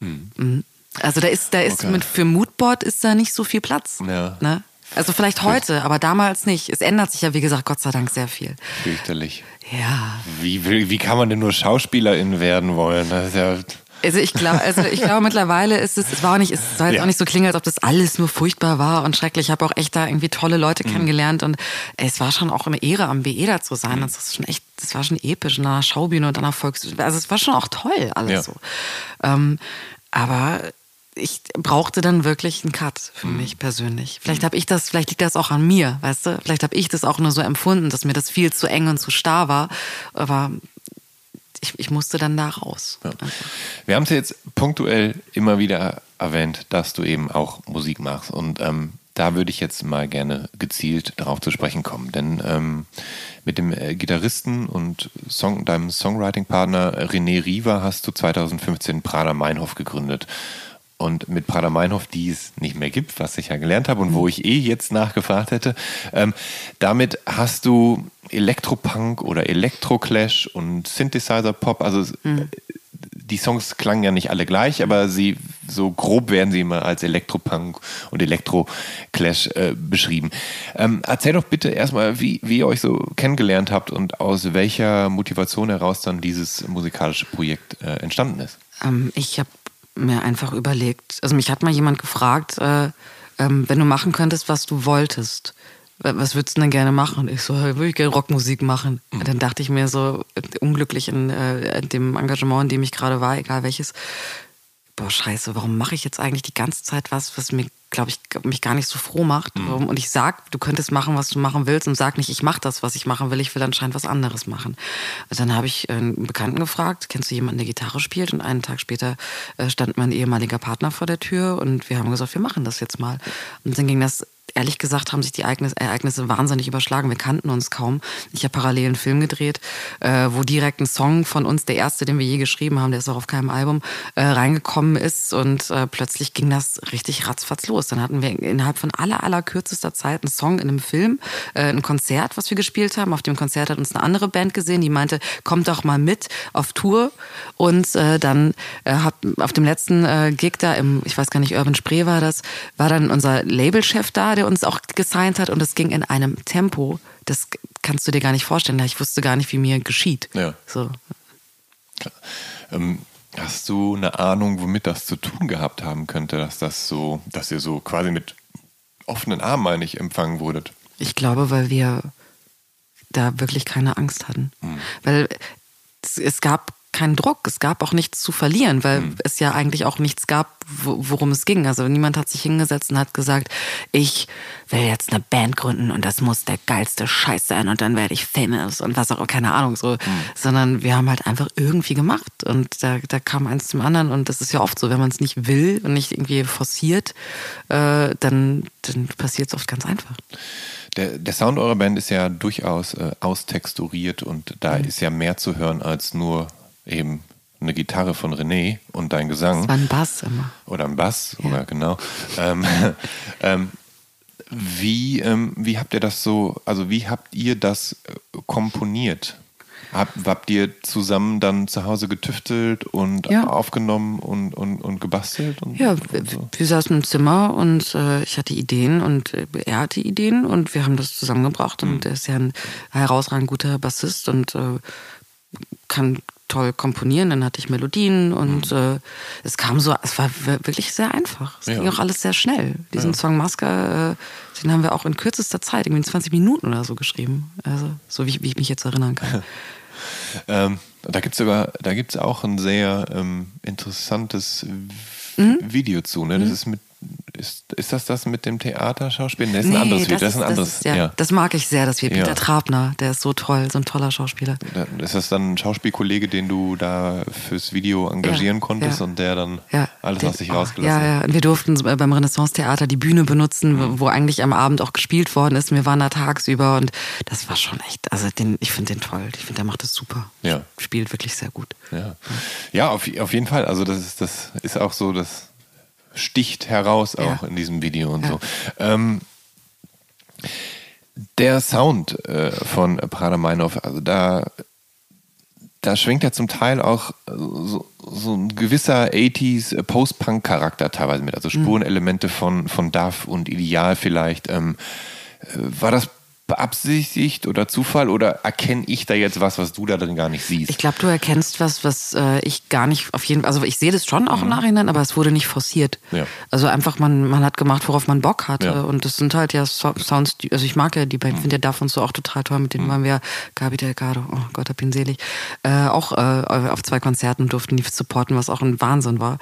Mhm. Also da ist, da ist Okay. mit für Moodboard ist da nicht so viel Platz. Ja. Ne? Also vielleicht heute, aber damals nicht. Es ändert sich ja, wie gesagt, Gott sei Dank sehr viel. Fürchterlich. Ja. Wie, will- wie kann man denn nur Schauspielerin werden wollen? Das ist ja, Also ich glaube, also ich glaube mittlerweile ist es, es war auch nicht, es soll jetzt Ja. auch nicht so klingen, als ob das alles nur furchtbar war und schrecklich. Ich habe auch echt da irgendwie tolle Leute Mhm. kennengelernt und es war schon auch eine Ehre, am BE da zu sein. Das ist schon echt, das war schon episch in einer Schaubühne und einer Volks, also es war schon auch toll alles Ja. so. Ähm, aber ich brauchte dann wirklich einen Cut für Mhm. mich persönlich. Vielleicht habe ich das, vielleicht liegt das auch an mir, weißt du? Vielleicht habe ich das auch nur so empfunden, dass mir das viel zu eng und zu starr war. Aber ich, ich musste dann da raus. Ja. Wir haben es jetzt punktuell immer wieder erwähnt, dass du eben auch Musik machst. Und ähm, da würde ich jetzt mal gerne gezielt darauf zu sprechen kommen. Denn ähm, mit dem äh, Gitarristen und Song, deinem Songwriting-Partner René Riva hast du 2015 Prada Meinhof gegründet. Und mit Prada Meinhof, die es nicht mehr gibt, was ich ja gelernt habe und wo ich eh jetzt nachgefragt hätte, ähm, damit hast du Elektropunk oder Elektroclash und Synthesizer-Pop, also äh, die Songs klangen ja nicht alle gleich, aber sie so grob werden sie immer als Elektropunk und Elektroclash äh, beschrieben. Ähm, erzähl doch bitte erstmal, wie, wie ihr euch so kennengelernt habt und aus welcher Motivation heraus dann dieses musikalische Projekt äh, entstanden ist. Ähm, ich habe mir einfach überlegt, also mich hat mal jemand gefragt, äh, ähm, wenn du machen könntest, was du wolltest, wa- was würdest du denn gerne machen? Und ich so, "Ja, würde ich gerne Rockmusik machen. Und dann dachte ich mir so, äh, unglücklich in, äh, in dem Engagement, in dem ich gerade war, egal welches, boah, scheiße, warum mache ich jetzt eigentlich die ganze Zeit was, was mir, glaube ich, mich gar nicht so froh macht? Warum- Und ich sag, du könntest machen, was du machen willst und sag nicht, ich mache das, was ich machen will, ich will anscheinend was anderes machen. Und dann habe ich einen Bekannten gefragt, kennst du jemanden, der Gitarre spielt? Und einen Tag später äh, stand mein ehemaliger Partner vor der Tür und wir haben gesagt, wir machen das jetzt mal. Und dann ging das ehrlich gesagt haben sich die Ereignis- Ereignisse wahnsinnig überschlagen. Wir kannten uns kaum. Ich habe parallel einen Film gedreht, äh, wo direkt ein Song von uns, der erste, den wir je geschrieben haben, der ist auch auf keinem Album, äh, reingekommen ist und äh, plötzlich ging das richtig ratzfatz los. Dann hatten wir innerhalb von aller, aller kürzester Zeit einen Song in einem Film, äh, ein Konzert, was wir gespielt haben. Auf dem Konzert hat uns eine andere Band gesehen, die meinte, kommt doch mal mit auf Tour. Und äh, dann äh, hat auf dem letzten Gig da im, ich weiß gar nicht, Urban Spree war das, war dann unser Labelchef da, der uns auch gesigned hat und es ging in einem Tempo, das kannst du dir gar nicht vorstellen. Ich wusste gar nicht, wie mir geschieht. Ja. So. Ähm, hast du eine Ahnung, womit das zu tun gehabt haben könnte, dass das so, dass ihr so quasi mit offenen Armen, meine ich, empfangen wurdet? Ich glaube, weil wir da wirklich keine Angst hatten. Weil es, es gab keinen Druck, es gab auch nichts zu verlieren, weil es ja eigentlich auch nichts gab, wo, worum es ging. Also niemand hat sich hingesetzt und hat gesagt, ich will jetzt eine Band gründen und das muss der geilste Scheiß sein und dann werde ich famous und was auch, keine Ahnung, so. Sondern wir haben halt einfach irgendwie gemacht und da, da kam eins zum anderen und das ist ja oft so, wenn man es nicht will und nicht irgendwie forciert, äh, dann, dann passiert es oft ganz einfach. Der, der Sound eurer Band ist ja durchaus äh, austexturiert und da Mhm. ist ja mehr zu hören als nur eben eine Gitarre von René und dein Gesang. Es war ein Bass immer. Oder ein Bass, oder genau. Ähm, ähm, wie, ähm, wie habt ihr das so, also wie habt ihr das äh, komponiert? Habt, habt ihr zusammen dann zu Hause getüftelt und Ja. aufgenommen und, und, und gebastelt? Und, Ja, und wir, so? wir saßen im Zimmer und äh, ich hatte Ideen und äh, er hatte Ideen und wir haben das zusammengebracht und er ist ja ein herausragend guter Bassist und äh, kann toll komponieren. Dann hatte ich Melodien und äh, es kam so, es war wir- wirklich sehr einfach. Es Ja. ging auch alles sehr schnell. Diesen Song Maska, äh, den haben wir auch in kürzester Zeit, irgendwie in 20 Minuten oder so geschrieben. Also so wie, wie ich mich jetzt erinnern kann. Ähm, da gibt es sogar, da gibt es auch ein sehr ähm, interessantes Video zu, ne? Das ist mit ist, ist das das mit dem Theaterschauspiel? Nee, das ist ein anderes Video. Das, ist ein anderes. Das, ist, ja, ja. das mag ich sehr, das Video. Ja. Peter Trabner, der ist so toll, so ein toller Schauspieler. Ist das dann ein Schauspielkollege, den du da fürs Video engagieren Ja, konntest ja. und der dann Ja, alles aus sich rausgelassen Ja, ja. Und wir durften beim Renaissance-Theater die Bühne benutzen, Mhm. wo- eigentlich am Abend auch gespielt worden ist. Wir waren da tagsüber und das war schon echt, also den, ich finde den toll. Ich finde, der macht das super. Ja. Spielt wirklich sehr gut. Ja, ja auf, auf jeden Fall. Also das ist, das ist auch so, das sticht heraus auch Ja. in diesem Video und Ja. so. Ähm, der Sound äh, von Prada Meinhof, also da, da schwingt ja zum Teil auch so, so ein gewisser 80s Post-Punk-Charakter teilweise mit, also Spurenelemente von, von Duff und Ideal vielleicht. Ähm, äh, war das beabsichtigt oder Zufall oder erkenne ich da jetzt was, was du da drin gar nicht siehst? Ich glaube, du erkennst was, was äh, ich gar nicht auf jeden Fall, also ich sehe das schon auch im Nachhinein, aber es wurde nicht forciert. Mhm. Ja. Also einfach, man, man hat gemacht, worauf man Bock hatte. Ja. Und das sind halt ja so Sounds, die, also ich mag ja die Band, Mhm. finde ja und so auch total toll, mit denen waren wir, Gabi Delgado, oh Gott, hab ihn selig, äh, auch äh, auf zwei Konzerten durften die supporten, was auch ein Wahnsinn war.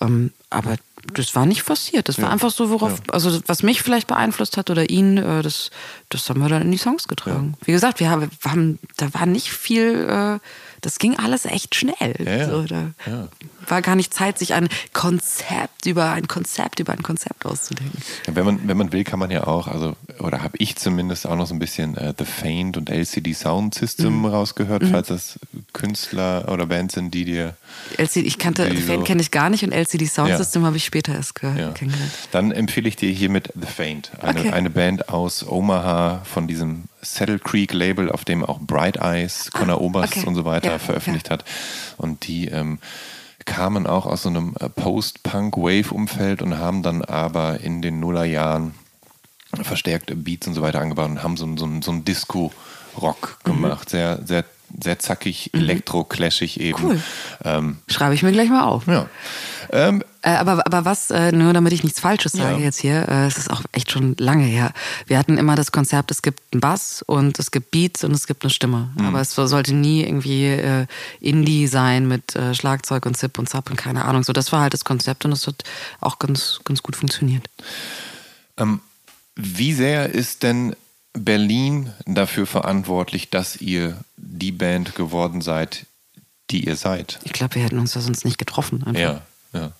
Ähm, aber das war nicht forciert. Das war einfach so, worauf, also was mich vielleicht beeinflusst hat oder ihn, äh, das, das haben wir dann in die Songs getragen. Wie gesagt, wir haben, wir haben, da war nicht viel, äh, das ging alles echt schnell. Ja, ja. So, da Ja. war gar nicht Zeit, sich ein Konzept über ein Konzept über ein Konzept auszudenken. Ja, Wenn man, wenn man will, kann man ja auch, also, oder habe ich zumindest auch noch so ein bisschen äh, The Faint und LCD Sound System Mhm. rausgehört, falls das Künstler oder Bands sind, die dir. LCD, ich kannte, Die The Fan so- kenne ich gar nicht und LCD Sound Ja. System habe ich später erst ge Ja. kennengelernt. Dann empfehle ich dir hiermit The Faint, eine, Okay. eine Band aus Omaha von diesem Saddle Creek Label, auf dem auch Bright Eyes, Conor Oberst Ah, okay. und so weiter Ja, veröffentlicht hat. Und die ähm, kamen auch aus so einem äh, Post-Punk-Wave-Umfeld und haben dann aber in den Nullerjahren verstärkte Beats und so weiter angebaut und haben so, ein- so, so ein Disco-Rock Mhm. gemacht. Sehr, sehr, sehr zackig, elektro-clashig eben. Cool. Ähm, Schreibe ich mir gleich mal auf. ja. Ähm, Äh, aber, aber was, äh, nur damit ich nichts Falsches sage Ja. jetzt hier, äh, es ist auch echt schon lange her. Wir hatten immer das Konzept, es gibt einen Bass und es gibt Beats und es gibt eine Stimme. Mhm. Aber es sollte nie irgendwie äh, Indie sein mit äh, Schlagzeug und Zip und Zap und keine Ahnung. So, das war halt das Konzept und das hat auch ganz, ganz gut funktioniert. Ähm, wie sehr ist denn Berlin dafür verantwortlich, dass ihr die Band geworden seid, die ihr seid? Ich glaube, wir hätten uns ja sonst nicht getroffen. Einfach. Ja, ja.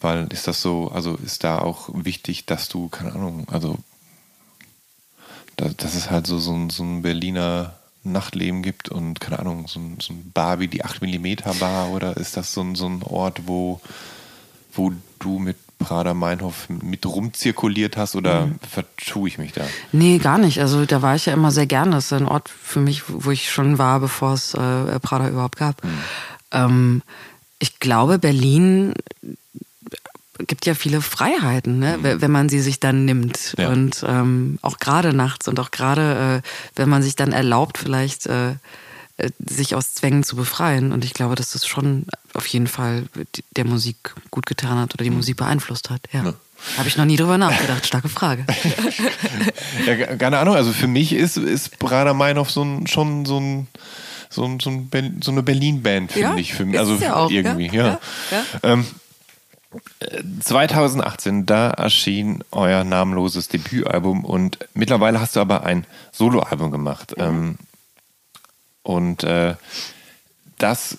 Weil ist das so, also ist da auch wichtig, dass du, keine Ahnung, also da, dass es halt so, so, ein, so ein Berliner Nachtleben gibt und keine Ahnung, so ein, so ein Bar wie die 8mm Bar oder ist das so ein, so ein Ort, wo, wo du mit Prada Meinhof mit rumzirkuliert hast oder vertue ich mich da? Nee, gar nicht. Also da war ich ja immer sehr gerne. Das ist ein Ort für mich, wo ich schon war, bevor es äh, Prada überhaupt gab. Ähm, ich glaube, Berlin gibt ja viele Freiheiten, ne? we- wenn man sie sich dann nimmt. Ja. Und ähm, auch gerade nachts und auch gerade, äh, wenn man sich dann erlaubt, vielleicht äh, sich aus Zwängen zu befreien. Und ich glaube, dass das schon auf jeden Fall der Musik gut getan hat oder die Musik beeinflusst hat. Ja. Ja. Habe ich noch nie drüber nachgedacht. Starke Frage. Ja, keine Ahnung, also für mich ist, ist Prada Meinhof so ein, schon so ein so, ein, so, ein Ber- so eine Berlin-Band, finde Ja, ich. Für mich. Also ja auch, irgendwie, ja, ja. Ähm, äh, 2018, da erschien euer namenloses Debütalbum und mittlerweile hast du aber ein Soloalbum gemacht. Ähm, und äh, das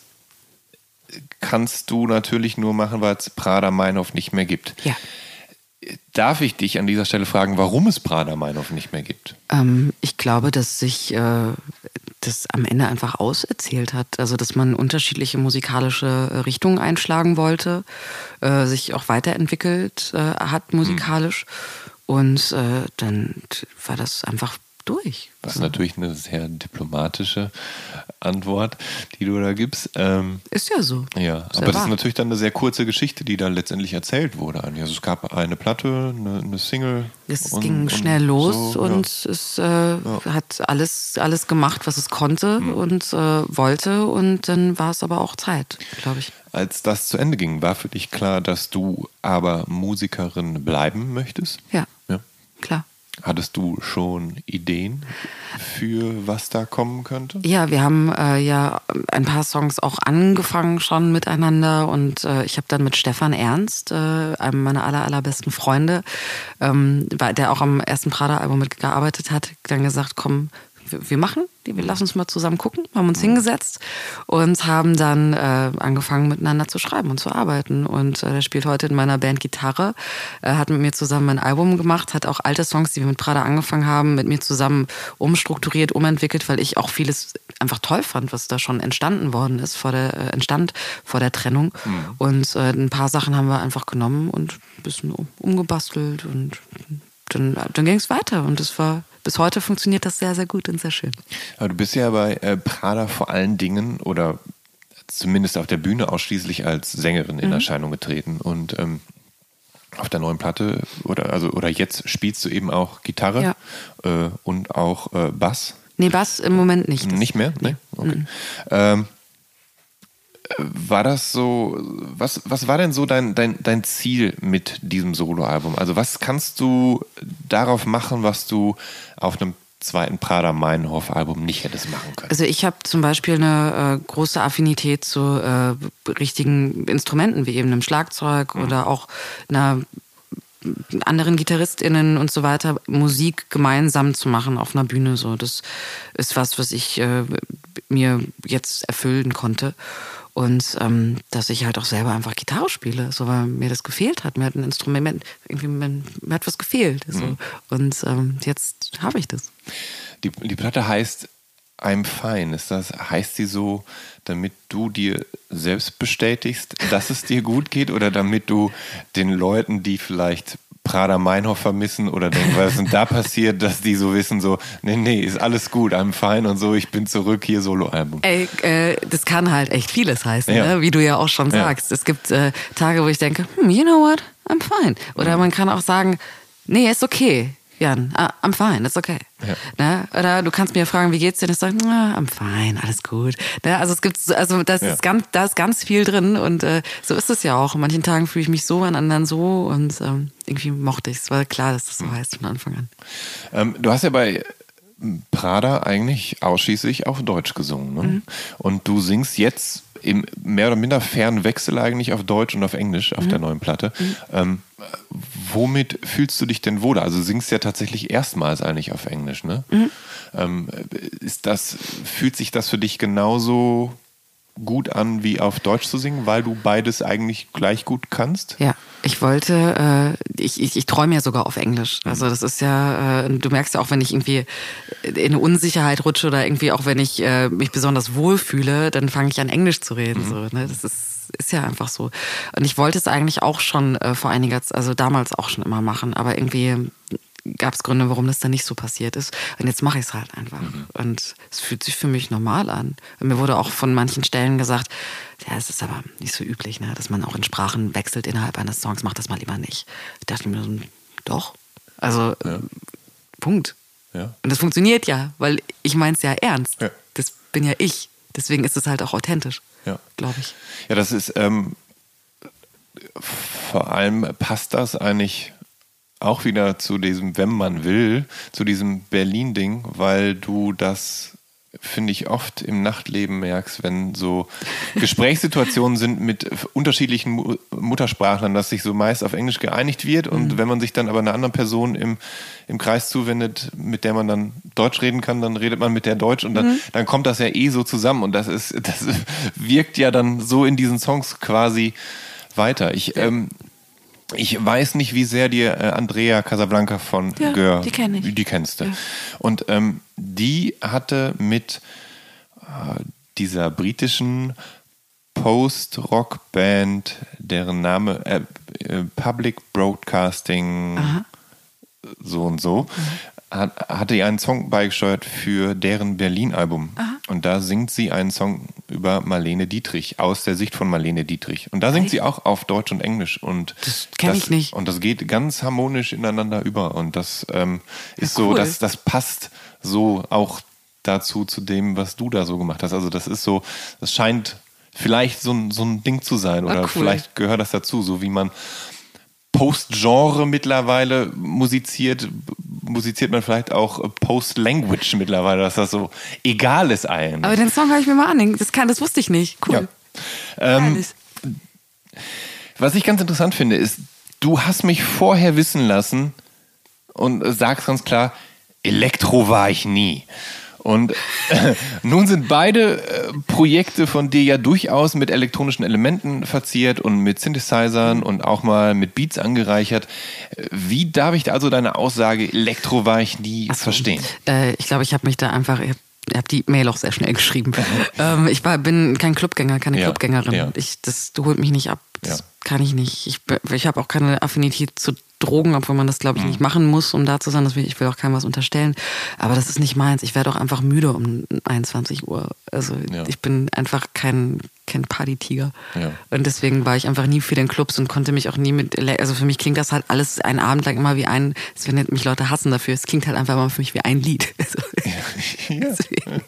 kannst du natürlich nur machen, weil es Prada Meinhof nicht mehr gibt. Ja. Darf ich dich an dieser Stelle fragen, warum es Prada Meinhof nicht mehr gibt? Ähm, ich glaube, dass sich äh, das am Ende einfach auserzählt hat. Also, dass man unterschiedliche musikalische äh, Richtungen einschlagen wollte, äh, sich auch weiterentwickelt äh, hat musikalisch. Und äh, dann war das einfach durch. Das ist natürlich eine sehr diplomatische Antwort, die du da gibst. Ähm, Ist ja so. ja, Ist aber das ist wahr. natürlich dann eine sehr kurze Geschichte, die da letztendlich erzählt wurde. Also es gab eine Platte, eine, eine Single. Es und- ging und schnell los so, und ja. es äh, hat alles, alles gemacht, was es konnte Hm. und äh, wollte. Und dann war es aber auch Zeit, glaube ich. Als das zu Ende ging, war für dich klar, dass du aber Musikerin bleiben möchtest? Ja, Ja. klar. Hattest du schon Ideen für was da kommen könnte? Ja, wir haben äh, ja ein paar Songs auch angefangen schon miteinander und äh, ich habe dann mit Stefan Ernst, äh, einem meiner aller, allerbesten Freunde, ähm, der auch am ersten Prada-Album mitgearbeitet hat, dann gesagt, komm, wir machen die, wir lassen uns mal zusammen gucken, haben uns hingesetzt und haben dann äh, angefangen miteinander zu schreiben und zu arbeiten. Und äh, er spielt heute in meiner Band Gitarre, äh, hat mit mir zusammen ein Album gemacht, hat auch alte Songs, die wir mit Prada angefangen haben, mit mir zusammen umstrukturiert, umentwickelt, weil ich auch vieles einfach toll fand, was da schon entstanden worden ist, vor der, äh, entstand vor der Trennung. Mhm. Und äh, ein paar Sachen haben wir einfach genommen und ein bisschen umgebastelt und dann, dann ging es weiter und es war bis heute funktioniert das sehr, sehr gut und sehr schön. Aber du bist ja bei äh, Prada vor allen Dingen oder zumindest auf der Bühne ausschließlich als Sängerin in mhm. Erscheinung getreten und ähm, auf der neuen Platte oder also oder jetzt spielst du eben auch Gitarre ja. äh, und auch äh, Bass. Nee, Bass im Moment nicht. Nicht mehr? Nee? Okay. Mhm. Ähm, war das so, was, was war denn so dein, dein, dein Ziel mit diesem Soloalbum? Also was kannst du darauf machen, was du auf einem zweiten Prada Meinhof Album nicht hättest machen können? Also ich habe zum Beispiel eine äh, große Affinität zu äh, richtigen Instrumenten, wie eben einem Schlagzeug mhm. oder auch einer anderen GitarristInnen und so weiter Musik gemeinsam zu machen auf einer Bühne. So, das ist was, was ich äh, mir jetzt erfüllen konnte. Und ähm, dass ich halt auch selber einfach Gitarre spiele, so weil mir das gefehlt hat. Mir hat ein Instrument, irgendwie mir, mir hat was gefehlt. So. Mhm. Und ähm, jetzt habe ich das. Die, die Platte heißt I'm fine. Ist das, heißt sie so, damit du dir selbst bestätigst, dass es dir gut geht oder damit du den Leuten, die vielleicht Prada Meinhof vermissen oder denken, was ist denn da passiert, dass die so wissen, so, nee, nee, ist alles gut, I'm fine und so, ich bin zurück, hier Soloalbum. Ey, äh, das kann halt echt vieles heißen, ja. ne? wie du ja auch schon sagst. Ja. Es gibt äh, Tage, wo ich denke, hm, you know what, I'm fine. Oder mhm. man kann auch sagen, nee, ist okay. Jan, ah, I'm fine, it's okay. Ja. Ne? Oder du kannst mir fragen, wie geht's dir? Und ich sage, ah, I'm fine, alles gut. Ne? Also es gibt, also das ja. ist ganz, da ist ganz viel drin und äh, so ist es ja auch. An manchen Tagen fühle ich mich so, an anderen so und ähm, irgendwie mochte ich es. War klar, dass das so mhm. heißt von Anfang an. Ähm, du hast ja bei Prada eigentlich ausschließlich auf Deutsch gesungen. Ne? Mhm. Und du singst jetzt im mehr oder minder fairen Wechsel eigentlich auf Deutsch und auf Englisch auf mhm. der neuen Platte. Mhm. Ähm, womit fühlst du dich denn wohler? Also du singst ja tatsächlich erstmals eigentlich auf Englisch, ne? Mhm. Ähm, ist das, fühlt sich das für dich genauso gut an, wie auf Deutsch zu singen, weil du beides eigentlich gleich gut kannst? Ja, ich wollte, äh, ich, ich, ich träume ja sogar auf Englisch. Mhm. Also das ist ja, äh, du merkst ja auch, wenn ich irgendwie in Unsicherheit rutsche oder irgendwie auch wenn ich äh, mich besonders wohlfühle, dann fange ich an Englisch zu reden. Mhm. So, ne? Das ist ist ja einfach so. Und ich wollte es eigentlich auch schon äh, vor einiger Zeit, also damals auch schon immer machen, aber irgendwie gab es Gründe, warum das dann nicht so passiert ist. Und jetzt mache ich es halt einfach. Mhm. Und es fühlt sich für mich normal an. Und mir wurde auch von manchen Stellen gesagt, ja, es ist aber nicht so üblich, ne, dass man auch in Sprachen wechselt innerhalb eines Songs. Mach das mal lieber nicht. Ich dachte mir so, doch. Also, ja. Punkt. Ja. Und das funktioniert ja, weil ich meine es ja ernst. Ja. Das bin ja ich. Deswegen ist es halt auch authentisch. Ja. Glaube ich. Ja, das ist, ähm, vor allem passt das eigentlich auch wieder zu diesem, wenn man will, zu diesem Berlin-Ding, weil du das finde ich oft im Nachtleben merkst, wenn so Gesprächssituationen sind mit unterschiedlichen Muttersprachlern, dass sich so meist auf Englisch geeinigt wird und mhm. wenn man sich dann aber einer anderen Person im, im Kreis zuwendet, mit der man dann Deutsch reden kann, dann redet man mit der Deutsch und dann, mhm. dann kommt das ja eh so zusammen und das ist, das wirkt ja dann so in diesen Songs quasi weiter. Ich, ähm, ich weiß nicht, wie sehr dir äh, Andrea Casablanca von ja, Gör, die kenne ich. Die kennst du. Ja. Und ähm, die hatte mit äh, dieser britischen Post-Rock-Band, deren Name äh, äh, Public Broadcasting Aha. so und so, mhm hat, hatte ihr einen Song beigesteuert für deren Berlin-Album. Und da singt sie einen Song über Marlene Dietrich, aus der Sicht von Marlene Dietrich. Und da singt sie auch auf Deutsch und Englisch. Und das kenne ich nicht. Und das geht ganz harmonisch ineinander über. Und das ähm, ist ja, cool. so, dass das passt so auch dazu, zu dem, was du da so gemacht hast. Also das ist so, das scheint vielleicht so ein, so ein Ding zu sein. Oder cool. vielleicht gehört das dazu, so wie man Post-Genre mittlerweile musiziert, musiziert man vielleicht auch Post-Language mittlerweile, dass das so egal ist allen. Aber den Song höre ich mir mal an. Das, kann, das wusste ich nicht. Cool. Ja. Ähm, was ich ganz interessant finde, ist, du hast mich vorher wissen lassen und sagst ganz klar, Elektro war ich nie. Und äh, nun sind beide äh, Projekte von dir ja durchaus mit elektronischen Elementen verziert und mit Synthesizern und auch mal mit Beats angereichert. Wie darf ich also deine Aussage, Elektro war ich nie, so. verstehen? Äh, ich glaube, ich habe mich da einfach. Ich habe hab die Mail auch sehr schnell geschrieben. ähm, ich war, bin kein Clubgänger, keine Ja, Clubgängerin. ja. Ich, das holt mich nicht ab. Das Ja. kann ich nicht. Ich, ich habe auch keine Affinität zu Drogen, obwohl man das, glaube ich, nicht machen muss, um da zu sein. Das will, ich will auch keinem was unterstellen. Aber das ist nicht meins. Ich werde auch einfach müde um 21 Uhr. Also Ja. ich bin einfach kein, kein Partytiger. Ja. Und deswegen war ich einfach nie für den Clubs und konnte mich auch nie mit, also für mich klingt das halt alles einen Abend lang immer wie ein, es werden mich Leute hassen dafür, es klingt halt einfach immer für mich wie ein Lied. Also, deswegen,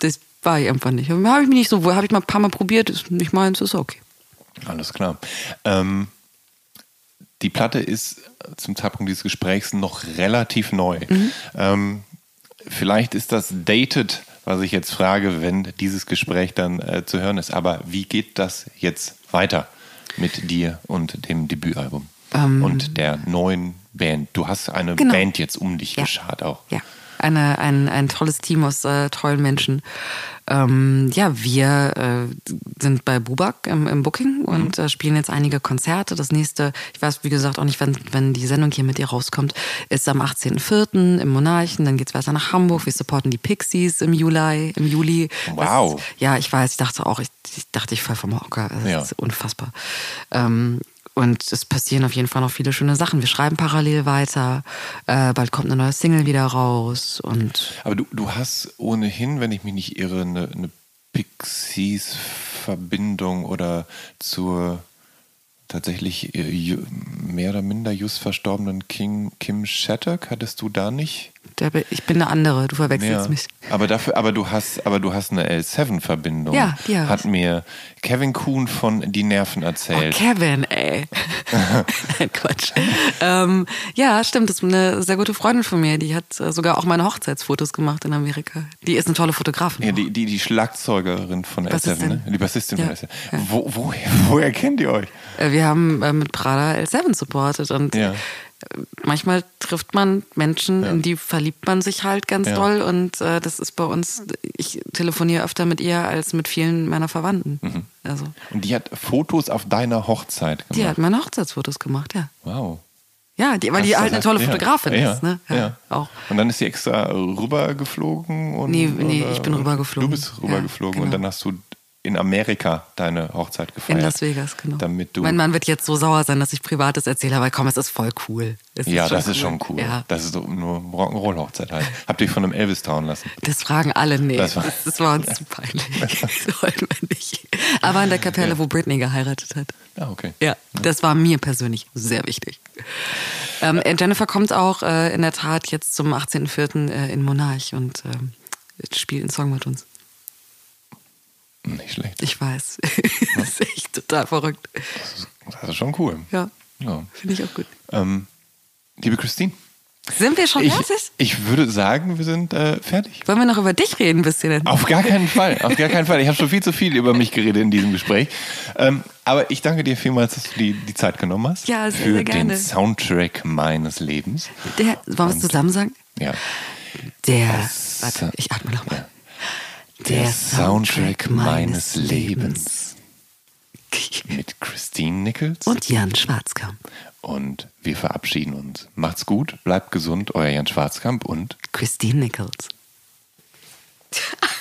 das war ich einfach nicht. Habe ich mich nicht so wohl, habe ich mal ein paar Mal probiert, ist nicht meins, ist okay. Alles klar. Ähm, die Platte ist zum Zeitpunkt dieses Gesprächs noch relativ neu. Ähm, vielleicht ist das dated, was ich jetzt frage, wenn dieses Gespräch dann äh, zu hören ist. Aber wie geht das jetzt weiter mit dir und dem Debütalbum und der neuen Band? Du hast eine Genau. Band jetzt um dich Ja. geschart auch. Ja, eine, ein, ein tolles Team aus äh, tollen Menschen. Ähm, ja, wir äh, sind bei Bubak im, im Booking und äh, spielen jetzt einige Konzerte. Das nächste, ich weiß wie gesagt auch nicht, wann, wenn die Sendung hier mit dir rauskommt, ist am 18.04. im Monarchen. Dann geht's weiter nach Hamburg. Wir supporten die Pixies im Juli. Im Juli. Wow. Das, ja, ich weiß, ich dachte auch, ich, ich dachte, ich fall vom Hocker. Das Ja. ist unfassbar. Ähm, und es passieren auf jeden Fall noch viele schöne Sachen. Wir schreiben parallel weiter. Äh, bald kommt eine neue Single wieder raus. Und Aber du, du hast ohnehin, wenn ich mich nicht irre, eine, eine Pixies-Verbindung oder zur tatsächlich äh, mehr oder minder just verstorbenen King, Kim Shattuck. Hattest du da nicht? Ich bin eine andere, du verwechselst mich. Aber dafür, aber du hast, aber du hast eine L7-Verbindung. Ja, die hab Hat mir Kevin Kuhn von Die Nerven Oh, erzählt. Kevin, ey. Nein, Quatsch. ähm, ja, stimmt. Das ist eine sehr gute Freundin von mir. Die hat äh, sogar auch meine Hochzeitsfotos gemacht in Amerika. Die ist eine tolle Fotografin. ja, die, die, die Schlagzeugerin von L7, Bassistin. ne? Die Bassistin Ja, von L7. ja. Wo, woher, woher kennt ihr euch? Äh, Wir haben äh, mit Prada L7 supportet und Ja. Manchmal trifft man Menschen, in die verliebt man sich halt ganz Ja. doll und äh, das ist bei uns, ich telefoniere öfter mit ihr als mit vielen meiner Verwandten. Mhm. Also, Und die hat Fotos auf deiner Hochzeit gemacht. die hat meine Hochzeitsfotos gemacht, ja. Wow. Ja, die, weil die Krass, halt eine das tolle heißt- Fotografin ja, ist, ne? Ja, Auch. Und dann ist sie extra rübergeflogen? Und, Nee, nee, ich bin rübergeflogen. Du bist rübergeflogen Ja, und genau. dann hast du in Amerika deine Hochzeit gefeiert. In Las Vegas, genau. Damit du. mein Mann wird jetzt so sauer sein, dass ich Privates erzähle, aber komm, es ist voll cool. Es ja, das ist schon cool. Ja. Das ist nur Rock'n'Roll-Hochzeit halt. Habt ihr von einem Elvis trauen lassen? Das fragen alle, nee. Das Das war- uns zu peinlich. Das wollten wir nicht. Aber in der Kapelle, wo Britney geheiratet hat. Ah, okay. Ja, das war mir persönlich sehr wichtig. Ähm, äh, Jennifer kommt auch äh, in der Tat jetzt zum 18.04. Äh, in Monarch und ähm, spielt einen Song mit uns. Nicht schlecht. Ich weiß. das ist echt total verrückt. Das ist schon cool. Ja, Ja. finde ich auch gut. Ähm, liebe Christine, Sind wir schon ich, fertig? ich würde sagen, wir sind äh, fertig. Wollen wir noch über dich reden ein bisschen? Auf gar keinen Fall, auf gar keinen Fall. Ich habe schon viel zu viel über mich geredet in diesem Gespräch. Ähm, aber ich danke dir vielmals, dass du die, die Zeit genommen hast. Ja, sehr, für sehr gerne. den Soundtrack meines Lebens. Der, wollen wir es zusammen sagen? Ja. Der, Das- warte, ich atme nochmal. Der, Soundtrack meines Lebens. Mit Christine Nichols. Und Jan Schwarzkamp. Und wir verabschieden uns. Macht's gut, bleibt gesund, euer Jan Schwarzkamp und Christine Nichols.